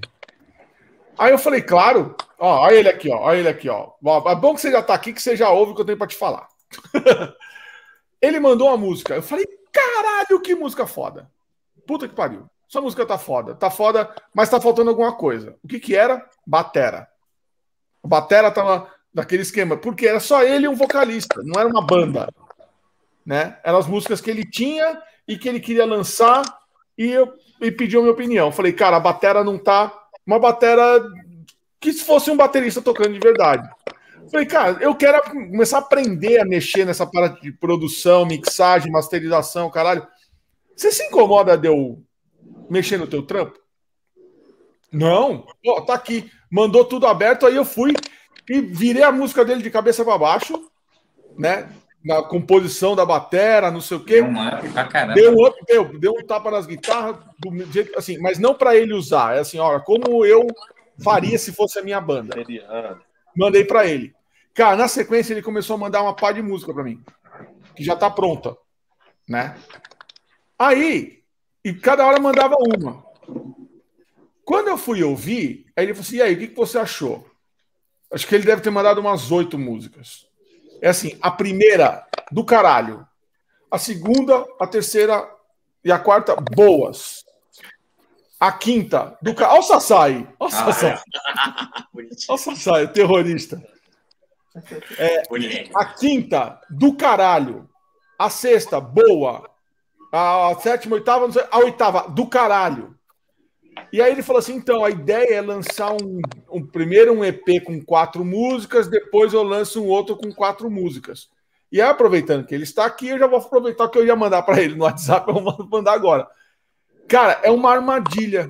Aí eu falei, claro, ó, olha ele aqui, ó, olha ele aqui, ó. É bom que você já tá aqui, que você já ouve o que eu tenho para te falar. (laughs) ele mandou uma música. Eu falei, caralho, que música foda. Puta que pariu. Sua música tá foda. Tá foda, mas tá faltando alguma coisa. O que que era? Batera. Batera tava naquele esquema, porque era só ele e um vocalista, não era uma banda. Né? Eram as músicas que ele tinha e que ele queria lançar e eu e pediu a minha opinião. Falei, cara, a batera não tá uma batera que se fosse um baterista tocando de verdade. Falei, cara, eu quero começar a aprender a mexer nessa parte de produção, mixagem, masterização, caralho. Você se incomoda de eu mexer no teu trampo? Não. Pô, tá aqui. Mandou tudo aberto, aí eu fui e virei a música dele de cabeça para baixo, né? Na composição da batera, não sei o quê. Deu um, up, deu, deu um tapa nas guitarras, do jeito, assim, mas não para ele usar. É assim, olha, como eu faria se fosse a minha banda. Mandei para ele. Cara, na sequência ele começou a mandar uma pá de música para mim, que já tá pronta, né? Aí, e cada hora mandava uma. Quando eu fui ouvir, aí ele falou assim: e aí, o que, que você achou? Acho que ele deve ter mandado umas oito músicas. É assim: a primeira, do caralho. A segunda, a terceira e a quarta, boas. A quinta, do caralho. Olha o Sassai. Olha o ah, Sassai. Olha o Sassai, terrorista. É, a quinta, do caralho. A sexta, boa. A sétima, oitava, não sei, a oitava, do caralho. E aí ele falou assim: então, a ideia é lançar um, um, primeiro um EP com quatro músicas, depois eu lanço um outro com quatro músicas. E aí, aproveitando que ele está aqui, eu já vou aproveitar que eu ia mandar para ele no WhatsApp, (laughs) eu vou mandar agora. Cara, é uma armadilha.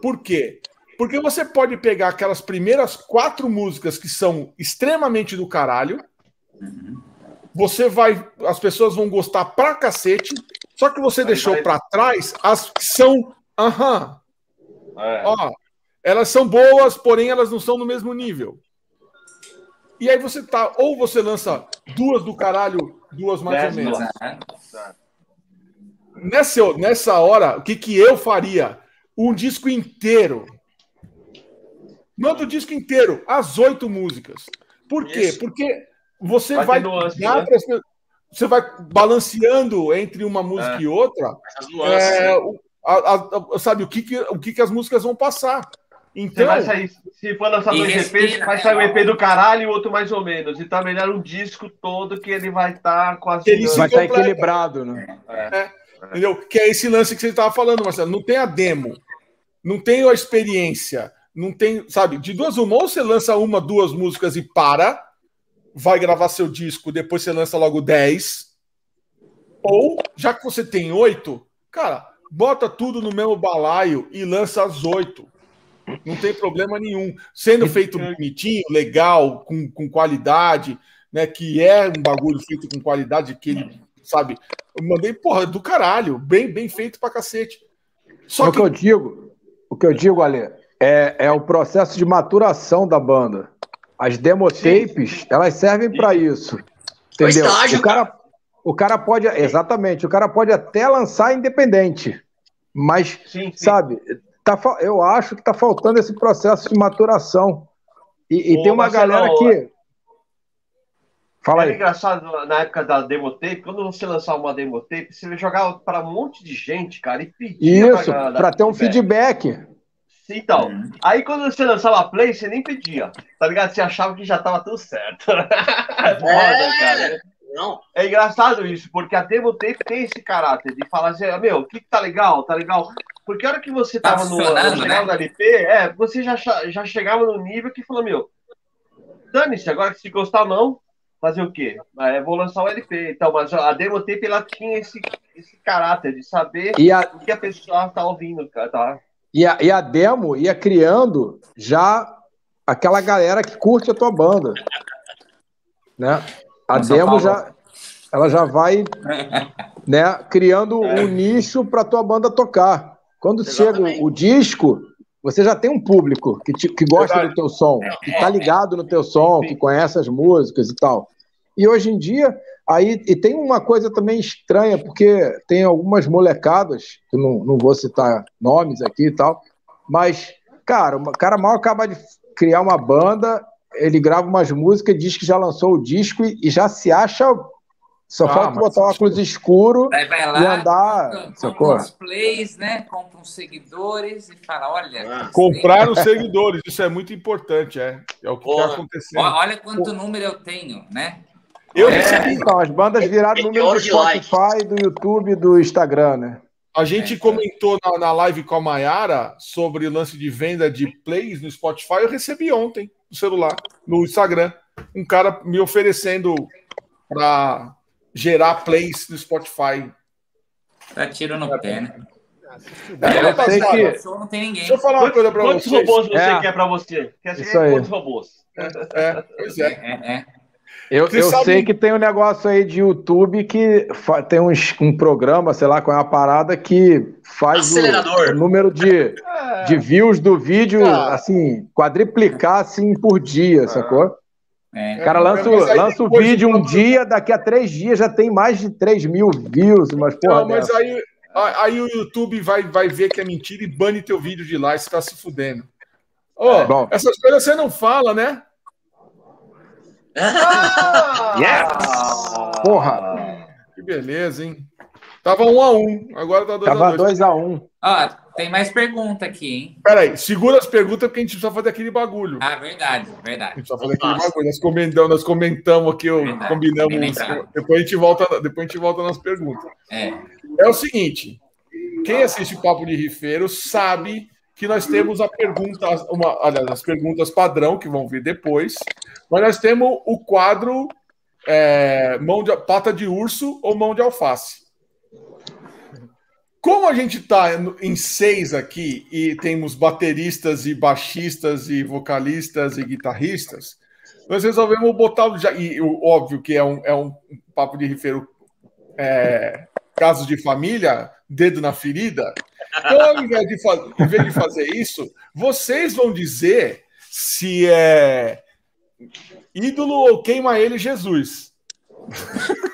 Por quê? Porque você pode pegar aquelas primeiras quatro músicas que são extremamente do caralho. Você vai. As pessoas vão gostar pra cacete. Só que você deixou vai... para trás as que são. Aham. É. Ó, elas são boas, porém elas não são no mesmo nível. E aí você tá. Ou você lança duas do caralho, duas mais ou menos. Nessa, nessa hora, o que, que eu faria? Um disco inteiro Manda o disco inteiro, as oito músicas. Por quê? Isso. Porque você vai, vai nuance, né? você vai balanceando entre uma música é. e outra. É, a, a, a, sabe o que, que, o que, que as músicas vão passar? Então, vai sair, se for lançar dois EPs, vai sair um EP do caralho e outro mais ou menos. E tá melhor um disco todo que ele vai estar tá quase. Ele vai estar tá equilibrado, né? É. É. Entendeu? Que é esse lance que você estava falando, Marcelo. Não tem a demo, não tem a experiência não tem, sabe, de duas uma, ou você lança uma, duas músicas e para, vai gravar seu disco, depois você lança logo dez, ou, já que você tem oito, cara, bota tudo no mesmo balaio e lança as oito. Não tem problema nenhum. Sendo feito bonitinho, legal, com, com qualidade, né? Que é um bagulho feito com qualidade, que ele, sabe? Eu mandei, porra, do caralho, bem, bem feito pra cacete. Só é que... o que eu digo, o que eu digo, Ale, é, é o processo de maturação da banda. As demotapes, elas servem para isso. Entendeu? O, o cara, o cara pode. Exatamente, o cara pode até lançar independente. Mas, sim, sim. sabe, tá, eu acho que tá faltando esse processo de maturação. E, e tem uma galera que. Fala Era aí. engraçado na época da demotape, quando você lançava uma demotape, você jogava para um monte de gente, cara, e pedia. Isso, para ter um feedback. Então, uhum. aí quando você lançava a play, você nem pedia, tá ligado? Você achava que já tava tudo certo. é foda, é... cara. Não. É engraçado isso, porque a demo tape tem esse caráter de falar assim, meu, o que, que tá legal, tá legal. Porque a hora que você tá tava no, no né? da LP, é, você já, já chegava no nível que falou, meu, dane-se, agora se gostar não, fazer o quê? É, vou lançar o LP. Então, mas a demo tape ela tinha esse, esse caráter de saber a... o que a pessoa tá ouvindo, cara, tá? E a, e a demo ia criando já aquela galera que curte a tua banda. Né? A demo já, ela já vai (laughs) né, criando é. um nicho para tua banda tocar. Quando Exatamente. chega o, disco, você já tem um público que, te, que gosta Verdade. do teu som, que está ligado no teu som, que conhece as músicas e tal. E hoje em dia, aí e tem uma coisa também estranha, porque tem algumas molecadas, que não, não vou citar nomes aqui e tal, mas, cara, o cara mal acaba de criar uma banda, ele grava umas músicas, diz que já lançou o disco e, e já se acha. Só ah, falta botar um óculos escuro vai, vai lá, e andar. Compra uns plays, né? Compra uns seguidores e fala: olha. Ah, comprar os seguidores, isso é muito importante, é. É o que está acontecendo. Olha quanto número eu tenho, né? Eu é, então, as bandas viraram número do Spotify, do YouTube do Instagram, né? A gente comentou na, na live com a Mayara sobre o lance de venda de plays no Spotify. Eu recebi ontem no celular, no Instagram, um cara me oferecendo para gerar plays no Spotify. Tá tiro no pé, né? É, eu sei que... Não tem ninguém. Deixa eu falar uma coisa pra quantos vocês. Quantos robôs você é. quer pra você? Quer ser quantos robôs? É, pois é. é, é. Eu, eu sabe... sei que tem um negócio aí de YouTube que tem uns, um programa, sei lá qual é a parada, que faz o, o, número de, é. de views do vídeo, ah. assim, quadriplicar assim por dia, ah. sacou? É. O cara lança, lança o vídeo um dia, daqui a três dias já tem mais de 3 mil views, mas porra. Não, mas aí, aí o YouTube vai, vai ver que é mentira e bane teu vídeo de lá e você tá se fudendo. Oh, essas coisas você não fala, né? Ah! yes! Porra! Que beleza, hein? Tava 1 um a 1 um, agora tá 2 Tava a 2 dois a 1 um. Ah, tem mais pergunta aqui, hein? Peraí, segura as perguntas porque a gente precisa fazer aquele bagulho. Ah, verdade, verdade. A gente precisa fazer aquele bagulho. Nós comentamos, nós comentamos aqui, verdade, combinamos. Depois a, gente volta, depois a gente volta nas perguntas. É. É o seguinte: quem assiste Papo de Rifeiro sabe que nós temos a pergunta, uma, aliás, as perguntas padrão que vão vir depois, mas nós temos o quadro é, mão de, pata de urso ou mão de alface. Como a gente está em seis aqui e temos bateristas e baixistas e vocalistas e guitarristas, nós resolvemos botar e óbvio que é um, é um papo de rifeiro é, casos de família, dedo na ferida. Então, ao invés de, em vez de fazer isso, vocês vão dizer se é ídolo ou queima ele Jesus. (laughs)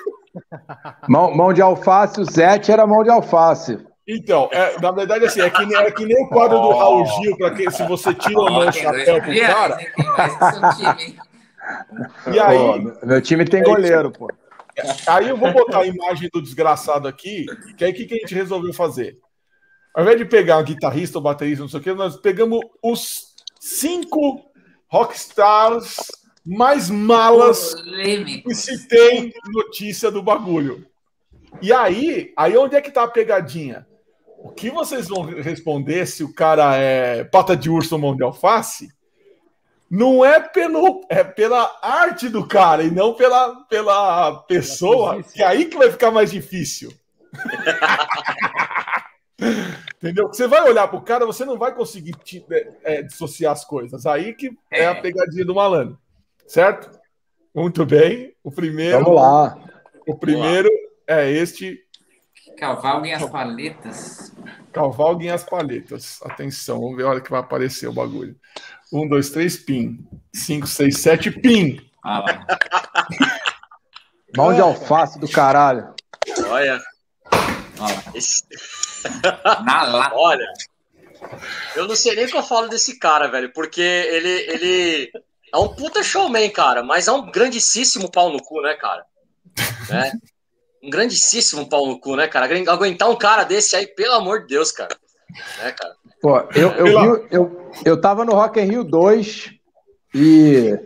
Mão, mão de alface, o Zete era mão de alface. Então, é, na verdade, assim, é que, nem, é que nem o quadro do Raul Gil, para que se você tira ou não o chapéu pro cara. E aí. Pô, meu time tem goleiro, pô. Aí eu vou botar a imagem do desgraçado aqui, que aí o que, que a gente resolveu fazer? Ao invés de pegar um guitarrista ou baterista, não sei o que, nós pegamos os cinco rockstars mais malas que se tem notícia do bagulho. E aí, aí onde é que tá a pegadinha? O que vocês vão responder se o cara é pata de urso ou mão de alface? Não é, pelo, é pela arte do cara e não pela, pela pessoa, que é aí que vai ficar mais difícil. (laughs) Entendeu? Você vai olhar pro cara, você não vai conseguir te, é, é, dissociar as coisas. Aí que é a é. pegadinha do malandro. Certo? Muito bem. O primeiro. Vamos lá. O primeiro é este. Cavalguem as paletas. Cavalguem as paletas. Atenção, vamos ver a hora que vai aparecer o bagulho. Um, dois, três, pin. Cinco, seis, sete, pin. Ah lá. Mão de alface do caralho. Olha. Esse... Olha. Eu não sei nem o que eu falo desse cara, velho, porque ele, ele é um puta showman, cara, mas é um grandíssimo pau no cu, né, cara? Né? Um grandíssimo pau no cu, né, cara? Aguentar um cara desse aí, pelo amor de Deus, cara. Né, cara? Pô, eu, eu, vi, eu, eu tava no Rock in Rio 2 e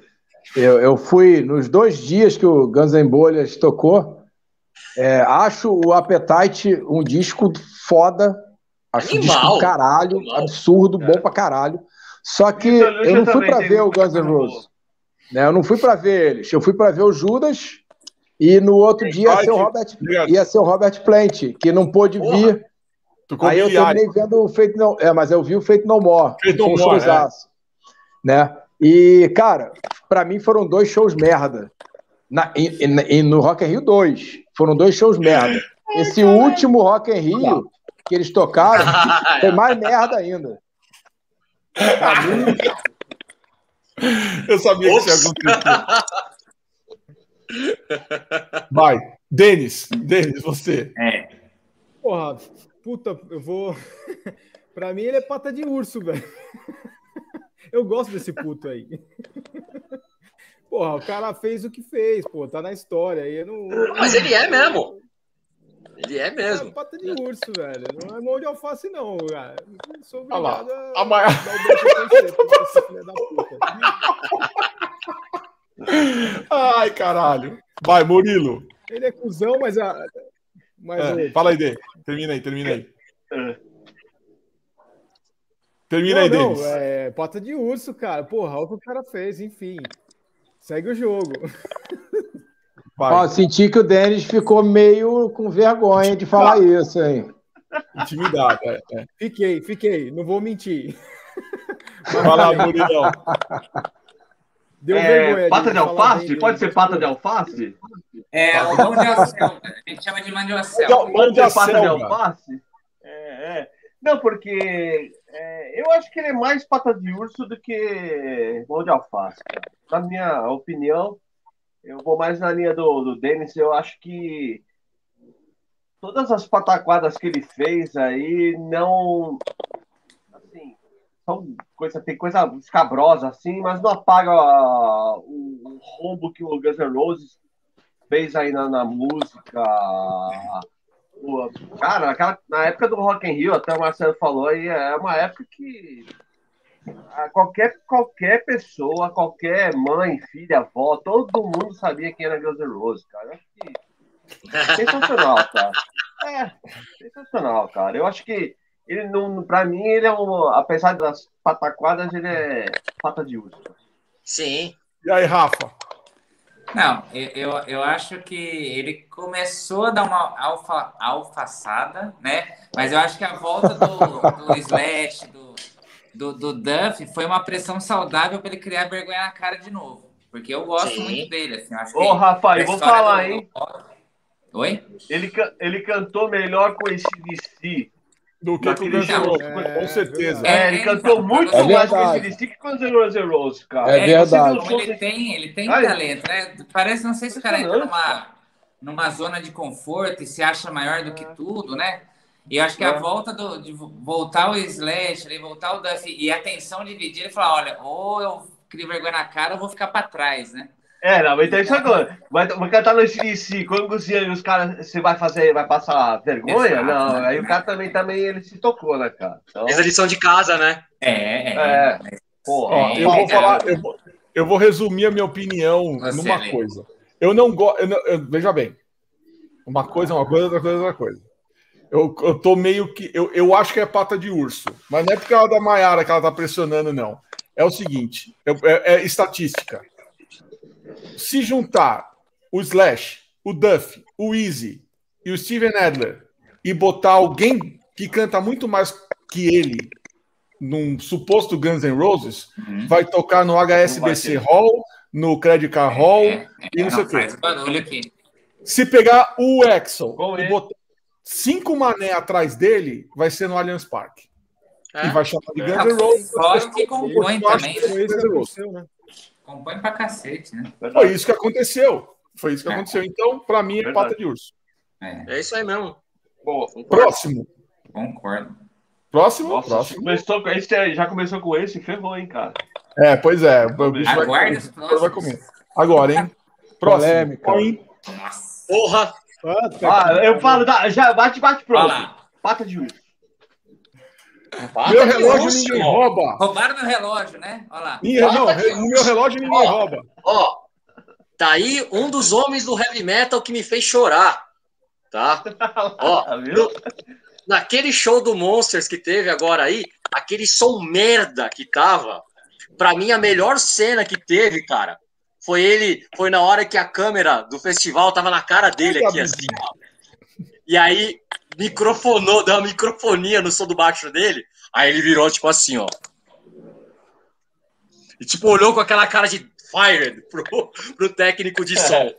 eu, eu fui nos dois dias que o Guns N' Bolhas tocou. É, acho o Appetite um disco foda. Acho Animal. um caralho, Animal. absurdo, bom pra caralho. Só que eu não fui para ver o Guns N' Roses. Né? Eu não fui para ver eles. Eu fui para ver o Judas e no outro dia ia ser o Robert, ia ser o Robert Plant, que não pôde Porra. vir Aí eu terminei vendo o Feito No É, mas eu vi o Feito No More. Feito No More, é. né? E, cara, para mim foram dois shows merda. Na, e, e, no Rock in Rio 2. Foram dois shows merda. Esse último Rock in Rio que eles tocaram (laughs) foi mais merda ainda. Eu sabia Ops. que isso ia acontecer. Vai, Denis, Denis, você. É. Porra, Puta, eu vou. (laughs) pra mim ele é pata de urso, velho. (laughs) eu gosto desse puto aí. Porra, o cara fez o que fez, pô, tá na história. Aí não... Mas ele é mesmo. Ele é mesmo. É pata de urso, velho. Não é mão de alface, não, cara. sou obrigado a, a maior... Ai, caralho. Vai, Murilo. Ele é cuzão, mas a, mas é, Fala aí, Dê. Termina aí, termina aí. Termina não, aí, Denis. É pata de urso, cara. Porra, olha o que o cara fez, enfim. Segue o jogo. (laughs) Ó, senti que o Denis ficou meio com vergonha de falar isso, hein? Intimidade, é, é. Fiquei, fiquei, não vou mentir. Vai lá, Murilão. Deu é, vergonha. Pata de alface? Pode ser pata de alface? É, o mão de alcel. A gente chama de de. Pode ser pata de alface? É, é. Não, porque é, eu acho que ele é mais pata de urso do que mão de alface. Cara. Na minha opinião, eu vou mais na linha do, do Denis. Eu acho que todas as pataquadas que ele fez aí não. Assim, são coisa, tem coisa escabrosa assim, mas não apaga o, o roubo que o Guns N' Roses fez aí na, na música. Cara, naquela, na época do Rock in Rio, até o Marcelo falou aí, é uma época que qualquer, qualquer pessoa, qualquer mãe, filha, avó, todo mundo sabia quem era Guns N' Roses, cara. Acho que sensacional, cara. É, sensacional, cara. Eu acho que ele não, pra mim, ele é um, apesar das pataquadas, ele é pata de urso. Sim. E aí, Rafa? Não, eu, eu acho que ele começou a dar uma alfa, alfaçada, né? Mas eu acho que a volta do, do Slash, do, do, do Duff, foi uma pressão saudável para ele criar vergonha na cara de novo. Porque eu gosto Sim. muito dele. Assim, acho Ô, Rafa, eu vou falar, do... hein? Oi? Ele, ele cantou melhor com esse DC do que com o Guns N' Roses, com certeza. É, ele cantou muito é mais com esse DC que com o Guns N' Roses, cara. É verdade. Ele tem, ele tem talento, né? Parece, não sei se o cara entra numa, numa zona de conforto e se acha maior do que tudo, né? E eu acho que a é. volta do, de voltar o Slash, voltar o Duff e a tensão dividida, ele fala, olha, ou eu crio vergonha na cara ou vou ficar para trás, né? É, não, mas então isso agora. Vai, vai cantar no CDC, quando você, os caras, você vai fazer, vai passar vergonha? Exato, não, né? aí o cara também, também ele se tocou, né, cara? Então... Essa lição de casa, né? É, é. é. Porra, Ó, eu vou falar, eu vou, eu vou resumir a minha opinião você numa lê. coisa. Eu não gosto. Veja bem, uma coisa é uma coisa, outra coisa é outra coisa. Eu, eu tô meio que. Eu, eu acho que é pata de urso, mas não é porque ela da Maiara que ela tá pressionando, não. É o seguinte: é, é estatística se juntar o Slash, o Duff, o Easy e o Steven Adler e botar alguém que canta muito mais que ele num suposto Guns N' Roses, uhum. vai tocar no HSBC Hall, no Credit Card Hall é, é, e não, sei o quê. Se pegar o Exxon e botar cinco mané atrás dele, vai ser no Allianz Parque. É? E vai chamar de Guns N' Roses. Que compõe também. Né? Compõe pra cacete, né? Foi isso que aconteceu. Foi isso que é. aconteceu. Então, pra mim, é Verdade. pata de urso. É. é isso aí mesmo. Boa, Próximo. Concordo. Próximo? Nossa, Próximo. Começou, esse já começou com esse, ferrou, hein, cara. É, pois é. O bicho vai, vai comer. Agora, hein? Próximo. Polêmica. Nossa. Porra! Ah, eu falo, já bate, bate pronto. Pata de urso meu relógio ninguém rouba. Roubaram meu relógio, né? Olha lá. Minha, não, no meu relógio ninguém ó, rouba. Ó, tá aí um dos homens do heavy metal que me fez chorar. Tá? (laughs) ó, no, naquele show do Monsters que teve agora aí, aquele som merda que tava, pra mim a melhor cena que teve, cara, foi ele, foi na hora que a câmera do festival tava na cara dele aqui, assim, ó. E aí microfonou, deu uma microfonia no som do baixo dele. Aí ele virou, tipo assim, ó. E, tipo, olhou com aquela cara de fired pro, pro técnico de som.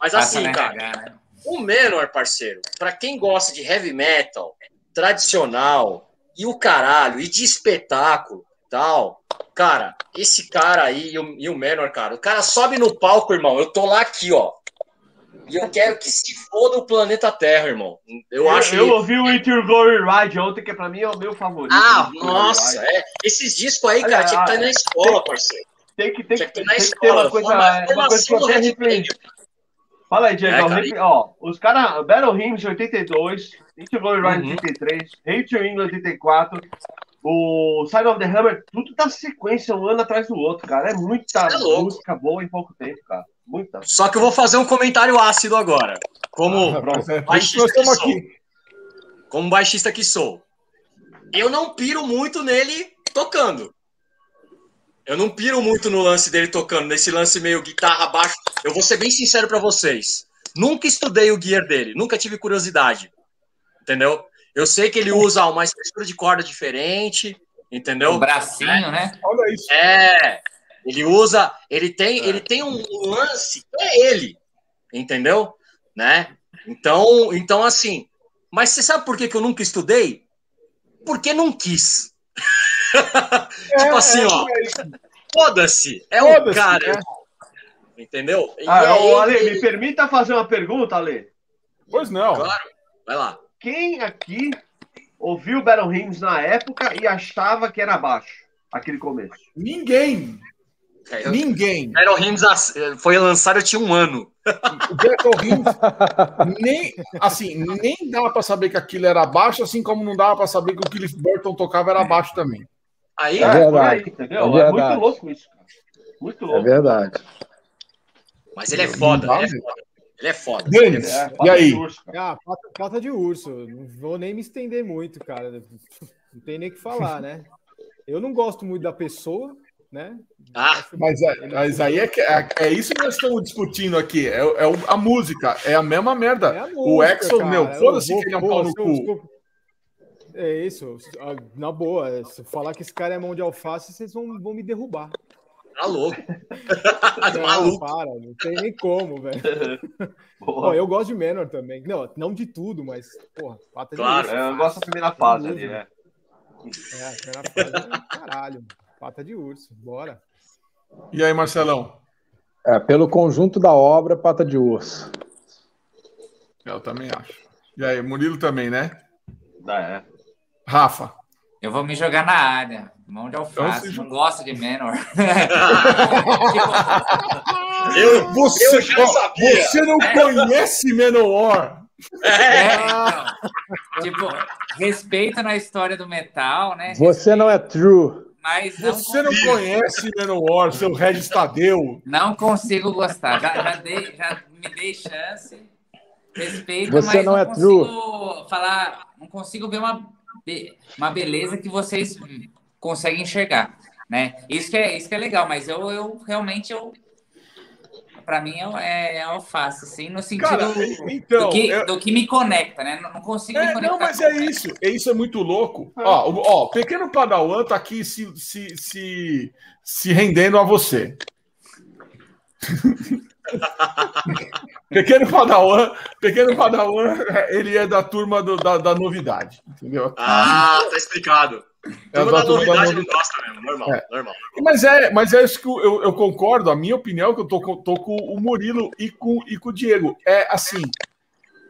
Mas assim, cara, né? o menor, parceiro, para quem gosta de heavy metal, tradicional, e o caralho, e de espetáculo, tal, cara, esse cara aí e o, e o menor, cara, o cara sobe no palco, irmão, eu tô lá aqui, ó, e eu quero que se foda o planeta Terra, irmão. Eu, eu acho. Eu ouvi o It Your Glory Ride ontem, que pra mim é o meu favorito. Ah, nossa, é. Esses discos aí, cara, tinha que estar na escola, tem, parceiro. Tem que, tem, que, tem, tem que ter uma coisa, uma, uma coisa que eu até repreendo. Fala aí, Diego. É, ó, os caras, Battle Hymns 82, It Your Glory Ride uhum. 83, Hate Your England 84, o Side of the Hammer, tudo tá sequência, um ano atrás do outro, cara. É muita é música boa em pouco tempo, cara. Muita. Só que eu vou fazer um comentário ácido agora. Como ah, baixista que sou. Como baixista que sou. Eu não piro muito nele tocando. Eu não piro muito no lance dele tocando, nesse lance meio guitarra baixo. Eu vou ser bem sincero para vocês. Nunca estudei o gear dele, nunca tive curiosidade. Entendeu? Eu sei que ele usa uma espessura de corda diferente, entendeu? O bracinho, é. né? Olha isso. É. Ele usa, ele tem, é. ele tem um lance que é ele, entendeu? Né? Então, então assim, mas você sabe por que, que eu nunca estudei? Porque não quis. (laughs) É, tipo assim, é, ó. Foda-se. É Foda o cara. É. Entendeu? Ah, ô, Ale, me permita fazer uma pergunta, Ale. Pois não. Claro. Vai lá. Quem aqui ouviu Battle Hymns na época e achava que era baixo? Aquele começo. Ninguém. É, eu... Ninguém. Battle Hymns foi lançado, eu tinha um ano. O Battle Hymns nem, assim, nem dava para saber que aquilo era baixo, assim como não dava para saber que o Cliff Burton tocava era baixo também. Aí, é, verdade. Aí, entendeu? É, verdade. é muito louco isso. Muito louco. É verdade. Mas ele é foda, ele é foda. Ele é foda. Denis, é, e aí? Urso, ah, pata, pata, de urso. Não vou nem me estender muito, cara. Não tem nem o que falar, né? Eu não gosto muito da pessoa, né? Ah, mas, é, mas aí é, que, é, é, isso que nós estamos discutindo aqui. É, é a música, é a mesma merda. É a música, o Exxon, meu, foda-se que ele é um pau no cu. É isso, na boa. Se falar que esse cara é mão de alface, vocês vão, vão me derrubar. Tá louco. (laughs) não, Maluco. para, não tem nem como, velho. (laughs) Pô, eu gosto de Menor também. Não, não de tudo, mas, porra, pata Claro, de eu gosto da primeira fase ali, né? É, a primeira fase é caralho. Pata de urso, bora. E aí, Marcelão? É, pelo conjunto da obra, pata de urso. Eu também acho. E aí, Murilo também, né? Ah, é. Rafa. Eu vou me jogar na área. Mão de alface. Então, não gosto de Menor. (laughs) eu, você, eu já sabia. Você não é. conhece Menor. É, então, tipo, respeita na história do metal, né? Você não é true. Mas não Você não conhece Menor, seu Regis Tadeu. Não consigo gostar. Já, já, dei, já me dei chance. Respeito, Você mas não, não é consigo true. falar. Não consigo ver uma, uma beleza que vocês conseguem enxergar. Né? Isso, que é, isso que é legal, mas eu, eu realmente eu para mim é, é alface, assim, no sentido Cara, então, do, que, eu... do que me conecta, né? Não consigo é, me conectar. Não, mas é isso. É, isso é muito louco. É. Ó, ó, pequeno Padawan tá aqui se, se, se, se rendendo a você. (laughs) (laughs) pequeno Padawan, pequeno Padawan, ele é da turma do, da, da novidade, entendeu? Ah, tá explicado. É turma da novidade não gosta mesmo, normal, é. normal. Mas é, mas é isso que eu, eu concordo. A minha opinião é que eu tô, tô com o Murilo e com, e com o Diego. É assim,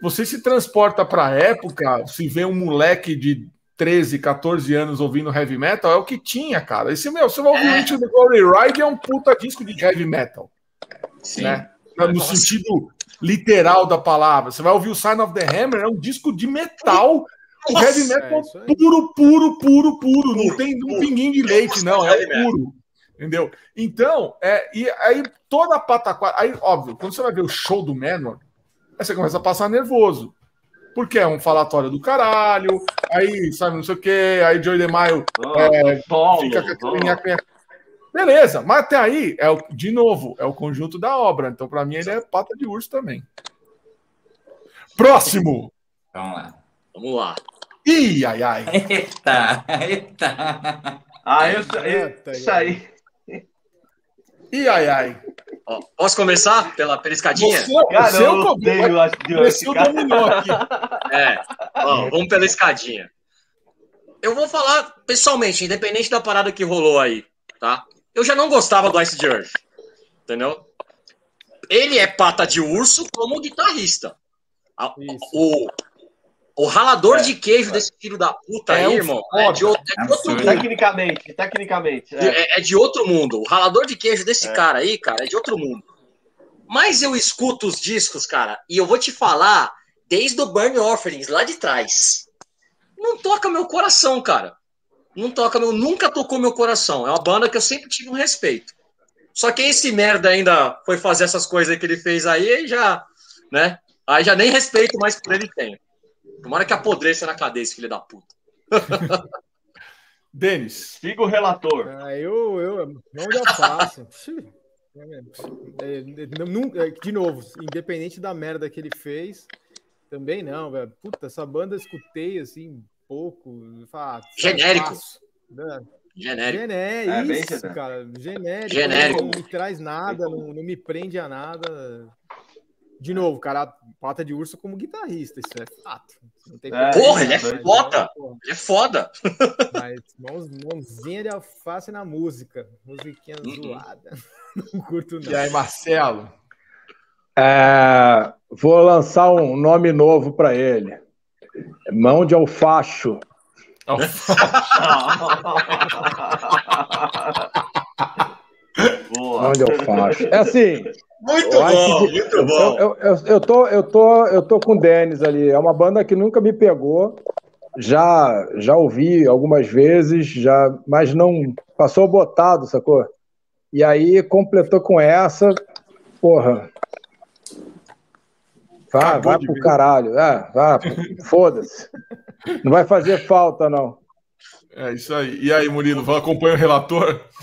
você se transporta para a época, se vê um moleque de 13, 14 anos ouvindo heavy metal, é o que tinha, cara. Esse meu, você vai ouvir é. o Glory Ride é um puta disco de heavy metal. Sim. Né? No Nossa. sentido literal da palavra. Você vai ouvir o Sign of the Hammer, é um disco de metal o heavy metal é puro, puro, puro, puro. Não tem um pinguim de leite, não. É puro. Entendeu? Então, é, e aí toda a pataquada. Aí, óbvio, quando você vai ver o show do Menor, aí você começa a passar nervoso. Porque é um falatório do caralho, aí, sabe, não sei o quê, aí Joey DeMaio oh, é, fica com a Beleza, mas até aí, é o, de novo, é o conjunto da obra. Então, para mim, ele é pata de urso também. Próximo! Vamos lá. Vamos lá. Ih, ai, ai. (laughs) Eita, eita. Ah, eu, isso aí. Ih, ai, ai. Ó, posso começar pela, pela escadinha? Você, Cara, você eu odeio, Você dominou aqui. É, ó, vamos pela escadinha. Eu vou falar pessoalmente, independente da parada que rolou aí, tá? Eu já não gostava do Ice George, entendeu? Ele é pata de urso como guitarrista. O, o ralador é, de queijo é. desse filho da puta é aí, um irmão, é de, outro, é de outro mundo. Tecnicamente, tecnicamente. É. é. é. de outro mundo. O ralador de queijo desse é. cara aí, cara, é de outro mundo. Mas eu escuto os discos, cara, e eu vou te falar desde o Burn Offerings, lá de trás. Não toca meu coração, cara. Não toca meu, nunca tocou meu coração. É uma banda que eu sempre tive um respeito. Só que esse merda ainda foi fazer essas coisas que ele fez aí e já, né? Aí já nem respeito mais por ele tem. Tomara que apodreça na cadeia esse filho da puta. (laughs) Denis. Siga o relator. Ah, eu, eu, onde eu faço? (laughs) É, é, de novo, independente da merda que ele fez, também não, velho. Puta, essa banda eu escutei assim, pouco. Ah, Genérico. Né? Genérico. Gené, é, isso, cara. Genérico. Genérico. Não me traz nada, não, não me prende a nada. De novo, cara, pata de urso como guitarrista, isso é fato. É, porra, ele é foda! Ele é foda! Mas mãos, mãozinha de alface na música. Musiquinha uh -uh. zoada. (laughs) Não curto não. E aí, Marcelo? É, vou lançar um nome novo para ele. Mão de alfacho. Boa. Mão de alfacho. É assim, muito bom, que, muito bom. Eu, eu, eu, tô, eu, tô, eu tô com o Denis ali. É uma banda que nunca me pegou. Já, já ouvi algumas vezes, já, mas não passou botado, sacou? E aí completou com essa. Porra. Vai, vai pro caralho. É, vai, (laughs) foda-se. Não vai fazer falta, não. É isso aí. E aí, Murilo, acompanha o relator? (laughs)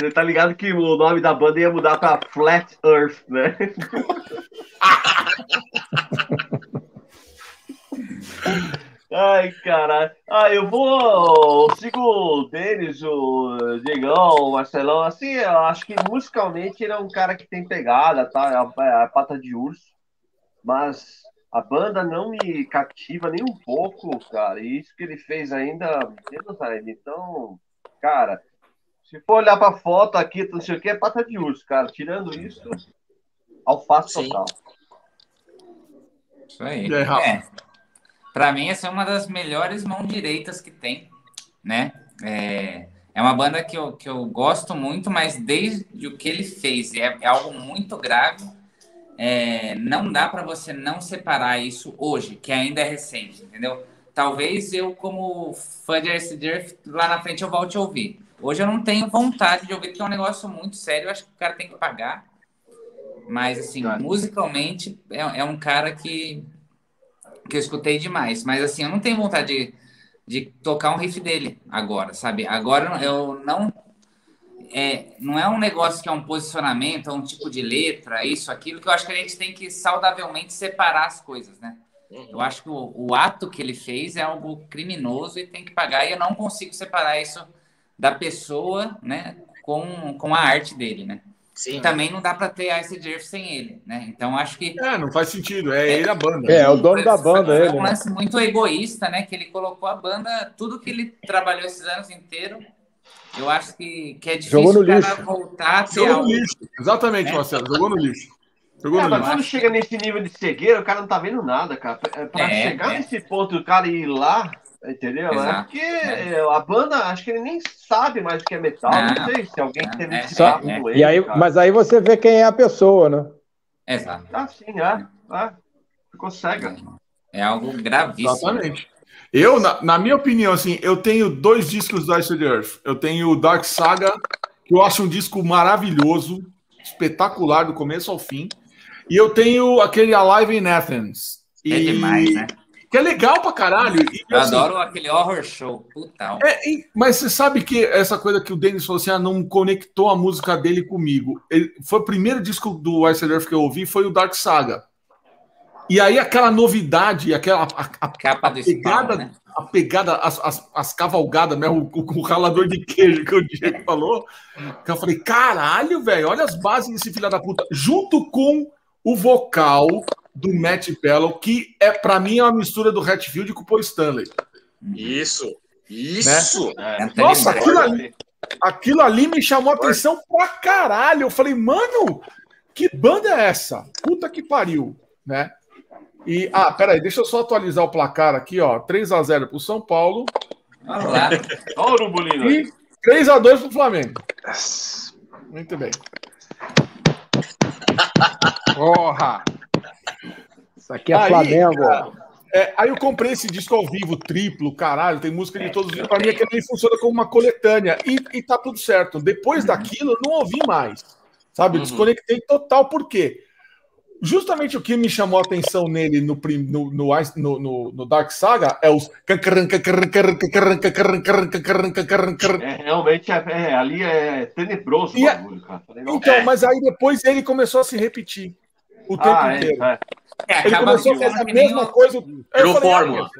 Você tá ligado que o nome da banda ia mudar pra Flat Earth, né? (laughs) Ai, caralho. Ah, eu vou. Eu sigo o Denis, o Diegão, o Marcelão. Assim, eu acho que musicalmente ele é um cara que tem pegada, tá? É a, a pata de urso. Mas a banda não me cativa nem um pouco, cara. E isso que ele fez ainda menos ainda. Então, cara, se for olhar pra foto aqui, não sei o que, é pata de urso, cara. Tirando isso, alface Sim. total. Isso aí. É, pra mim, essa é uma das melhores mãos direitas que tem, né? É, é uma banda que eu, que eu gosto muito, mas desde o que ele fez, é, é algo muito grave. É, não dá para você não separar isso hoje, que ainda é recente, entendeu? Talvez eu, como fã de Ice lá na frente eu volte a ouvir. Hoje eu não tenho vontade de ouvir, porque é um negócio muito sério, eu acho que o cara tem que pagar. Mas, assim, musicalmente, é, é, um cara que, que eu escutei demais. Mas, assim, eu não tenho vontade de, de tocar um riff dele agora, sabe? Agora eu não. É, não é um negócio que é um posicionamento, é um tipo de letra, isso, aquilo, que eu acho que a gente tem que saudavelmente separar as coisas, né? Uhum. Eu acho que o, o ato que ele fez é algo criminoso e tem que pagar, e eu não consigo separar isso da pessoa, né, com, com a arte dele, né? Sim. E também não dá para ter Ice Earth sem ele, né? Então acho que. É, não faz sentido. É, é ele a banda. É, é o dono da banda, é ele. um lance muito egoísta, né? Que ele colocou a banda, tudo que ele trabalhou esses anos inteiros. Eu acho que, que é difícil Jogou no lixo. voltar a ter Jogou algo. no lixo. Exatamente, é. Marcelo. Jogou no lixo. Jogou é, no mas lixo. quando chega nesse nível de cegueira, o cara não tá vendo nada, cara. Para é, chegar é. nesse ponto, o cara ir lá, Entendeu? É Exato. É porque é. a banda, acho que ele nem sabe mais o que é metal. Não, não sei se alguém teve é, esse é, é. Ele, e aí, Mas aí você vê quem é a pessoa, né? Exato. Ah, sim, é. é. Ficou cega. É algo gravíssimo. Exatamente. Eu, na, na, minha opinião, assim, eu tenho dois discos do Ice Earth. Eu tenho o Dark Saga, que eu acho um disco maravilhoso, espetacular do começo ao fim. E eu tenho aquele Alive in Athens. É e... demais, né? Que é legal pra caralho. E, eu assim, adoro aquele horror show. Puta. É, mas você sabe que essa coisa que o Denis falou assim, ah, não conectou a música dele comigo. Ele, foi o primeiro disco do Ice Earth que eu ouvi, foi o Dark Saga. E aí aquela novidade, aquela a, a, Capa a pegada, né? a pegada, as, as, as cavalgadas, né? O, o, o, ralador de queijo que o Diego falou. Que eu falei, caralho, velho, olha as bases desse filho da puta. Junto com o vocal do Matt Pello, que é para mim é uma mistura do Hatfield com o Paul Stanley. Isso, isso. Né? É, Nossa, aquilo ali, aquilo ali me chamou a atenção pra caralho. Eu falei, mano, que banda é essa? Puta que pariu, né? E, ah, peraí, deixa eu só atualizar o placar aqui, ó. 3 a 0 pro São Paulo. Olha Olha o Bolino. E 3 a 2 pro Flamengo. Muito bem. Porra! Isso aqui é aí, Flamengo. Cara, é, aí eu comprei esse disco ao vivo, triplo, caralho, tem música de todos os dias. Pra mim, aquele funciona como uma coletânea. E, e tá tudo certo. Depois daquilo, eu não ouvi mais. Sabe? Uhum. Desconectei total, por quê? justamente o que me chamou a atenção nele no, no, no, no, no Dark Saga é os. É, realmente, é, é, ali é tenebroso o bagulho, cara. Então, mas aí depois ele começou a se repetir o tempo ah, inteiro. ele começou a fazer a mesma coisa. Virou fórmula.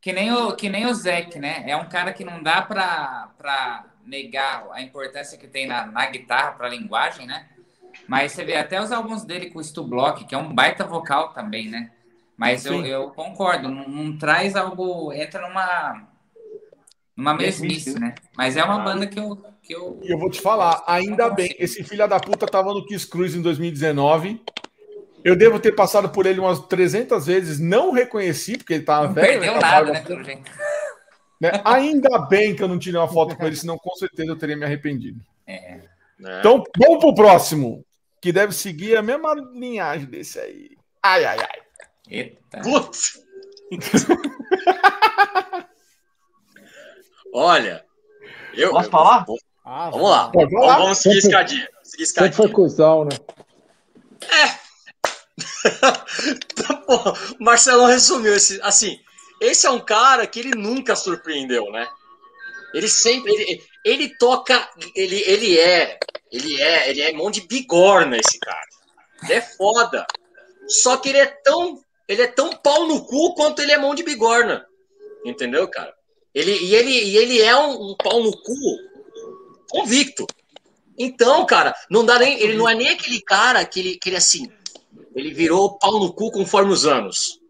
Que nem, o, que nem o Zeke, né? É um cara que não dá para negar a importância que tem na, na guitarra para a linguagem, né? Mas você vê até os álbuns dele com o Stu Block, que é um baita vocal também, né? Mas eu, eu, concordo, não, não, traz algo. Entra numa. numa mesmice, né? Mas é uma banda que eu. Que eu, e eu vou te falar, ainda bem, esse filho da puta tava no Kiss Cruise em 2019. Eu devo ter passado por ele umas 300 vezes, não reconheci, porque ele tava não velho. Perdeu né, nada, né, pelo jeito. Né? Ainda bem que eu não tirei uma foto com ele, senão com certeza eu teria me arrependido. É. Então, vamos pro próximo que deve seguir a mesma linhagem desse aí. Ai, ai, ai. Eita. Putz. (laughs) Olha, eu. Posso falar? Ah, vamos lá. Vamos, vamos seguir escadinha. Seguir escadinha. foi cuzão, né? É. (laughs) Pô, Marcelão resumiu esse. Assim, esse é um cara que ele nunca surpreendeu, né? Ele sempre. Ele, ele toca. Ele, ele é ele é, ele é mão de bigorna, esse cara. Ele é foda. Só que ele é tão, ele é tão pau no cu quanto ele é mão de bigorna. Entendeu, cara? Ele, e, ele, e ele é um, um pau no cu convicto. Então, cara, não dá nem. Ele não é nem aquele cara que ele, que ele assim. Ele virou pau no cu conforme os anos.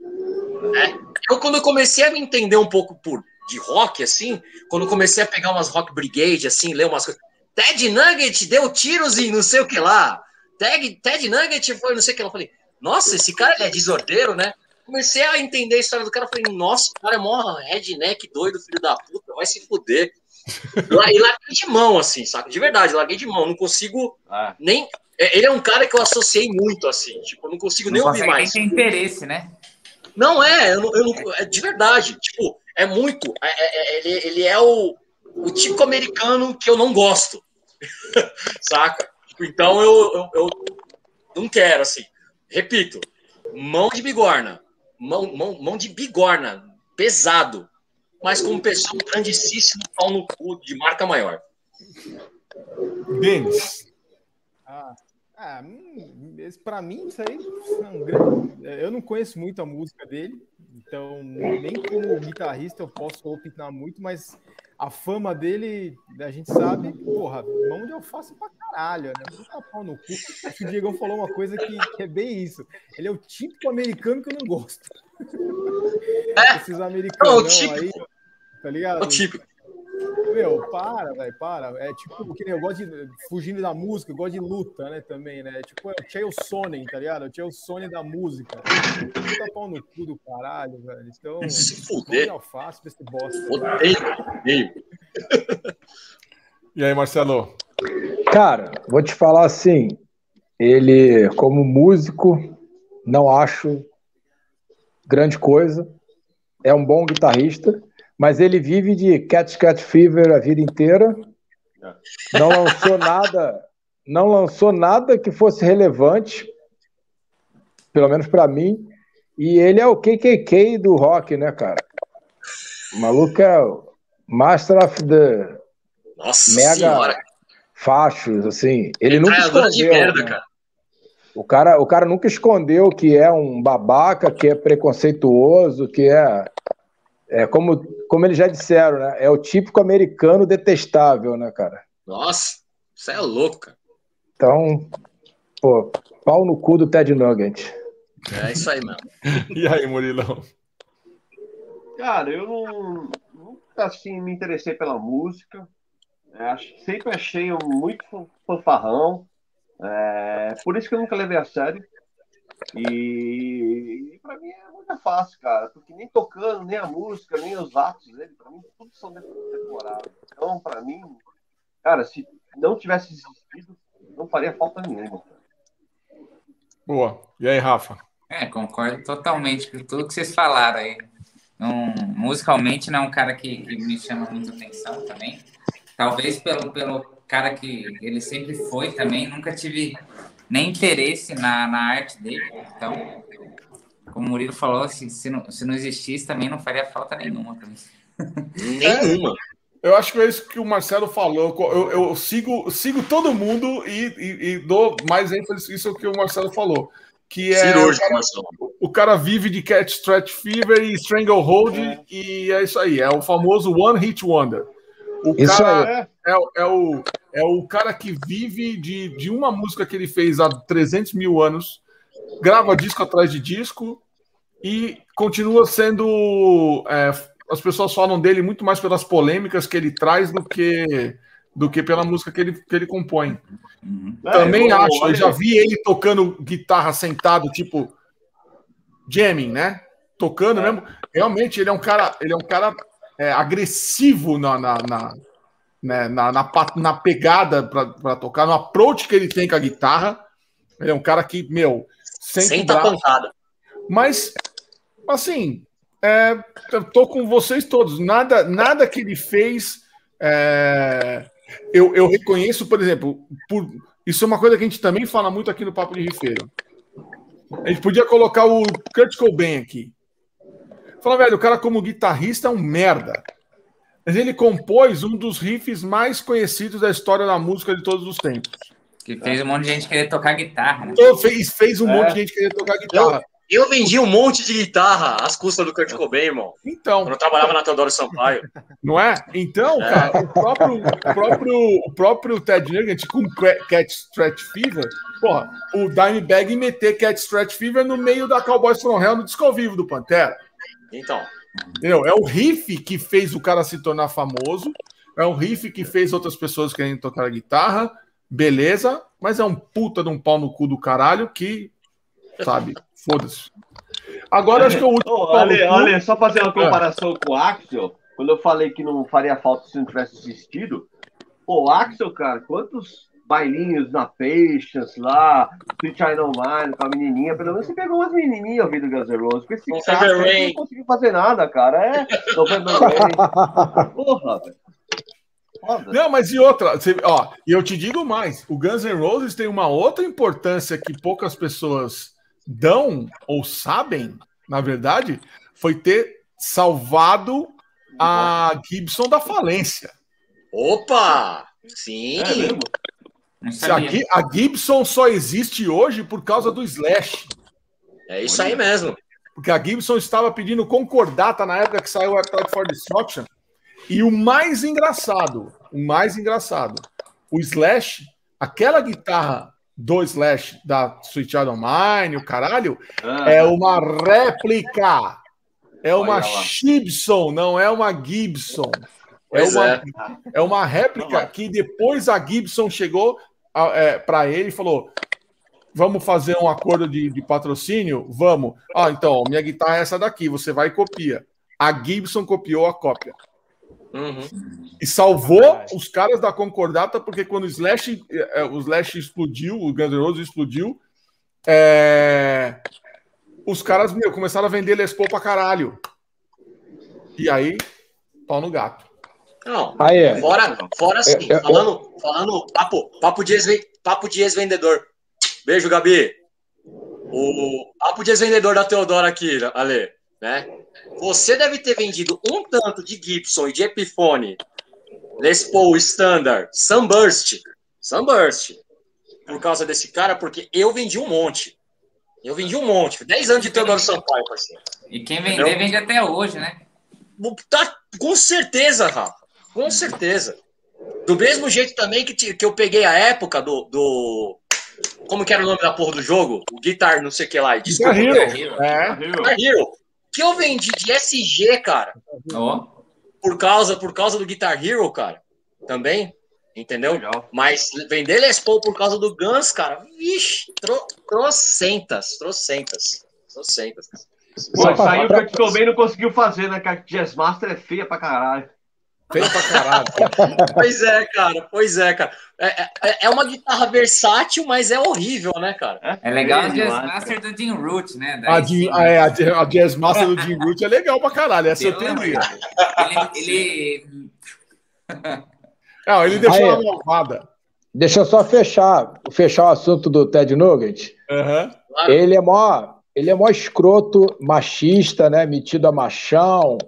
Né? Eu, quando eu comecei a me entender um pouco por de rock, assim, quando eu comecei a pegar umas rock brigade, assim, ler umas coisas. Ted Nugget deu tiros em não sei o que lá. Ted, Ted Nugget foi não sei o que lá. Eu falei, nossa, esse cara é desordeiro, né? Comecei a entender a história do cara. Falei, nossa, o cara é mó redneck doido, filho da puta, vai se fuder. (laughs) e larguei de mão, assim, saca? De verdade, larguei de mão. Não consigo ah. nem. É, ele é um cara que eu associei muito, assim. Tipo, eu não consigo não nem ouvir mais. tem interesse, né? Não é, eu eu é de verdade. Tipo, é muito. É, é, é, ele, ele é o, o tipo americano que eu não gosto. (laughs) Saca? Então eu, eu, eu, não quero, assim. Repito, mão de bigorna. Mão, mão, mão de bigorna. Pesado. Mas como pessoa, um grandíssimo pau no cu de marca maior. Denis. Ah, ah hum, para mim, isso aí. É, eu não conheço muito a música dele, então nem como guitarrista eu posso opinar muito, mas a fama dele, a gente sabe, porra, mão de alface pra caralho, né? Puta pau no cu. Acho que o Diego falou uma coisa que, que, é bem isso. Ele é o típico americano que eu não gosto. É. Esses americanos aí, tá ligado? É o típico. Meu, para, velho, para. É tipo, que nem eu gosto de. Fugindo da música, eu gosto de luta, né? Também, né? Tipo, é o Chael Sonnen, tá ligado? O Chael Sonnen da música. Puta pau no cu do caralho, velho. Então, se fuder. alface pra esse bosta. Odeio, odeio. E aí, Marcelo? Cara, vou te falar assim. Ele, como músico, não acho grande coisa. É um bom guitarrista mas ele vive de Cat Cat Fever a vida inteira. Não lançou nada, não lançou nada que fosse relevante, pelo menos para mim. E ele é o KKK do rock, né, cara? O maluco é o Master of the Nossa Mega senhora. Fachos, assim. Ele nunca escondeu. De merda, né? cara. O cara, o cara nunca escondeu que é um babaca, que é preconceituoso, que é é, como, como eles já disseram, né? É o típico americano detestável, né, cara? Nossa, isso é louco, cara. Então, pô, pau no cu do Ted Nugget. É isso aí mesmo. (laughs) e aí, Murilão? Cara, eu não, nunca assim me interessei pela música. É, sempre achei muito fanfarrão. É, por isso que eu nunca levei a sério. E, e para mim é muito fácil, cara, porque nem tocando, nem a música, nem os atos dele, para mim tudo são decorados. Então, para mim, cara, se não tivesse existido, não faria falta nenhuma. Boa. E aí, Rafa? É, concordo totalmente com tudo que vocês falaram aí. Um, musicalmente não é um cara que, que me chama muita atenção também. Talvez pelo, pelo cara que ele sempre foi também, nunca tive nem interesse na, na arte dele. Então, como o Murilo falou, se, se, não, se não existisse, também não faria falta nenhuma mim. (laughs) Nenhuma. Eu acho que é isso que o Marcelo falou. Eu, eu sigo, sigo todo mundo e, e, e, dou mais ênfase isso que o Marcelo falou. Que é o cara, o cara, vive de Cat Stretch Fever e Stranglehold, é. e é isso aí. É o famoso One Hit Wonder. O isso cara é, é, o, é o cara que vive de, de uma música que ele fez há 300 mil anos, grava disco atrás de disco e continua sendo é, as pessoas falam dele muito mais pelas polêmicas que ele traz do que do que pela música que ele, que ele compõe. Uhum. Também é, acho, eu já vi ele tocando guitarra sentado, tipo jamming, né? Tocando é. mesmo. Realmente, ele é um cara, ele é um cara é, agressivo na, na, na, né, na, na, na, pegada para tocar, no approach que ele tem com a guitarra. Ele é um cara que, meu, senta pancada. Mas, assim, é, eu tô com vocês todos. Nada, nada que ele fez. É, eu, eu reconheço, por exemplo, por, isso é uma coisa que a gente também fala muito aqui no Papo de Rifeiro. A gente podia colocar o Kurt Cobain aqui. Fala, velho, o cara como guitarrista é um merda. Mas ele compôs um dos riffs mais conhecidos da história da música de todos os tempos. Que fez um monte de gente querer tocar guitarra. Né? Fez, fez um é. monte de gente querer tocar guitarra. Eu vendi um monte de guitarra às custas do Kurt Cobain, irmão. Então. Quando eu trabalhava na Teodoro Sampaio. Não é? Então, é. cara, o próprio, o próprio, o próprio Ted Nugent com Cat Stretch Fever, porra, o Dimebag meter Cat Stretch Fever no meio da Cowboys from Hell no disco ao vivo do Pantera. Então. Entendeu? É o riff que fez o cara se tornar famoso, é um riff que fez outras pessoas querendo tocar guitarra, beleza, mas é um puta de um pau no cu do caralho que, sabe, Foda-se. Agora acho que o último. Olha, olha, só fazer uma comparação é. com o Axel. Quando eu falei que não faria falta se não tivesse assistido, o Axel, cara, quantos bailinhos na Patience lá, Sweet I Don't Mind, com a menininha, pelo menos você pegou umas menininhas ouvindo Guns N' Roses. Com esse cara, não conseguiu fazer nada, cara. É, November Rain. Porra, velho. Não, mas e outra, você, ó, e eu te digo mais, o Guns N' Roses tem uma outra importância que poucas pessoas dão ou sabem, na verdade, foi ter salvado a Gibson da falência. Opa! Sim! É a, a, Gibson só existe hoje por causa do Slash. É isso aí mesmo. Porque a Gibson estava pedindo concordata na época que saiu o Appetite for Destruction. E o mais engraçado, o mais engraçado, o Slash, aquela guitarra do Slash da Sweet Child Mine, o caralho, ah, é uma réplica. É uma Gibson, não é uma Gibson. É uma, é. é uma réplica que depois a Gibson chegou é, para ele e falou: Vamos fazer um acordo de, de, patrocínio? Vamos. Ah, então, minha guitarra é essa daqui, você vai e copia. A Gibson copiou a cópia. Uhum. E salvou os caras da concordata, porque quando o Slash, é, o Slash explodiu, o Guns N' Roses explodiu, é... os caras meu, começaram a vender Les Paul pra caralho. E aí, pau no gato. Não, aí é. fora, fora assim, é, é, falando, falando papo, papo de ex-vendedor. Beijo, Gabi. O papo de ex-vendedor da Teodora aqui, Ale, né? Você deve ter vendido um tanto de Gibson e de Epiphone, Les Paul Standard, Sunburst, Sunburst, por causa desse cara, porque eu vendi um monte. Eu vendi um monte. 10 anos de Teodoro Sampaio, parceiro. E quem vender, Entendeu? vende até hoje, né? Tá, com certeza, Rafa. Com certeza. Do mesmo jeito também que, que eu peguei a época do, do. Como que era o nome da porra do jogo? O Guitar, não sei o que lá. Desculpa, Guitar Hero. Guitar Hero. É. Guitar Hero que eu vendi de SG, cara. Oh. Por causa, por causa do Guitar Hero, cara. Também. Entendeu? Legal. Mas vender Les Paul por causa do Guns, cara, vixe, tro, trocentas, trocentas, trocentas. Pô, saiu que o Kurt não conseguiu fazer, né? Que a Jazz Master é feia pra caralho. Feio pra caralho. (laughs) pois é, cara. Pois é, cara. É, é, é, uma guitarra versátil, mas é horrível, né, cara? É, é legal a Jazz Master do Jim Root, né? A, Jim, a, é, a, Jazz Master do Jim Root é legal pra caralho. Essa eu tenho Ele. ele... Não, ele deixou Aí, a malvada. Deixa eu só fechar, fechar o assunto do Ted Nugget. Uhum. Ele é mó, ele é mó escroto, machista, né? Metido a machão,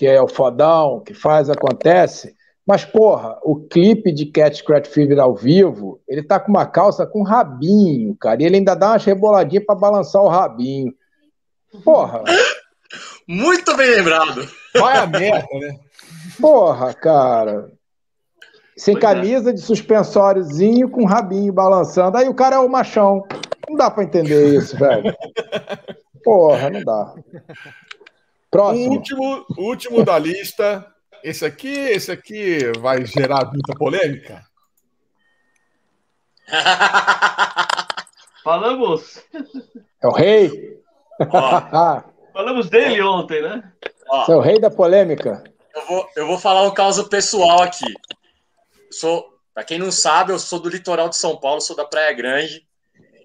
que é o fodão, que faz, acontece. Mas, porra, o clipe de Cat Scratch Fever ao vivo, ele tá com uma calça com rabinho, cara. E ele ainda dá umas reboladinhas para balançar o rabinho. Porra. Muito bem lembrado. Vai a merda, né? Porra, cara. Sem pois é. camisa, é. de suspensóriozinho, com rabinho balançando. Aí o cara é o machão. Não dá para entender isso, velho. Porra, não dá. Próximo. O último, último da lista. Esse aqui, esse aqui vai gerar muita polêmica. (laughs) Falamos. É o rei. (laughs) Falamos dele ontem, né? Ó, é o rei da polêmica. Eu vou, eu vou falar um caso pessoal aqui. sou, para quem não sabe, eu sou do litoral de São Paulo, sou da Praia Grande.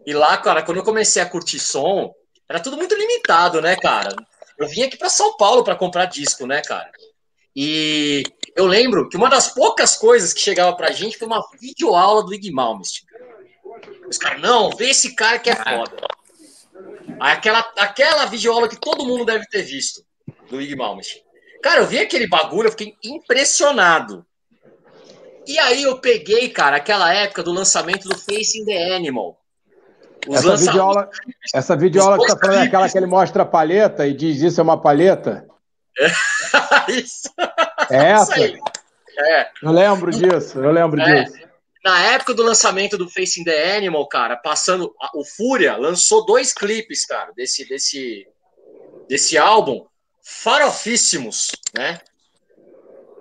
E lá, cara, quando eu comecei a curtir som, era tudo muito limitado, né, cara? Eu vim aqui para São Paulo para comprar disco, né, cara? E eu lembro que uma das poucas coisas que chegava pra gente foi uma videoaula do Ig Malmsteen. Os caras, não, vê esse cara que é foda. Aquela, aquela videoaula que todo mundo deve ter visto do Ig. Cara, eu vi aquele bagulho, eu fiquei impressionado. E aí eu peguei, cara, aquela época do lançamento do Facing the Animal. Os essa videoaula, essa videoaula que tá falando é aquela que ele mostra a palheta e diz isso é uma palheta? É, (laughs) isso. É essa? Isso é. Eu lembro disso, eu lembro é. disso. Na época do lançamento do Facing the Animal, cara, passando. O Fúria lançou dois clipes, cara, desse, desse, desse álbum, farofíssimos, né?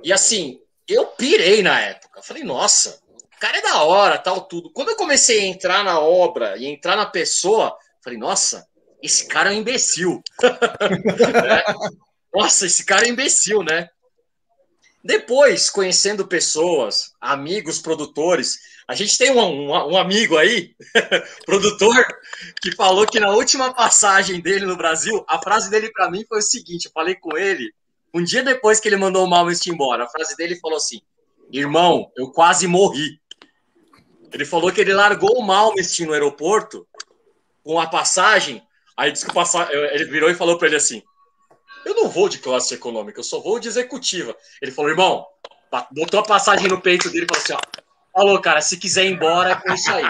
E assim, eu pirei na época. Falei, nossa, cara é da hora, tal, tudo. Quando eu comecei a entrar na obra e entrar na pessoa, falei, nossa, esse cara é um imbecil. (laughs) é. Nossa, esse cara é imbecil, né? Depois, conhecendo pessoas, amigos, produtores, a gente tem um, um, um amigo aí, (laughs) produtor, que falou que na última passagem dele no Brasil, a frase dele para mim foi o seguinte: eu falei com ele, um dia depois que ele mandou o Malmest embora, a frase dele falou assim: Irmão, eu quase morri. Ele falou que ele largou o Malmest no aeroporto com a passagem, aí disse que passa... ele virou e falou para ele assim: eu não vou de classe econômica, eu só vou de executiva. Ele falou, irmão, botou a passagem no peito dele e falou assim: ó, falou, cara, se quiser ir embora, é com isso aí.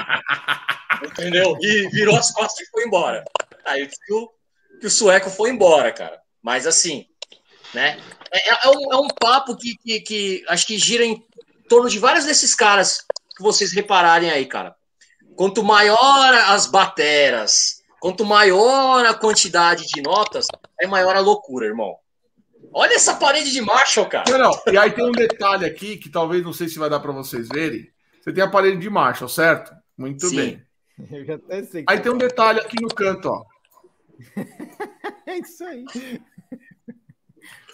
Entendeu? E virou as costas e foi embora. Aí disse que o, que o sueco foi embora, cara. Mas assim, né? É, é, é, um, é um papo que, que, que acho que gira em torno de vários desses caras que vocês repararem aí, cara. Quanto maior as bateras, Quanto maior a quantidade de notas, é maior a loucura, irmão. Olha essa parede de Marshall, cara. Não, não. E aí tem um detalhe aqui que talvez não sei se vai dar para vocês verem. Você tem a parede de Marshall, certo? Muito Sim. bem. (laughs) Eu já até sei aí tem um detalhe aqui no canto, ó. (laughs) é isso aí.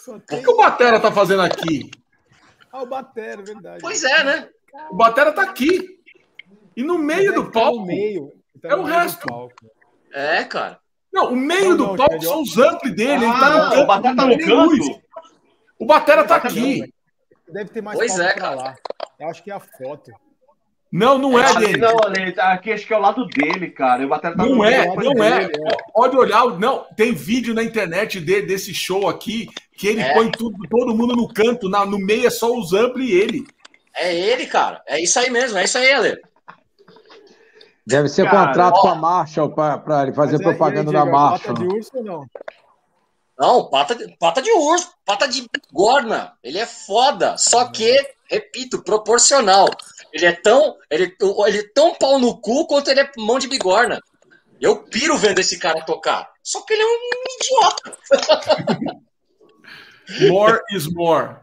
O que o Batera tá fazendo aqui? Ah, o Batera, verdade. Pois é, né? O Batera tá aqui. E no meio do palco. Meio, tá é o resto. É, cara. Não, o meio não, do palco são os ampli dele. Ah, ele tá no canto. O Batera tá no canto. O Batera tá aqui. Deve ter mais pois é, cara. lá. Eu acho que é a foto. Não, não é, é dele. Não, ali, tá aqui acho que é o lado dele, cara. O Batera tá não é, não é. Dele, é. Pode olhar, não. Tem vídeo na internet dele, desse show aqui que ele é. põe tudo, todo mundo no canto, na, no meio é só os ampli e ele. É ele, cara. É isso aí mesmo, é isso aí, Ale. Deve ser Cara, contrato ó, com a Marshall para ele fazer é, propaganda da Marshall. Pata de urso ou não? Não, pata de, pata de urso, pata de bigorna. Ele é foda. Só que, repito, proporcional. Ele é tão. Ele, ele é tão pau no cu quanto ele é mão de bigorna. Eu piro vendo esse cara tocar. Só que ele é um idiota. (laughs) more is more.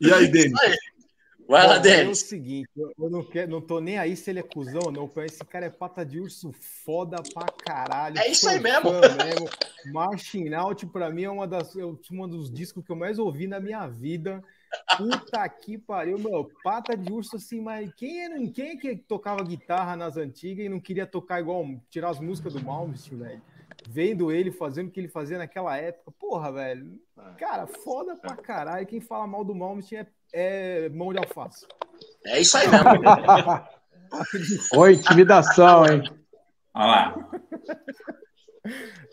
E aí, Denis? Vai lá, Denis. É o seguinte, eu não, quero, não tô nem aí se ele é cuzão ou não. Esse cara é pata de urso foda pra caralho. É isso aí mesmo. mesmo. Marching Out, pra mim, é uma das, um dos discos que eu mais ouvi na minha vida. Puta que pariu, meu. Pata de urso, assim, mas quem é, quem é que tocava guitarra nas antigas e não queria tocar igual, tirar as músicas do Malmsteen, velho? Vendo ele fazendo o que ele fazia naquela época. Porra, velho. Cara, foda pra caralho. Quem fala mal do Malmsteen é é mão de alface. É isso aí mesmo. Oi, intimidação, hein? Olha lá.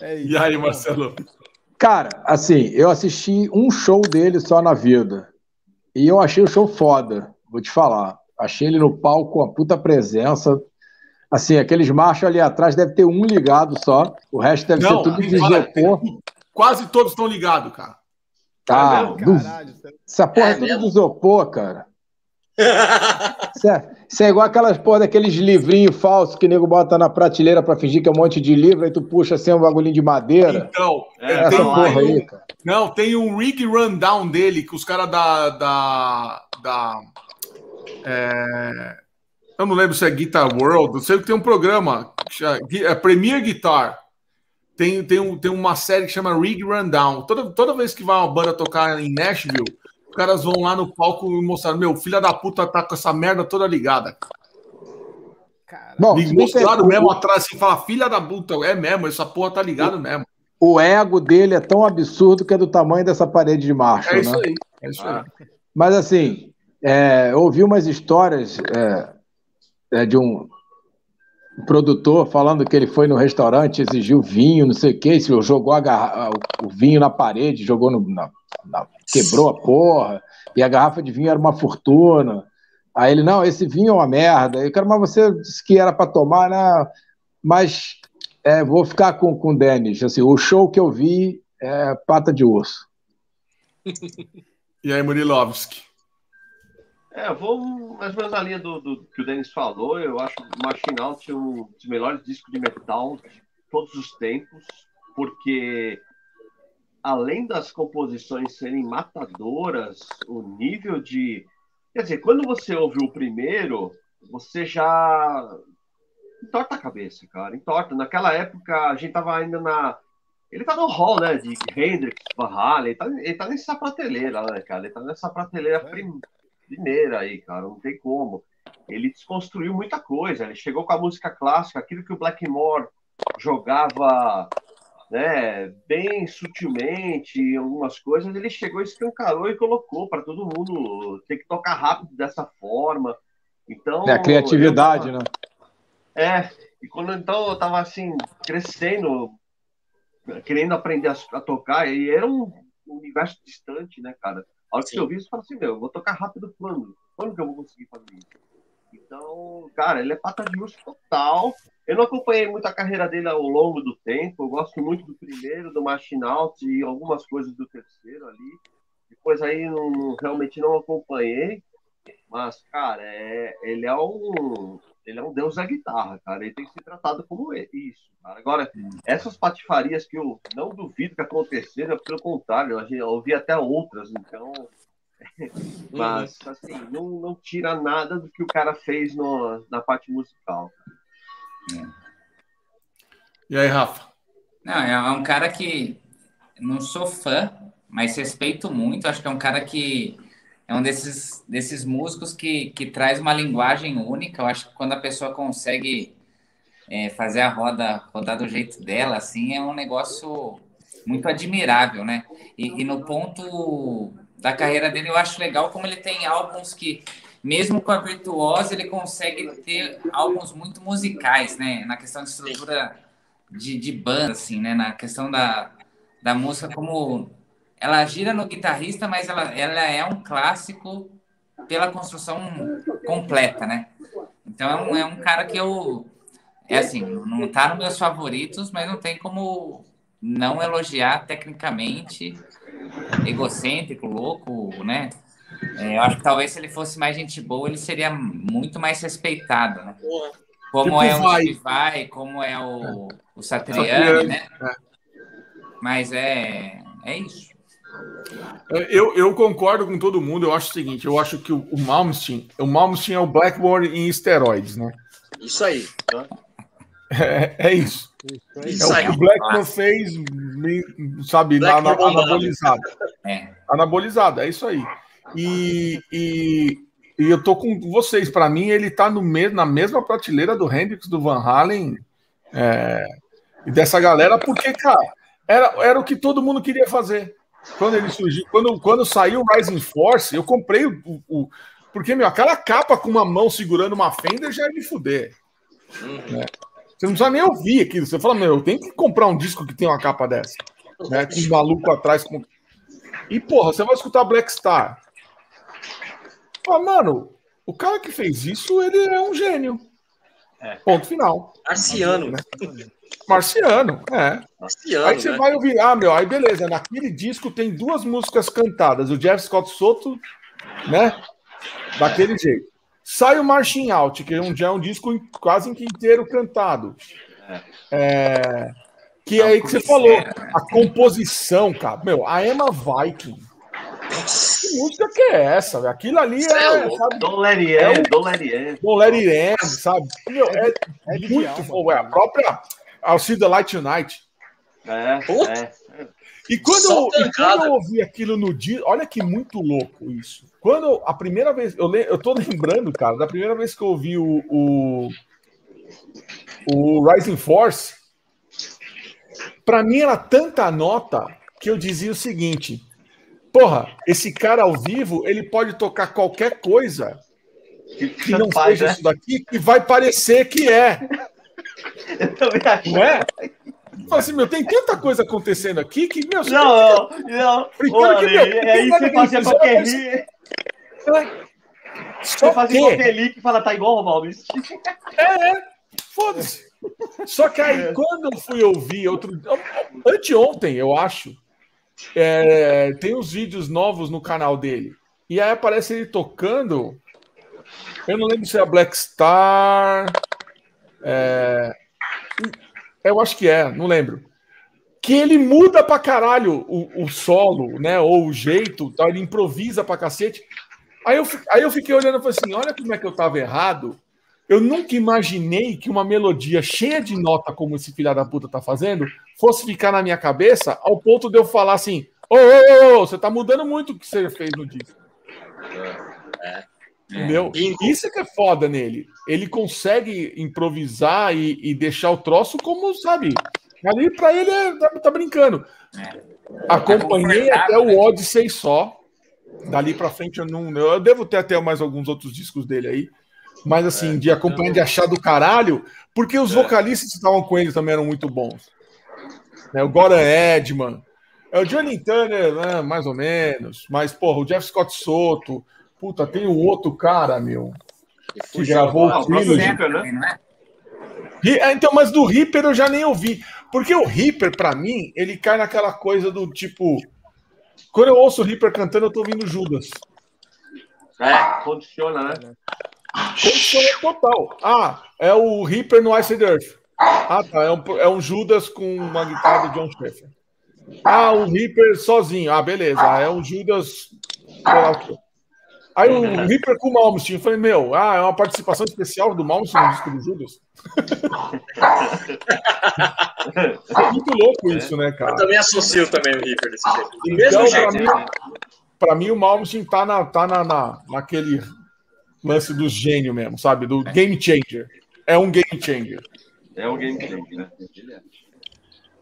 É e aí, Marcelo? Cara, assim, eu assisti um show dele só na vida. E eu achei o show foda, vou te falar. Achei ele no palco com a puta presença. Assim, aqueles machos ali atrás deve ter um ligado só. O resto deve Não, ser tudo de. Quase todos estão ligados, cara. Tá, é do... essa porra é, é tudo de isopor, cara. (laughs) Isso é, isso é, igual aquelas porra daqueles livrinhos falsos que o nego bota na prateleira pra fingir que é um monte de livro, aí tu puxa assim um bagulhinho de madeira. Então, é, essa tem, porra aí, cara. Não, tem um rig rundown dele que os caras da. da, da é, eu não lembro se é Guitar World, eu sei que tem um programa, é Premier Guitar. Tem, tem, um, tem uma série que chama Rig Rundown. Toda, toda vez que vai uma banda tocar em Nashville, os caras vão lá no palco e mostrar: Meu, filha da puta tá com essa merda toda ligada. Bom, e mostraram mesmo atrás assim, fala: Filha da puta, é mesmo, essa porra tá ligada mesmo. O ego dele é tão absurdo que é do tamanho dessa parede de marcha. É isso né? aí. É isso aí. Mas assim, é, eu ouvi umas histórias é, é, de um produtor falando que ele foi no restaurante, exigiu vinho, não sei o que, jogou a o vinho na parede, jogou no, na, na, quebrou a porra, e a garrafa de vinho era uma fortuna. Aí ele, não, esse vinho é uma merda. Eu quero, mas você disse que era para tomar, né? Mas é, vou ficar com, com o Denis. Assim, o show que eu vi é pata de osso. (laughs) e aí, Murilovski? É, eu vou mais ou menos na linha do, do, que o Denis falou. Eu acho o Machine Out um dos melhores discos de metal de todos os tempos, porque além das composições serem matadoras, o nível de. Quer dizer, quando você ouve o primeiro, você já entorta a cabeça, cara. Entorta. Naquela época, a gente tava ainda na. Ele tá no hall, né? De Hendrix, Van Halen. Ele tá, ele tá nessa prateleira, né, cara? Ele tá nessa prateleira é. prim primeira aí, cara, não tem como. Ele desconstruiu muita coisa, ele chegou com a música clássica, aquilo que o Blackmore jogava né, bem sutilmente em algumas coisas, ele chegou, escancarou e colocou para todo mundo ter que tocar rápido dessa forma. Então, é a criatividade, eu, né? É, e quando então eu tava assim, crescendo, querendo aprender a, a tocar, e era um universo distante, né, cara? A hora que eu vi isso, eu falo assim, meu, eu vou tocar rápido quando? Quando que eu vou conseguir fazer isso? Então, cara, ele é pata de urso total. Eu não acompanhei muito a carreira dele ao longo do tempo. Eu gosto muito do primeiro, do Machine Out e algumas coisas do terceiro ali. Depois aí não, não, realmente não acompanhei. Mas, cara, é, ele é um ele é um deus da guitarra, cara. Ele tem que ser tratado como isso, cara. Agora, essas patifarias que eu não duvido que aconteceram, pelo contrário, eu ouvi até outras, então. (laughs) Mas, assim, não, não tira nada do que o cara fez no, na parte musical. É. E aí, Rafa? Não, é um cara que não sou fã, mas respeito muito. Acho que é um cara que é um desses, desses músicos que, que traz uma linguagem única. Eu acho que quando a pessoa consegue é, fazer a roda rodar do jeito dela, assim, é um negócio muito admirável, né? E, e, no ponto da carreira dele, eu acho legal como ele tem álbuns que, mesmo com a virtuosa, ele consegue ter álbuns muito musicais, né? Na questão de estrutura de, de banda, assim, né? Na questão da, da música como ela gira no guitarrista, mas ela, ela é um clássico pela construção completa, né? Então é um, é um cara que eu. É assim, não tá nos meus favoritos, mas não tem como não elogiar tecnicamente, egocêntrico, louco, né? É, eu acho que talvez se ele fosse mais gente boa, ele seria muito mais respeitado, né? Como tipo é o vai. vai, como é o, o Satriani, né? É. Mas é, é isso. Eu, eu concordo com todo mundo. Eu acho o seguinte: eu acho que o, o Malmsteen, o Malmsteen é o Blackmore em esteroides, né? Isso aí. É, é isso. Isso é o que o Blackmore fez, sabe, na, na, anabolizado. É. Anabolizado, é isso aí. E, e, e eu tô com vocês. Para mim, ele tá no mesmo, na mesma prateleira do Hendrix, do Van Halen é, e dessa galera, porque, cara, era, era o que todo mundo queria fazer. Quando ele surgiu, quando, quando saiu o Rising Force, eu comprei o, o, Porque, meu, aquela capa com uma mão segurando uma Fender já é de fuder. Uhum. Né? Você não precisa nem ouvir aquilo. Você fala, meu, eu tenho que comprar um disco que tem uma capa dessa. Né? Com um maluco atrás. Com... E, porra, você vai escutar Black Star. Ah, mano, o cara que fez isso, ele é um gênio. É. Ponto final. Marciano. Né? Marciano, é. Marciano, aí você né? vai ouvir, ah, meu, aí beleza, naquele disco tem duas músicas cantadas, o Jeff Scott Soto, né? Daquele é. jeito. Sai o Marching Out, que já é um disco quase inteiro cantado. É. é que é aí que você falou, a composição, cara. Meu, a Emma Viking que música que é essa? Véio? Aquilo ali é. é sabe, é um, Let It End, sabe? Meu, é, é, é muito bom. É a própria I'll See the Light Tonight. É, é. E quando, eu, e quando eu ouvi aquilo no dia, olha que muito louco isso. Quando a primeira vez, eu, eu tô lembrando, cara, da primeira vez que eu ouvi o, o, o Rising Force, para mim era tanta nota que eu dizia o seguinte: Porra, esse cara ao vivo, ele pode tocar qualquer coisa que, que não faz, seja né? isso daqui, que vai parecer que é. Eu também acho. Não é? Fala assim, meu, tem tanta coisa acontecendo aqui que, meu, não, não, não. Que, meu, é isso que fazia qualquer rir. Só você fazia qualquer link e fala, tá igual, Romaldo. É, é. Foda-se. Só que aí, é. quando eu fui ouvir outro. Anteontem, eu acho. É, tem os vídeos novos no canal dele. E aí aparece ele tocando. Eu não lembro se é a Black Star. É, eu acho que é, não lembro. Que ele muda pra caralho o, o solo, né? Ou o jeito, tá? ele improvisa pra cacete. Aí eu, aí eu fiquei olhando e falei assim: olha como é que eu tava errado. Eu nunca imaginei que uma melodia cheia de nota, como esse filho da puta tá fazendo, fosse ficar na minha cabeça ao ponto de eu falar assim: ô, ô, ô, você tá mudando muito o que você fez no disco. É. é. Entendeu? Isso é que é foda nele. Ele consegue improvisar e, e deixar o troço como, sabe? Ali pra ele é, tá, tá brincando. É. Acompanhei tá até o né? Odyssey só. Dali pra frente eu não. Eu devo ter até mais alguns outros discos dele aí. Mas assim, é, de acompanhar, então... de achar do caralho, porque os é. vocalistas que estavam com ele também eram muito bons. Né, o Goran Edman, é o Johnny Turner, né, mais ou menos, mas, porra, o Jeff Scott Soto, puta, tem o outro cara, meu, que gravou o Trilogy. Né? É, então, mas do Reaper eu já nem ouvi, porque o Reaper, para mim, ele cai naquela coisa do tipo, quando eu ouço o Reaper cantando, eu tô ouvindo Judas. É, condiciona, né? Condiciona total. Ah, é o Reaper no Ice Earth. Ah, tá. É um, é um Judas com uma guitarra do John Schaefer. Ah, o Reaper sozinho. Ah, beleza. É um Judas. Aí o Reaper com o Malmsteen. Eu falei, meu, ah, é uma participação especial do Malmsteen no disco do Judas. (laughs) é muito louco isso, né, cara? Eu também associo também o Reaper desse jeito. Então, mesmo jeito. Pra mim, pra mim, o Malmsteen tá, na, tá na, na, naquele lance do gênio mesmo, sabe? Do game changer. É um game changer. É um game changer, né?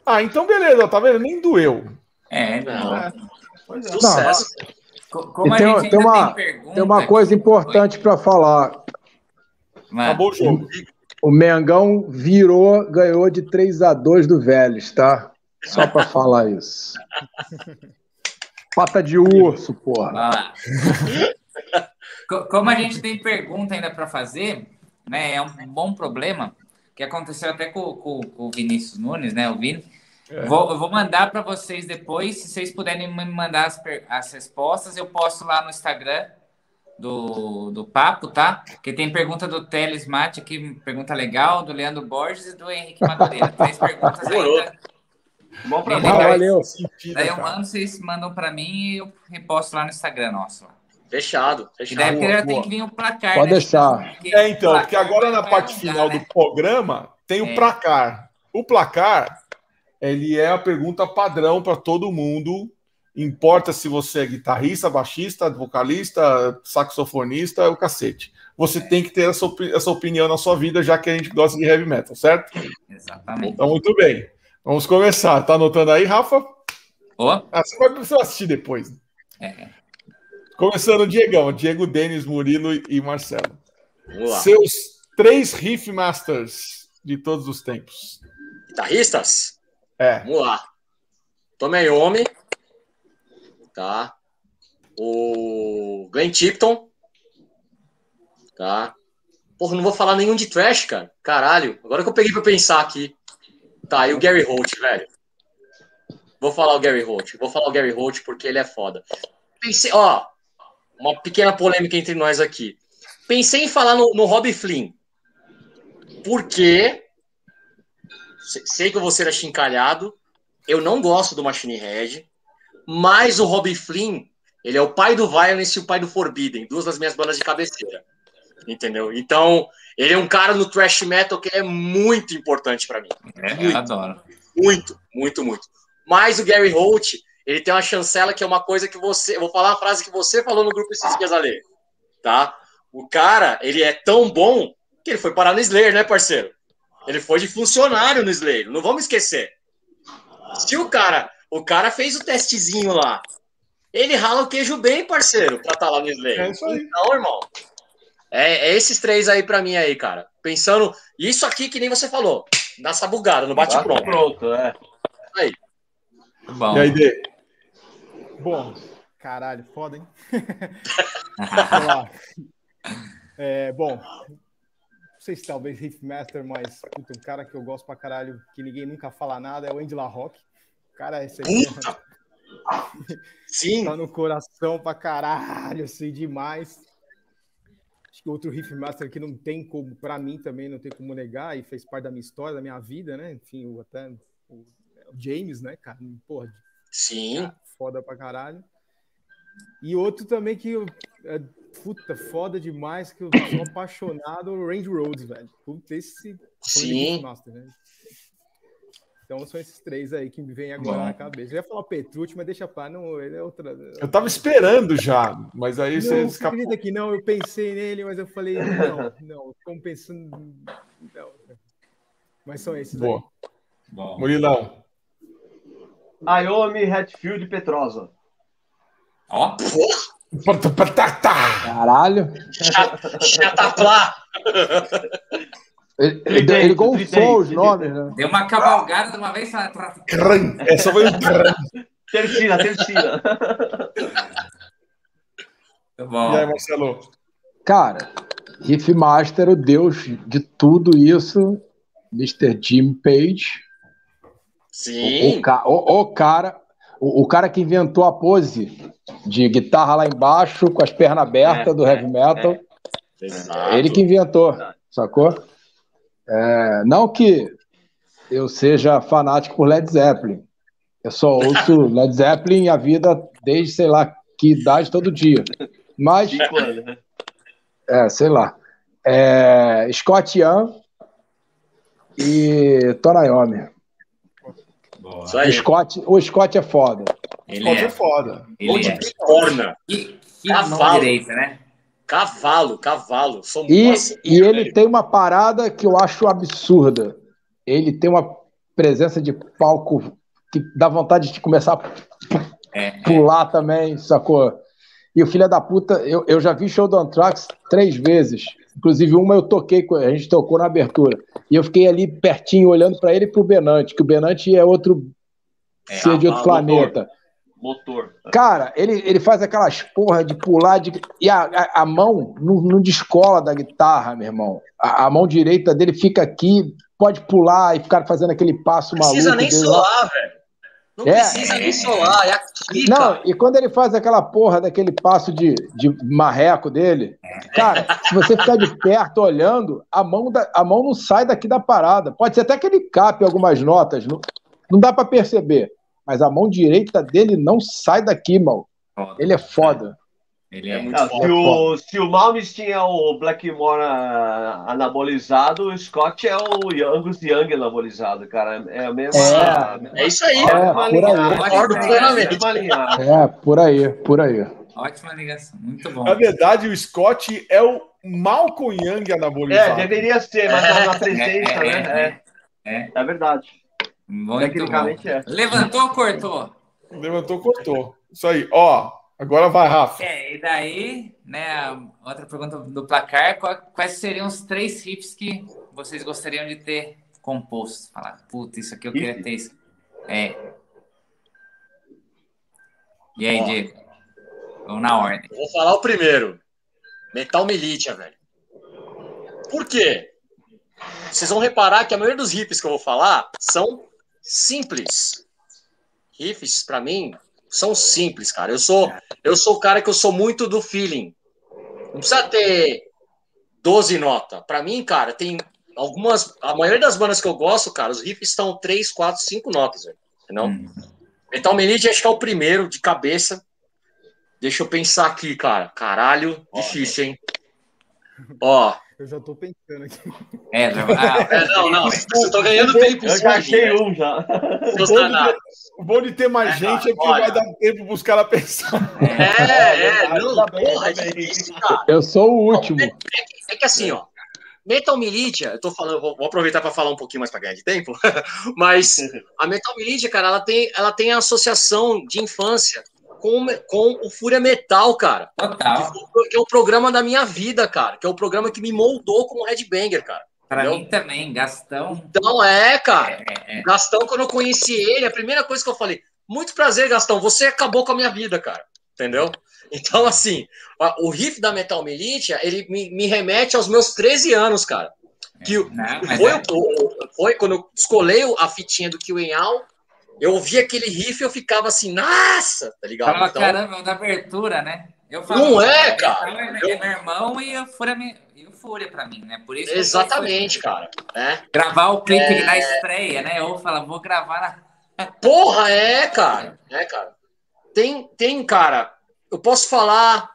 Ah, então beleza, tá vendo? Nem doeu. É, não. É. é. Sucesso. Como tem, tem, uma, tem, tem uma coisa importante para falar. Mano. Acabou o jogo. O Mengão virou, ganhou de 3 a 2 do Vélez, tá? Só para falar isso. Pata de urso, porra. Como a gente tem pergunta ainda para fazer, né? É um bom problema que aconteceu até com, com, com o Vinícius Nunes, né? O Vini. É. Vou, eu vou mandar para vocês depois. Se vocês puderem me mandar as, as respostas, eu posto lá no Instagram do, do Papo, tá? Que tem pergunta do Teles Mate aqui, pergunta legal, do Leandro Borges e do Henrique Madureira. Três perguntas ainda. Bom pra valeu. Daí eu mando, vocês mandam para mim e eu reposto lá no Instagram nosso. Fechado, fechado. E daí boa, tem que vir o placar. Pode né? deixar. Porque é, então, porque agora na parte final né? do programa tem o é. placar. O placar, ele é a pergunta padrão para todo mundo. Importa se você é guitarrista, baixista, vocalista, saxofonista, é o cacete. Você é. tem que ter essa, essa opinião na sua vida, já que a gente gosta de heavy metal, certo? Exatamente. Então, muito bem. Vamos começar. Tá anotando aí, Rafa? Oh. Ah, você vai precisar assistir depois. É. Começando o Diegão, Diego, Denis, Murilo e Marcelo. Seus três Riff Masters de todos os tempos. Guitarristas? É. Vamos lá. Tomeyomi. Tá. O Glenn Tipton. Tá. Porra, não vou falar nenhum de trash, cara. Caralho. Agora que eu peguei pra pensar aqui. Tá, e o Gary Holt, velho. Vou falar o Gary Holt. Vou falar o Gary Holt porque ele é foda. Pensei, ó, uma pequena polêmica entre nós aqui. Pensei em falar no, no Rob Flynn. Porque sei que eu vou ser achincalhado. Eu não gosto do Machine Head. Mas o Rob Flynn, ele é o pai do Violence e o pai do Forbidden, duas das minhas bandas de cabeceira. Entendeu? Então, ele é um cara no thrash metal que é muito importante para mim. É, muito, adoro. Muito, muito, muito. Mas o Gary Holt, ele tem uma chancela que é uma coisa que você. Eu vou falar uma frase que você falou no grupo esses dias ali. Tá? O cara, ele é tão bom que ele foi parar no Slayer, né, parceiro? Ele foi de funcionário no Slayer. Não vamos esquecer. Se o cara. O cara fez o testezinho lá. Ele rala o queijo bem, parceiro, pra estar tá lá no Slayer. É isso aí. Então, irmão. É, é esses três aí para mim aí, cara. Pensando. Isso aqui que nem você falou. Dá essa bugada, no bate-pronto. Pronto, é. Aí. Bom. E aí, Dê? Bom, caralho, foda, hein? (laughs) Vamos lá. É, bom, não sei se talvez Riffmaster, mas puta, um cara que eu gosto pra caralho, que ninguém nunca fala nada, é o Andy LaRock. Cara, esse é... Sim. tá no coração pra caralho, assim, demais. Acho que outro Riffmaster que não tem como, pra mim também, não tem como negar, e fez parte da minha história, da minha vida, né? Enfim, até o, o James, né, cara? Porra, Sim. Cara, foda pra caralho. E outro também que é, puta, foda demais, que eu sou (coughs) apaixonado, Range Roads, velho. Puta, esse. Sim. Master, né? Então são esses três aí que me vem agora Bom. na cabeça. Eu ia falar Petrucci, mas deixa pá, não, ele é outra. Eu tava esperando já, mas aí não, você escapou. Não, que não, eu pensei nele, mas eu falei, não, (laughs) não, como pensando. Não. Mas são esses Boa. aí. Bom. Murilão. Ayomi Hatfield Petrosa. Ó. Caralho. Chataplá. Ele, ele, ele golfou os nomes, né? Deu uma cavalgada de uma vez. Essa foi um Terceira, terceira. Tá bom. E aí, Marcelo? Cara, Riffmaster, o deus de tudo isso, Mr. Jim Page. Sim. O, o, o cara, o, o, cara que inventou a pose de guitarra lá embaixo, com as pernas abertas é, do heavy metal. É, ele que inventou, sacou? É, não que eu seja fanático por Led Zeppelin. Eu só ouço (laughs) Led Zeppelin a vida desde sei lá que idade todo dia. Mas. Né? É, sei lá. É, Scott Young e Tonayomi. O Scott, o Scott é foda. Ele Scott é, é foda. Ele é. Corna. E, e cavalo. Direita, né? Cavalo, cavalo. São e, e ele tem uma parada que eu acho absurda. Ele tem uma presença de palco que dá vontade de começar a é, é. pular é. também, sacou? E o filho da puta, eu, eu já vi show do Anthrax três vezes. Inclusive, uma eu toquei, a gente tocou na abertura. E eu fiquei ali pertinho, olhando para ele e pro Benante, que o Benante é outro é, ser de outro planeta. Motor. Cara, ele, ele faz aquelas porra de pular de, e a, a, a mão não, não, descola da guitarra, meu irmão. A, a, mão direita dele fica aqui, pode pular e ficar fazendo aquele passo maluco. Não precisa nem soar, velho. Não é. precisa nem solar, é aqui, Não, cara. e quando ele faz aquela porra daquele passo de, de marreco dele, cara, se você ficar de perto olhando, a mão, da, a mão não sai daqui da parada. Pode ser até que ele cape algumas notas, não, não dá para perceber mas a mão direita dele não sai daqui, mano. Ele é foda. Ele é muito não, foda. Se o, se o Malmes tinha o Blackmore anabolizado, o Scott é o Angus Young anabolizado, cara. É a mesma. É, é isso aí. É, por aí. Concordo plenamente. É, por aí, por aí. Ótima ligação, muito bom. Na verdade, o Scott é o Malcolm Young anabolizado. É, deveria ser, mas é, na presença, é, né? É, é, é verdade. Muito Tecnicamente bom. é. Levantou, cortou. Levantou, cortou. Isso aí. Ó, Agora vai, Rafa. É, e daí, né, outra pergunta do placar, quais seriam os três riffs que vocês gostariam de ter composto? Falar, puta, isso aqui eu queria ter isso. É. E aí, Diego? Vamos na ordem. Vou falar o primeiro. Metal Militia, velho. Por quê? Vocês vão reparar que a maioria dos riffs que eu vou falar são simples. Riffs, para mim, são simples, cara. Eu sou, eu sou o cara que eu sou muito do feeling. Não precisa ter 12 notas. Para mim, cara, tem algumas. A maioria das bandas que eu gosto, cara, os riffs estão 3, 4, 5 notas, velho. Entendeu? Hum. Metal Melody acho que é o primeiro de cabeça. Deixa eu pensar aqui, cara. Caralho, difícil, hein? Ó. Eu já tô pensando aqui. É, (laughs) já... ah, é não, não. Você tá ganhando tempo. Eu já achei um já. O bom de ter mais é, gente é que olha. vai dar tempo pros caras pensar. É, é, (laughs) é não, porra, é difícil, cara. Eu sou o último. É, é, é que assim, ó. Metal Militia, eu tô falando, vou, vou aproveitar para falar um pouquinho mais para ganhar de tempo, (laughs) mas a Metal Militia, cara, ela tem, ela tem a associação de infância com, com o Fúria Metal, cara. Total. Que, que, é o programa da minha vida, cara. Que é o programa que me moldou como headbanger, cara. Pra entendeu? mim também, Gastão. Então, é, cara. É, é. Gastão, quando eu conheci ele, a primeira coisa que eu falei, muito prazer, Gastão, você acabou com a minha vida, cara. Entendeu? Então, assim, o riff da Metal Militia, ele me, me remete aos meus 13 anos, cara. Que Não, foi, é... foi quando eu escolhi a fitinha do Kill Out, eu ouvia aquele riff e eu ficava assim, nossa, tá ligado? Fala, então, caramba, da abertura, né? Eu falo, não é, cara. É eu... meu irmão e o Fúria, e Fúria pra mim, né? Por isso Exatamente, cara. É. Gravar o clipe é... na estreia, né? Eu falo, vou gravar na. (laughs) Porra, é, cara. É, cara. Tem, tem, cara. Eu posso falar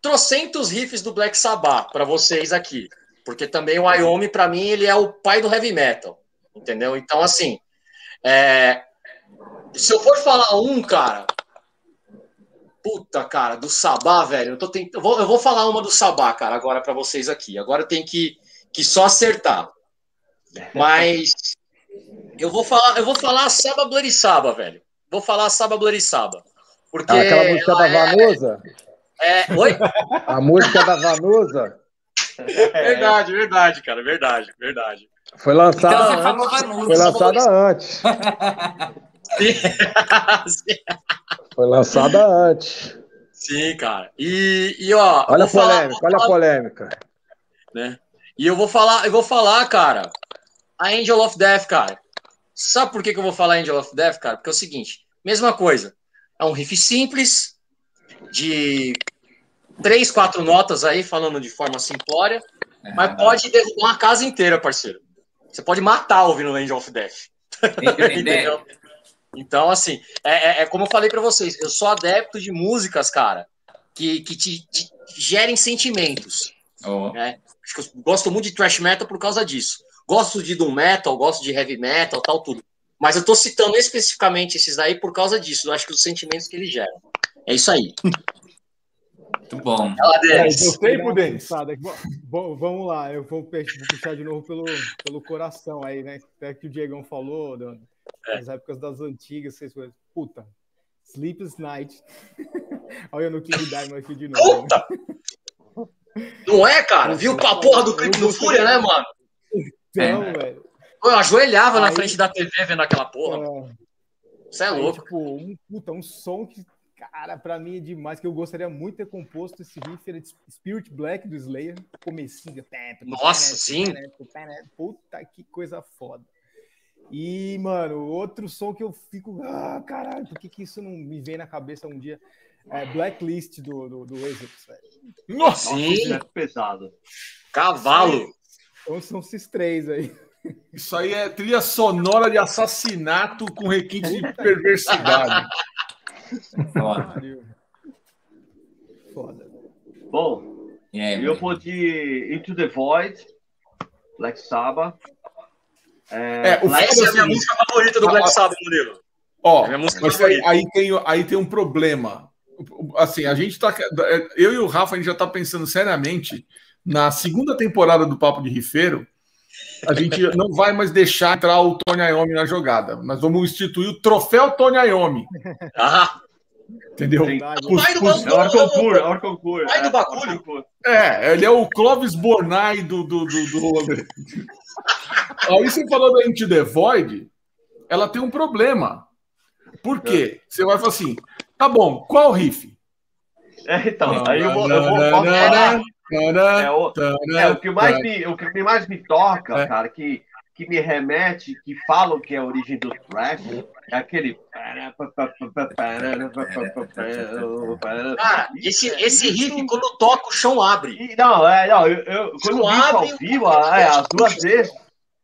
trocentos riffs do Black Sabbath para vocês aqui. Porque também o Wyoming, para mim, ele é o pai do heavy metal. Entendeu? Então, assim, é, se eu for falar um, cara. Puta, cara, do Sabá, velho. Eu, tô tent... eu, vou, eu vou falar uma do Sabá, cara, agora para vocês aqui. Agora tem que, que só acertar. Mas (laughs) eu vou falar, eu vou falar Saba Blorissaba, velho. Vou falar Saba Blorissaba. Porque ah, aquela música da é- Vanusa? É... é... Oi? A música da Vanusa? (laughs) Verdade, verdade, cara, verdade, verdade. Foi lançada então, antes. Foi lançada antes. (laughs) Foi lançada antes. Sim, cara. E, e ó. Olha a polêmica, falar, olha a polêmica. Né? E eu vou falar, eu vou falar, cara, a Angel of Death, cara. Sabe por que, que eu vou falar Angel of Death, cara? Porque é o seguinte, mesma coisa. É um riff simples, de três, quatro notas aí, falando de forma simplória, é, mas pode derrubar uma casa inteira, parceiro. Você pode matar ouvindo Angel of Death. (laughs) Entendeu? Então, assim, é, é, é, como eu falei para vocês, eu sou adepto de músicas, cara, que, que te, te gerem sentimentos. Oh. Né? gosto muito de thrash metal por causa disso. Gosto de doom metal, gosto de heavy metal, tal, tudo. Mas eu tô citando especificamente esses aí por causa disso. Eu acho que os sentimentos que eles geram. É isso aí. (laughs) Muito bom. É, deu tempo, Denis. Vamos lá, eu vou puxar de novo pelo, pelo coração aí, né? Até que o Diegão falou, das é. épocas das antigas, vocês coisas. Puta, Sleepless Night. (laughs) Olha no King Diamond aqui de novo. Puta! Não é, cara? Viu a porra do clipe do Fúria, né, mano? Então, é. velho. Eu ajoelhava aí, na frente da TV vendo aquela porra. Você é, é louco. tipo, um, puta, um som que Cara, para mim é demais, que eu gostaria muito de ter composto esse riff, era de Spirit Black do Slayer, comecinho. Nossa, sim! Puta que coisa foda. E, mano, outro som que eu fico, ah, caralho, por que, que isso não me vem na cabeça um dia? É Blacklist do, do, do Exodus, velho. Nossa, sim! É pesado. Cavalo! Então são esses três aí. Isso aí é trilha sonora de assassinato com requinte de perversidade. (laughs) Foda. Foda. Bom, aí, eu vou de Into the Void, Black Sabbath. É, é, o Essa é a minha música favorita do Black Sabbath, Murilo. Ó, é mas aí, aí, tem, aí tem um problema. Assim, a gente tá. Eu e o Rafa, a gente já tá pensando seriamente na segunda temporada do Papo de Rifeiro. A gente (laughs) não vai mais deixar entrar o Tony Iommi na jogada. Nós vamos instituir o troféu Tony Iommi. Ah, Entendeu? Vai do bagulho. É o Vai do bagulho. É, ele é o Clovis Bornai do, do, do, do rolê. (laughs) Aí você falou da Into the Void, ela tem um problema. Por quê? Você vai falar assim, tá bom, qual riff? É, então, aí eu vou, eu vou posso falar. É o, é, o, que mais me, o que mais me toca, é. cara, que, que me remete, que falam que é a origem do thrash, é aquele. Cara, esse, esse riff, quando toca, o chão abre. Não, é, não, eu, eu quando vi ao vivo, é, as duas vezes.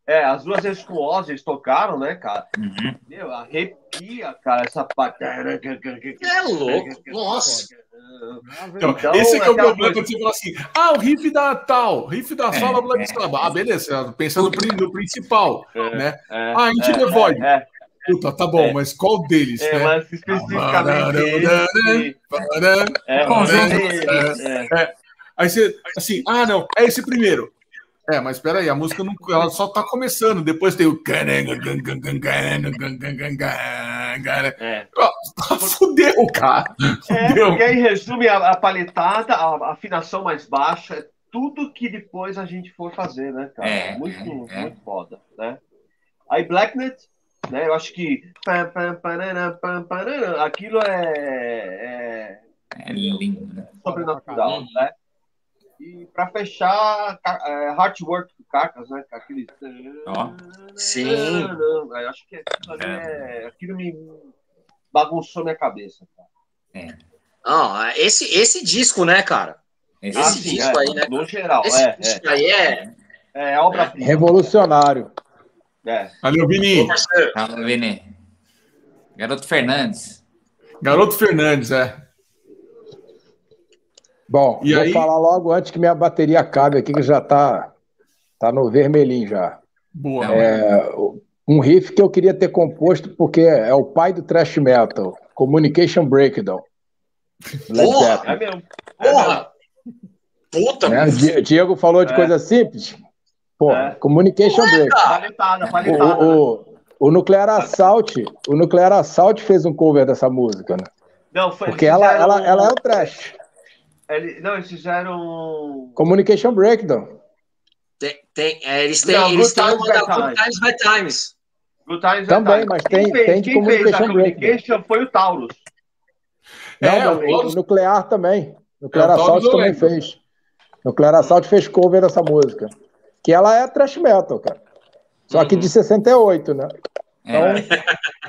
É, as duas vezes que o Ozzy eles tocaram, né, cara? Uhum. Meu, arrepia, cara, essa parte. É louco, nossa. Então, então, esse é, que é o problema quando você fala assim: ah, o riff da tal, riff da sala é, Black. Ah, beleza, pensando no principal, é, né? É, ah, a gente é, Void. É, Puta, tá bom, mas qual deles? É, né? mas especificamente. é, Aí você, assim, ah, não, é esse primeiro. É, mas espera aí, a música não, ela só tá começando. Depois tem o. É. Fudeu, cara. É, Fudeu. porque aí resume a, a paletada, a, a, afinação mais baixa, é tudo que depois a gente for fazer, né, cara? É, muito, é, muito foda, né? Aí Blacknet, né? Eu acho que. Aquilo é. É, é lindo. Sobrenatural, né? E para fechar, é, Heartwork do Carcas, né? Aquele. Oh. Sim. Eu acho que aquilo, é... aquilo me bagunçou minha cabeça. Cara. É. Não, esse, esse disco, né, cara? Esse, ah, sim, disco é, aí, né? No geral, esse é. disco é. aí é. É obra Revolucionário. É. Valeu, Vini. Valeu, Vini. Garoto Fernandes. Garoto Fernandes, é. Bom, e vou aí... falar logo antes que minha bateria acabe aqui, que já tá, tá no vermelhinho já. Boa. É, um riff que eu queria ter composto porque é o pai do thrash metal, Communication Breakdown. Porra! É mesmo. Porra! Puta! Né? Diego falou de é. coisa simples. Pô, é. Communication Breakdown. O, o, o Nuclear Assault, o Nuclear Assault fez um cover dessa música, né? Não, foi Porque ela, ela, ela é o trash. Ele, não, eles fizeram. Communication Breakdown. Tem, tem, é, eles têm, não, eles têm uma da Good Times by Times. Good Times Também, mas tem, fez, tem de Communication Breakdown. foi o Taurus. Não, é, o Nuclear também. Nuclear é, Assault também fez. Nuclear Assault fez cover dessa música. Que ela é thrash metal, cara. Só que de 68, uhum. né? Então, é.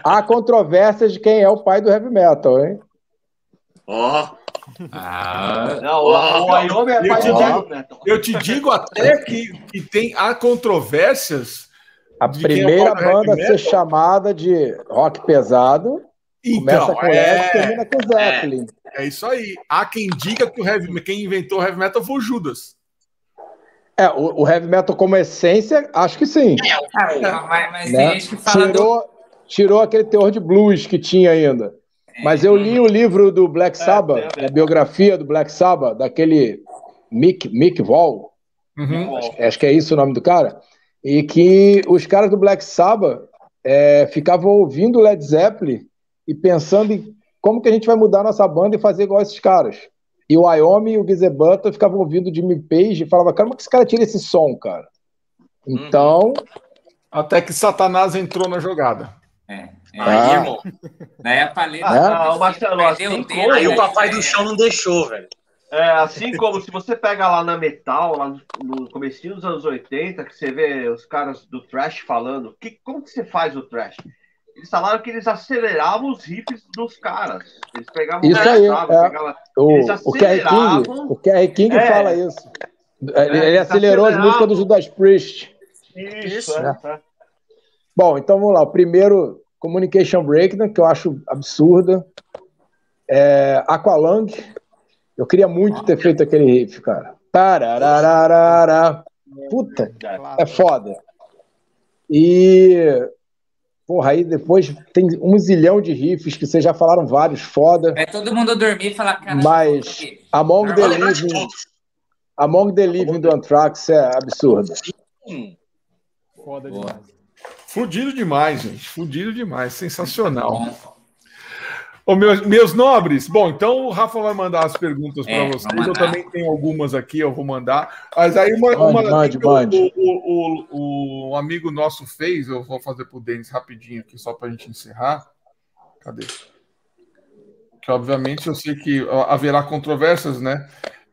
há controvérsias de quem é o pai do heavy metal, hein? Ó. Oh. Ah, não, o, Wyoming é pai eu, te, eu te digo até que, que tem há controvérsias. A é primeira é banda a ser chamada de rock pesado então, começa com é, e termina com Zeppelin. É, é, isso aí. Há quem diga que o heavy, quem inventou o heavy metal foi o Judas. É, o, o heavy metal como essência, acho que sim. É, mas, mas né? tem gente que fala tirou, do... tirou aquele teor de blues que tinha ainda. Mas eu li o livro do Black é, Sabbath, é, a biografia do Black Sabbath, daquele Mick, Mick Wall, uhum. acho, acho, que é isso o nome do cara, e que os caras do Black Sabbath é, ficavam ouvindo Led Zeppelin e pensando em como que a gente vai mudar nossa banda e fazer igual esses caras. E o Wyoming e o Geezer Butler ficavam ouvindo Jimmy Page e falavam, como que esse cara tira esse som, cara? Então... Até que Satanás entrou na jogada. É. É, ah. irmão. Daí a paleta. Ah, o Marcelo, assim como... Aí o papai do chão não deixou, velho. É, assim como se você pega lá na Metal, lá no, no comecinho dos anos 80, que você vê os caras do Trash falando, que, como que você faz o Trash? Eles falaram que eles aceleravam os riffs dos caras. Eles pegavam isso aí, é. pegavam, o, eles aceleravam... O King, o Kerry King é, fala isso. Ele, é, ele acelerou as músicas do Judas Priest. Isso, é. é. Bom, então vamos lá. O primeiro Communication Breakdown, que eu acho absurda. É, Aqualung, eu queria muito ter feito aquele riff, cara. Tarararara. Puta, é foda. E Porra, aí depois tem um zilhão de riffs que vocês já falaram vários, foda. É todo mundo dormir e falar, cara. Mas Among the Living. Among the Living do Anthrax é absurdo. Foda demais. Fudido demais, gente. Fudido demais. Sensacional. Ô, meus, meus nobres, bom, então o Rafa vai mandar as perguntas para é, vocês. Eu também tenho algumas aqui, eu vou mandar. Mas aí uma, uma mande, mande, o, o, o, o, amigo nosso fez, eu vou fazer para o Denis rapidinho aqui, só para a gente encerrar. Cadê? Que obviamente eu sei que haverá controvérsias, né?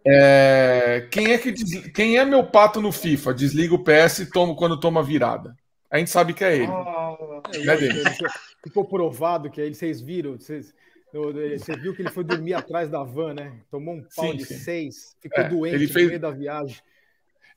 É, quem é que quem é meu pato no FIFA? Desliga o PS e toma quando toma virada. A gente sabe que é ele. Ah, né, Denis? Ficou provado que ele, vocês viram, vocês, você viu que ele foi dormir atrás da van, né? Tomou um pau sim, de sim. seis, ficou é, doente ele fez... no meio da viagem.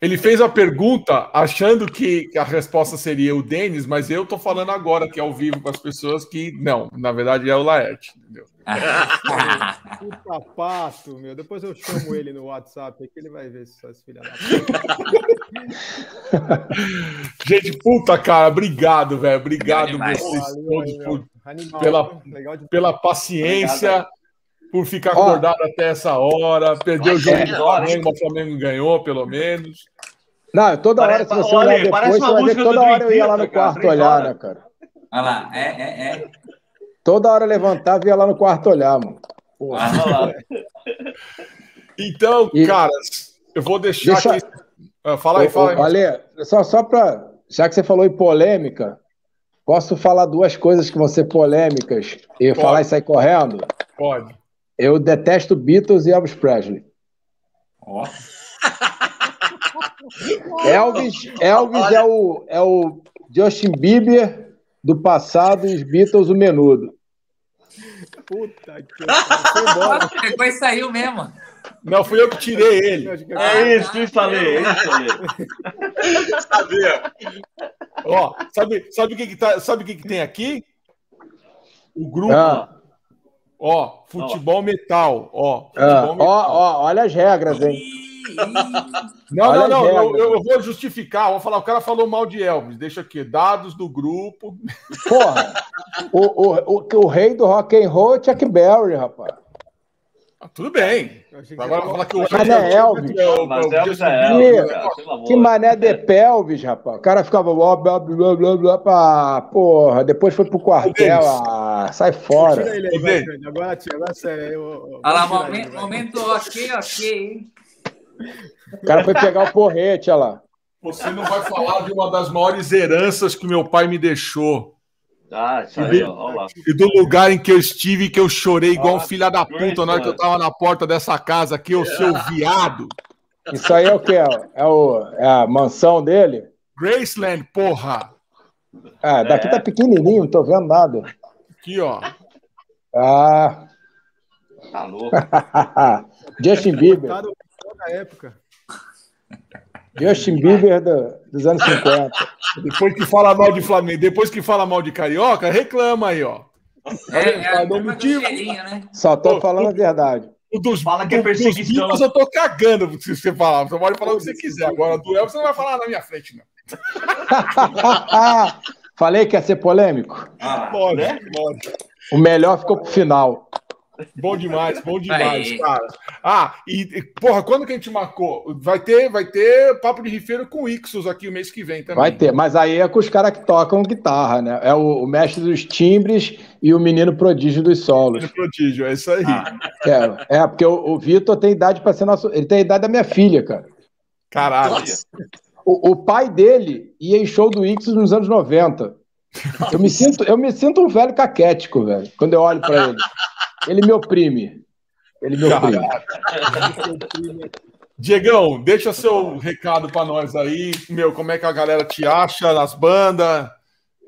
Ele fez a pergunta achando que a resposta seria o Denis, mas eu tô falando agora que é ao vivo com as pessoas que não, na verdade é o Laerte, entendeu? (laughs) Puta pato, meu. Depois eu chamo ele no WhatsApp que ele vai ver essas filhas da (laughs) Gente, puta cara, obrigado, velho. Obrigado vocês todos por, Animal, pela, pela paciência. Obrigado. Por ficar acordado oh. até essa hora, perdeu o jogo é, do Flamengo, mas o Flamengo ganhou, pelo menos. Não, toda hora, se você olhar depois, você vai ver que toda hora eu ia lá no quarto olhar, né, cara? Olha lá, é, é, é. Toda hora levantava e ia lá no quarto olhar, mano. Ah, então, e... caras, eu vou deixar Deixa... aqui. Ah, fala aí, fala aí. Ale, só, só para. Já que você falou em polêmica, posso falar duas coisas que vão ser polêmicas e Pode. falar e sair correndo? Pode. Eu detesto Beatles e Elvis Presley. Oh. (laughs) Elvis, Elvis é, o, é o Justin Bieber do passado e os Beatles o menudo. Puta que pariu. Depois saiu mesmo. Não, fui eu que tirei ele. É isso que eu falei. É isso Sabia. Ó, sabe, sabe o que, que, tá, sabe o que, que tem aqui? O grupo. Ah. Ó, futebol metal. Ó, futebol ah. metal. Ó, ó, olha as regras, hein? Não, não, não. Eu, eu, vou justificar. Vou falar, o cara falou mal de Elvis. Deixa aqui, dados do grupo. Porra, o, o, o, o rei do rock and roll é Chuck Berry, rapaz. Ah, tudo bem. Agora falar que o Mas é Elvis. Mas Elvis é Elvis, que, que mané de pelvis, rapaz. O cara ficava blá, blá, blá, blá, blá, pá, porra. Depois foi pro quartel. Ah, sai fora. Tira ele aí, agora, tira, agora sério. Olha lá, momento, momento ok, ok, hein? O cara foi pegar o porrete, olha lá. Você não vai falar de uma das maiores heranças que meu pai me deixou. Ah, isso aí, ó, lá. E do lugar em que eu estive, que eu chorei igual ah, um filho da puta na hora que eu tava na porta dessa casa aqui, o seu (laughs) viado. Isso aí é o que? É, o, é a mansão dele? Graceland, porra! Ah, daqui é. tá pequenininho, não tô vendo nada. Aqui, ó. Ah. Tá louco. (laughs) Justin Bieber na época. Justin Bieber do, dos anos 50. Depois que fala mal de Flamengo, depois que fala mal de Carioca, reclama aí, ó. É, é, é motivo. Né? Só tô falando a verdade. O dos, Fala que é perseguição. Dos eu tô cagando se você falar. Você pode falar o que você quiser. Agora, do Elvis, você não vai falar na minha frente, não. (laughs) Falei que ia ser polêmico? Ah, pode, né? pode. O melhor ficou pro final. Bom demais, bom demais, Aí. cara. Ah, e, porra, quando que a gente marcou? Vai ter, vai ter papo de rifeiro com Ixos aqui o mês que vem também. Vai ter, mas aí é com os caras que tocam guitarra, né? É o, o, mestre dos timbres e o menino prodígio dos solos. Menino prodígio, é isso aí. Ah. É, é, porque o, o Vitor tem idade para ser nosso. Ele tem a idade da minha filha, cara. Caralho. O, o, pai dele ia em show do Ixos nos anos 90. Eu me sinto, eu me sinto um velho caquético, velho, quando eu olho para ele. (laughs) Ele me oprime. Ele me oprime. Diegão, deixa seu recado para nós aí, meu, como é que a galera te acha nas bandas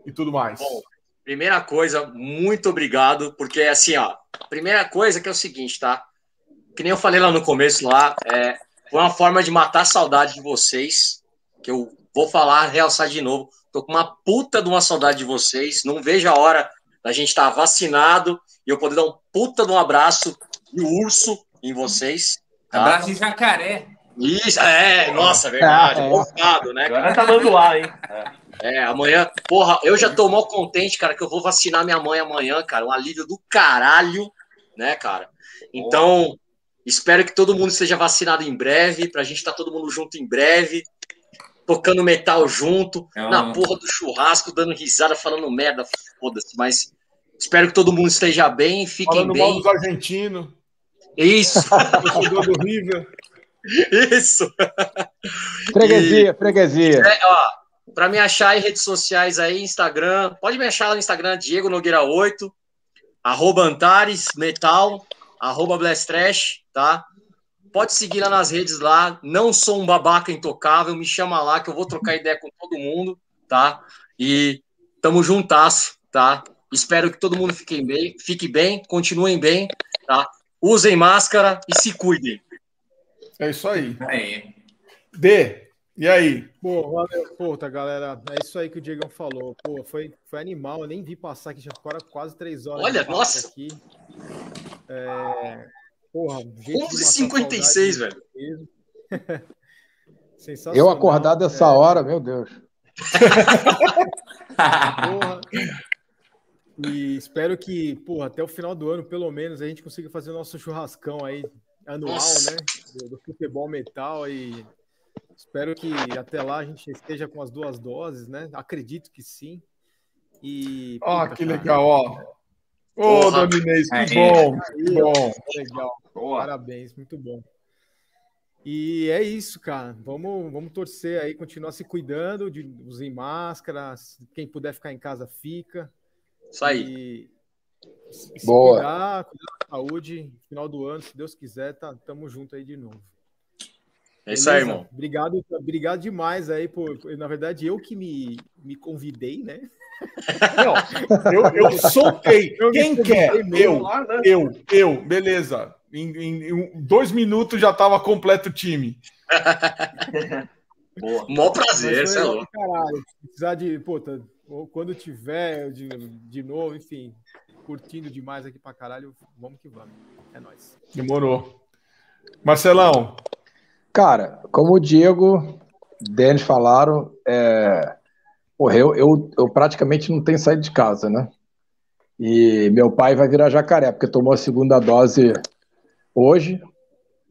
e tudo mais. Bom, primeira coisa, muito obrigado, porque assim, ó, primeira coisa que é o seguinte, tá? Que nem eu falei lá no começo lá, é, foi uma forma de matar a saudade de vocês, que eu vou falar, realçar de novo. Tô com uma puta de uma saudade de vocês, não vejo a hora da gente estar tá vacinado e eu poder dar um puta de um abraço e o urso em vocês. Tá? Abraço de jacaré. Isso, é, nossa, verdade. Ah, é. né? Agora tá dando ar, hein? É. é, amanhã, porra, eu já tô mal contente, cara, que eu vou vacinar minha mãe amanhã, cara. Um alívio do caralho, né, cara? Então, espero que todo mundo seja vacinado em breve, pra gente estar tá todo mundo junto em breve, tocando metal junto, na porra do churrasco, dando risada, falando merda, foda-se, mas Espero que todo mundo esteja bem, fiquem Falando bem. Mal dos argentinos. Isso. (laughs) do River. Isso. Freguesia, e, freguesia. É, ó, para me achar em redes sociais aí, Instagram, pode me achar no Instagram, Diego Nogueira 8, arroba Antares Metal, arroba Blast Trash, tá? Pode seguir lá nas redes lá. Não sou um babaca intocável, me chama lá que eu vou trocar ideia com todo mundo, tá? E tamo juntasso, tá? Espero que todo mundo fique bem, fique bem, continuem bem, tá? Usem máscara e se cuidem. É isso aí. aí. D, e aí? Pô, valeu, puta, galera. É isso aí que o Diego falou. Pô, foi, foi animal. Eu nem vi passar aqui, já ficaram quase três horas. Olha, nossa! Aqui. É... Porra, 11h56, velho. (laughs) Sensacional. Eu acordar dessa é... hora, meu Deus. (laughs) porra. E espero que, porra, até o final do ano, pelo menos, a gente consiga fazer o nosso churrascão aí anual, Nossa. né? Do, do, futebol metal e espero que até lá a gente esteja com as duas doses, né? Acredito que sim. E ó, oh, que cara, legal, ó. Ô, oh, Dominês, que bom, que bom. Legal. Boa. Parabéns, muito bom. E é isso, cara. Vamos, vamos torcer aí, continuar se cuidando, de usar máscaras. Quem puder ficar em casa, fica. Isso aí. E se Boa. cuidar, cuidar da saúde, final do ano, se Deus quiser, tá, tamo junto aí de novo. É isso aí, irmão. Obrigado, obrigado demais aí por. Na verdade, eu que me, me convidei, né? Não, eu, eu soltei. Eu Quem quer? Eu, lá, né? eu, eu, beleza. Em, em, em, dois minutos já tava completo o time. (laughs) (laughs) Boa. Mó prazer, é louco. Caralho, precisar de. Puta, quando tiver de, de novo, enfim, curtindo demais aqui pra caralho, vamos que vamos. É nóis. Demorou. Marcelão. Cara, como o Diego, Denis falaram, é... Porra, eu, eu, eu praticamente não tenho saído de casa, né? E meu pai vai virar jacaré, porque tomou a segunda dose hoje.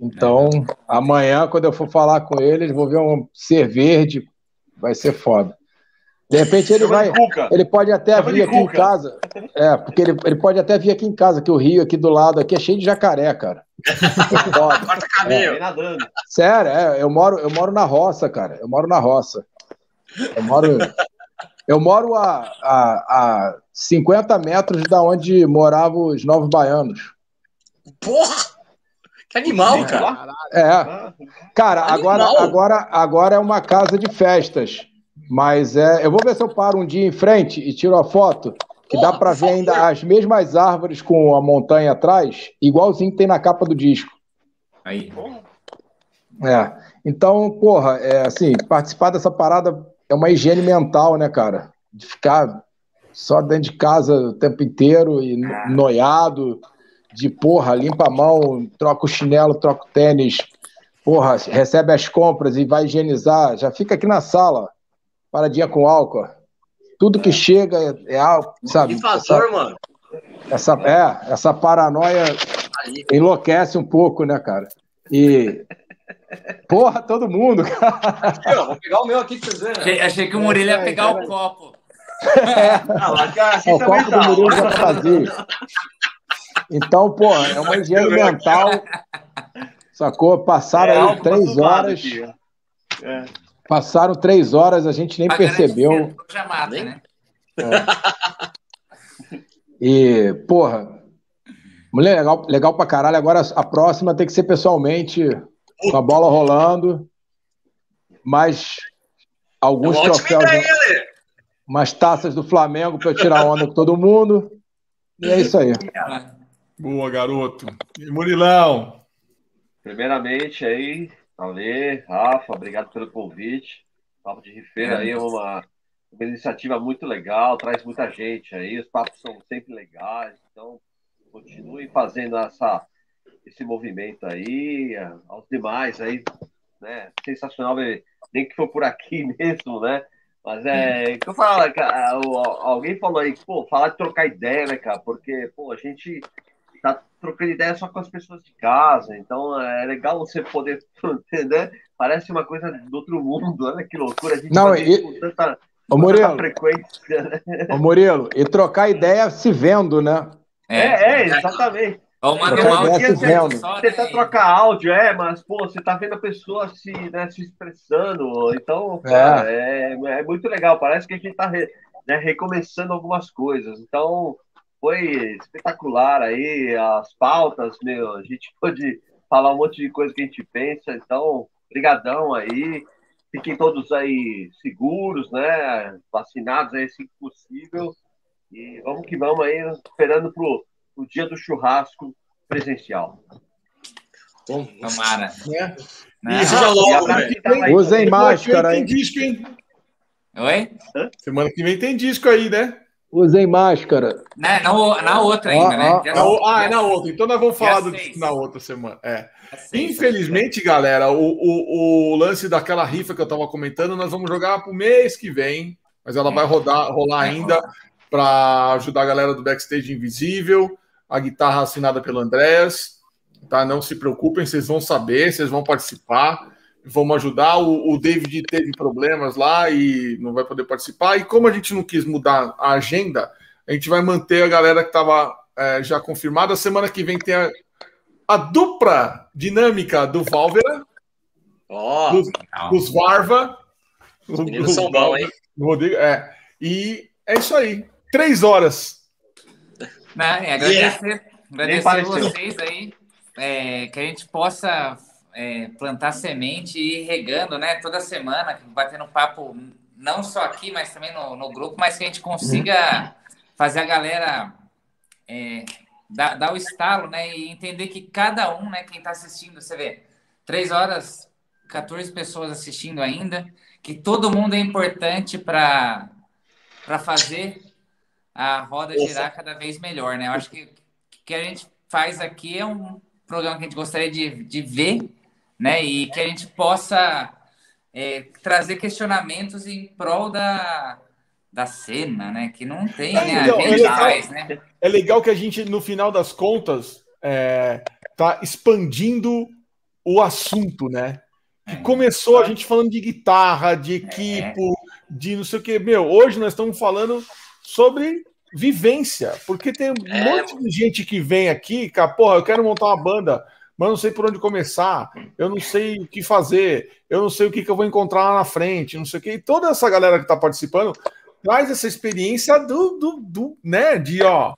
Então, é. amanhã, quando eu for falar com eles, vou ver um ser verde, vai ser foda. De repente ele vai. Ele pode até Chama vir aqui em casa. É, porque ele, ele pode até vir aqui em casa, que o Rio, aqui do lado, aqui é cheio de jacaré, cara. (laughs) Corta caminho. É. Sério, é, eu moro, eu moro na roça, cara. Eu moro na roça. Eu moro. Eu moro a, a, a 50 metros da onde moravam os novos baianos. Porra! Que animal, cara. É. Cara, agora, agora, agora é uma casa de festas. Mas é, eu vou ver se eu paro um dia em frente e tiro a foto, que dá para ver ainda as mesmas árvores com a montanha atrás, igualzinho que tem na capa do disco. Aí. É. Então, porra, é assim, participar dessa parada é uma higiene mental, né, cara? De ficar só dentro de casa o tempo inteiro e noiado, de porra, limpa a mão, troca o chinelo, troca o tênis, porra, recebe as compras e vai higienizar, já fica aqui na sala paradinha com álcool. Tudo que chega é, é álcool, sabe? Difasor, essa, mano. Essa, é, essa paranoia enlouquece um pouco, né, cara? E. Porra, todo mundo, (laughs) cara. Aqui, ó, vou pegar o meu aqui pra vocês verem. Achei, achei que o Murilo ia pegar o copo. É. (laughs) Ah, o copo do Murilo já tá vazio. Então, pô, é uma higiene mental. Sacou? Passaram é, aí três horas. Aqui, é. Passaram três horas, a gente nem percebeu. Já mata, né? É. (laughs) E, porra, mulher legal, legal pra caralho. Agora a próxima tem que ser pessoalmente, com a bola rolando. Mas alguns é troféus. Ideia, umas taças do Flamengo para eu tirar onda com todo mundo. E é isso aí. Boa, garoto. E Murilão. Primeiramente aí, Ale, Rafa, obrigado pelo convite. Papo de Rifeira aí é uma, uma iniciativa muito legal, traz muita gente aí, os papos são sempre legais, então continuem fazendo essa, esse movimento aí, aos demais aí, né? Sensacional, nem que for por aqui (laughs) mesmo, né? Mas é, que eu falo, cara, alguém falou aí, pô, falar de trocar ideia, né, cara? Porque, pô, a gente trocando ideia só com as pessoas de casa, então é legal você poder, (laughs) né? Parece uma coisa do outro mundo, olha que loucura. A gente não, e, tanta, Ô, Murilo. Ô, Murilo, e trocar ideia se vendo, né? É, é, é exatamente. Ou manda um áudio tentar trocar áudio, é, mas, pô, você tá vendo a pessoa se, né, se expressando, então, cara, é. é, é muito legal, parece que a gente tá re, né, recomeçando algumas coisas, então foi espetacular aí, as pautas, meu, a gente (laughs) pôde falar um monte de coisa que a gente pensa, então, brigadão aí, fiquem todos aí seguros, né, vacinados aí, se possível, e vamos que vamos aí, esperando pro o dia do churrasco presencial. Tomara. Né? Né? Isso já logo, velho. Usem máscara, hein? Tem disco, hein? Oi? Semana que vem tem disco aí, né? Usem máscara. Na, na, na outra ainda, né? Ah, na, ah, é na outra. Então nós vamos falar do disco na outra semana. É. Infelizmente, galera, o, o, o, lance daquela rifa que eu estava comentando, nós vamos jogar para o mês que vem, mas ela vai rodar, rolar ainda para ajudar a galera do Backstage Invisível a guitarra assinada pelo Andrés. Tá? Não se preocupem, vocês vão saber, vocês vão participar, vamos ajudar. O, o David teve problemas lá e não vai poder participar. E como a gente não quis mudar a agenda, a gente vai manter a galera que estava é, já confirmada. Semana que vem tem a, a dupla dinâmica do Valvera, oh, dos, dos Varva. Os meninos são bons, hein? Rodrigo, é. E é isso aí. Três horas. Né? Agradecer, yeah. agradecer vocês aí, é, que a gente possa é, plantar semente e ir regando, né? Toda semana, batendo papo, não só aqui, mas também no, no grupo, mas que a gente consiga fazer a galera é, dar, dar o estalo, né? E entender que cada um, né? Quem está assistindo, você vê, três horas, 14 pessoas assistindo ainda, que todo mundo é importante para fazer a roda girar cada vez melhor, né? Eu acho que o que a gente faz aqui é um programa que a gente gostaria de, de ver, né? E que a gente possa é, trazer questionamentos em prol da, da cena, né? Que não tem, é, né? Então, a gente é legal, faz, né? É legal que a gente, no final das contas, é, tá expandindo o assunto, né? Que é. começou a gente falando de guitarra, de equipe, de não sei o que. Meu, hoje nós estamos falando sobre vivência, porque tem um é. monte de gente que vem aqui, cara, porra, eu quero montar uma banda, mas não sei por onde começar, eu não sei o que fazer, eu não sei o que, que eu vou encontrar lá na frente, não sei o que. E toda essa galera que está participando traz essa experiência do, do, do né, de ó.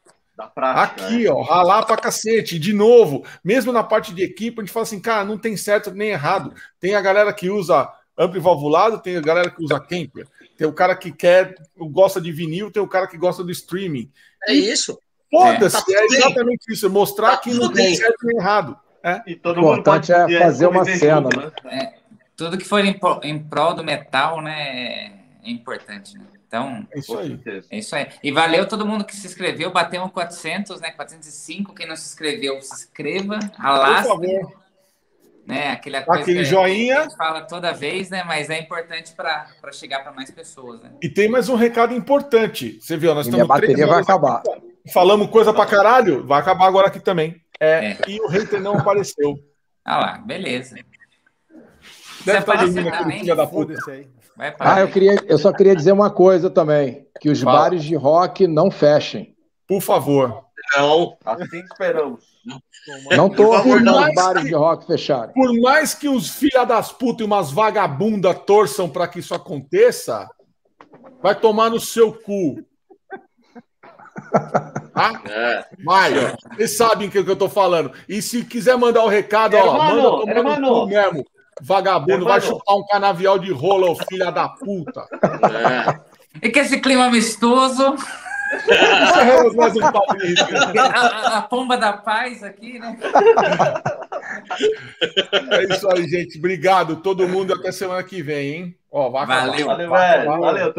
Prática, aqui, né? ó, ralar pra cacete. De novo, mesmo na parte de equipe, a gente fala assim, cara, não tem certo nem errado. Tem a galera que usa ampli valvulado, tem a galera que usa Kemper. Tem o cara que quer, gosta de vinil, tem o cara que gosta do streaming. É isso. Foda-se, é, tá é exatamente isso. É mostrar tá que não tem certo nem errado. É. E todo o importante é fazer uma cena. Junto, né? É, tudo que for em, em prol do metal, né, é importante, né? Então, é isso aí. É isso aí. E valeu todo mundo que se inscreveu. Batemos 400, né? 405. Quem não se inscreveu, se inscreva. Alasca. Por favor né? Aquela coisa Aquele que joinha. a gente fala toda vez, né? Mas é importante para chegar para mais pessoas. Né? E tem mais um recado importante. Você viu, nós e estamos. Minha bateria vai acabar. Falamos coisa para caralho, vai acabar agora aqui também. É, é. E o hater não apareceu. (laughs) Ah lá, beleza. Deve estar dormindo aquele filho da puta. Ah, eu, queria, eu só queria dizer uma coisa também: que os Fala. bares de rock não fechem. Por favor. Não. Assim esperamos. Não tô ouvindo os bares que, de rock fecharem. Por mais que os filha das putas e umas vagabundas torçam para que isso aconteça, vai tomar no seu cu. (laughs) Ah? É. Vai, vocês sabem o que, eu tô falando. E se quiser mandar o recado, ó, manda tomar mesmo. Vagabundo, vai chupar um canavial de rola, ô filha da puta. É. E que esse clima amistoso. mais um papo (laughs) a, a pomba da paz aqui, né? É isso aí, gente. Obrigado, todo mundo. Até semana que vem, hein? Ó, vai valeu, valeu, velho. Valeu.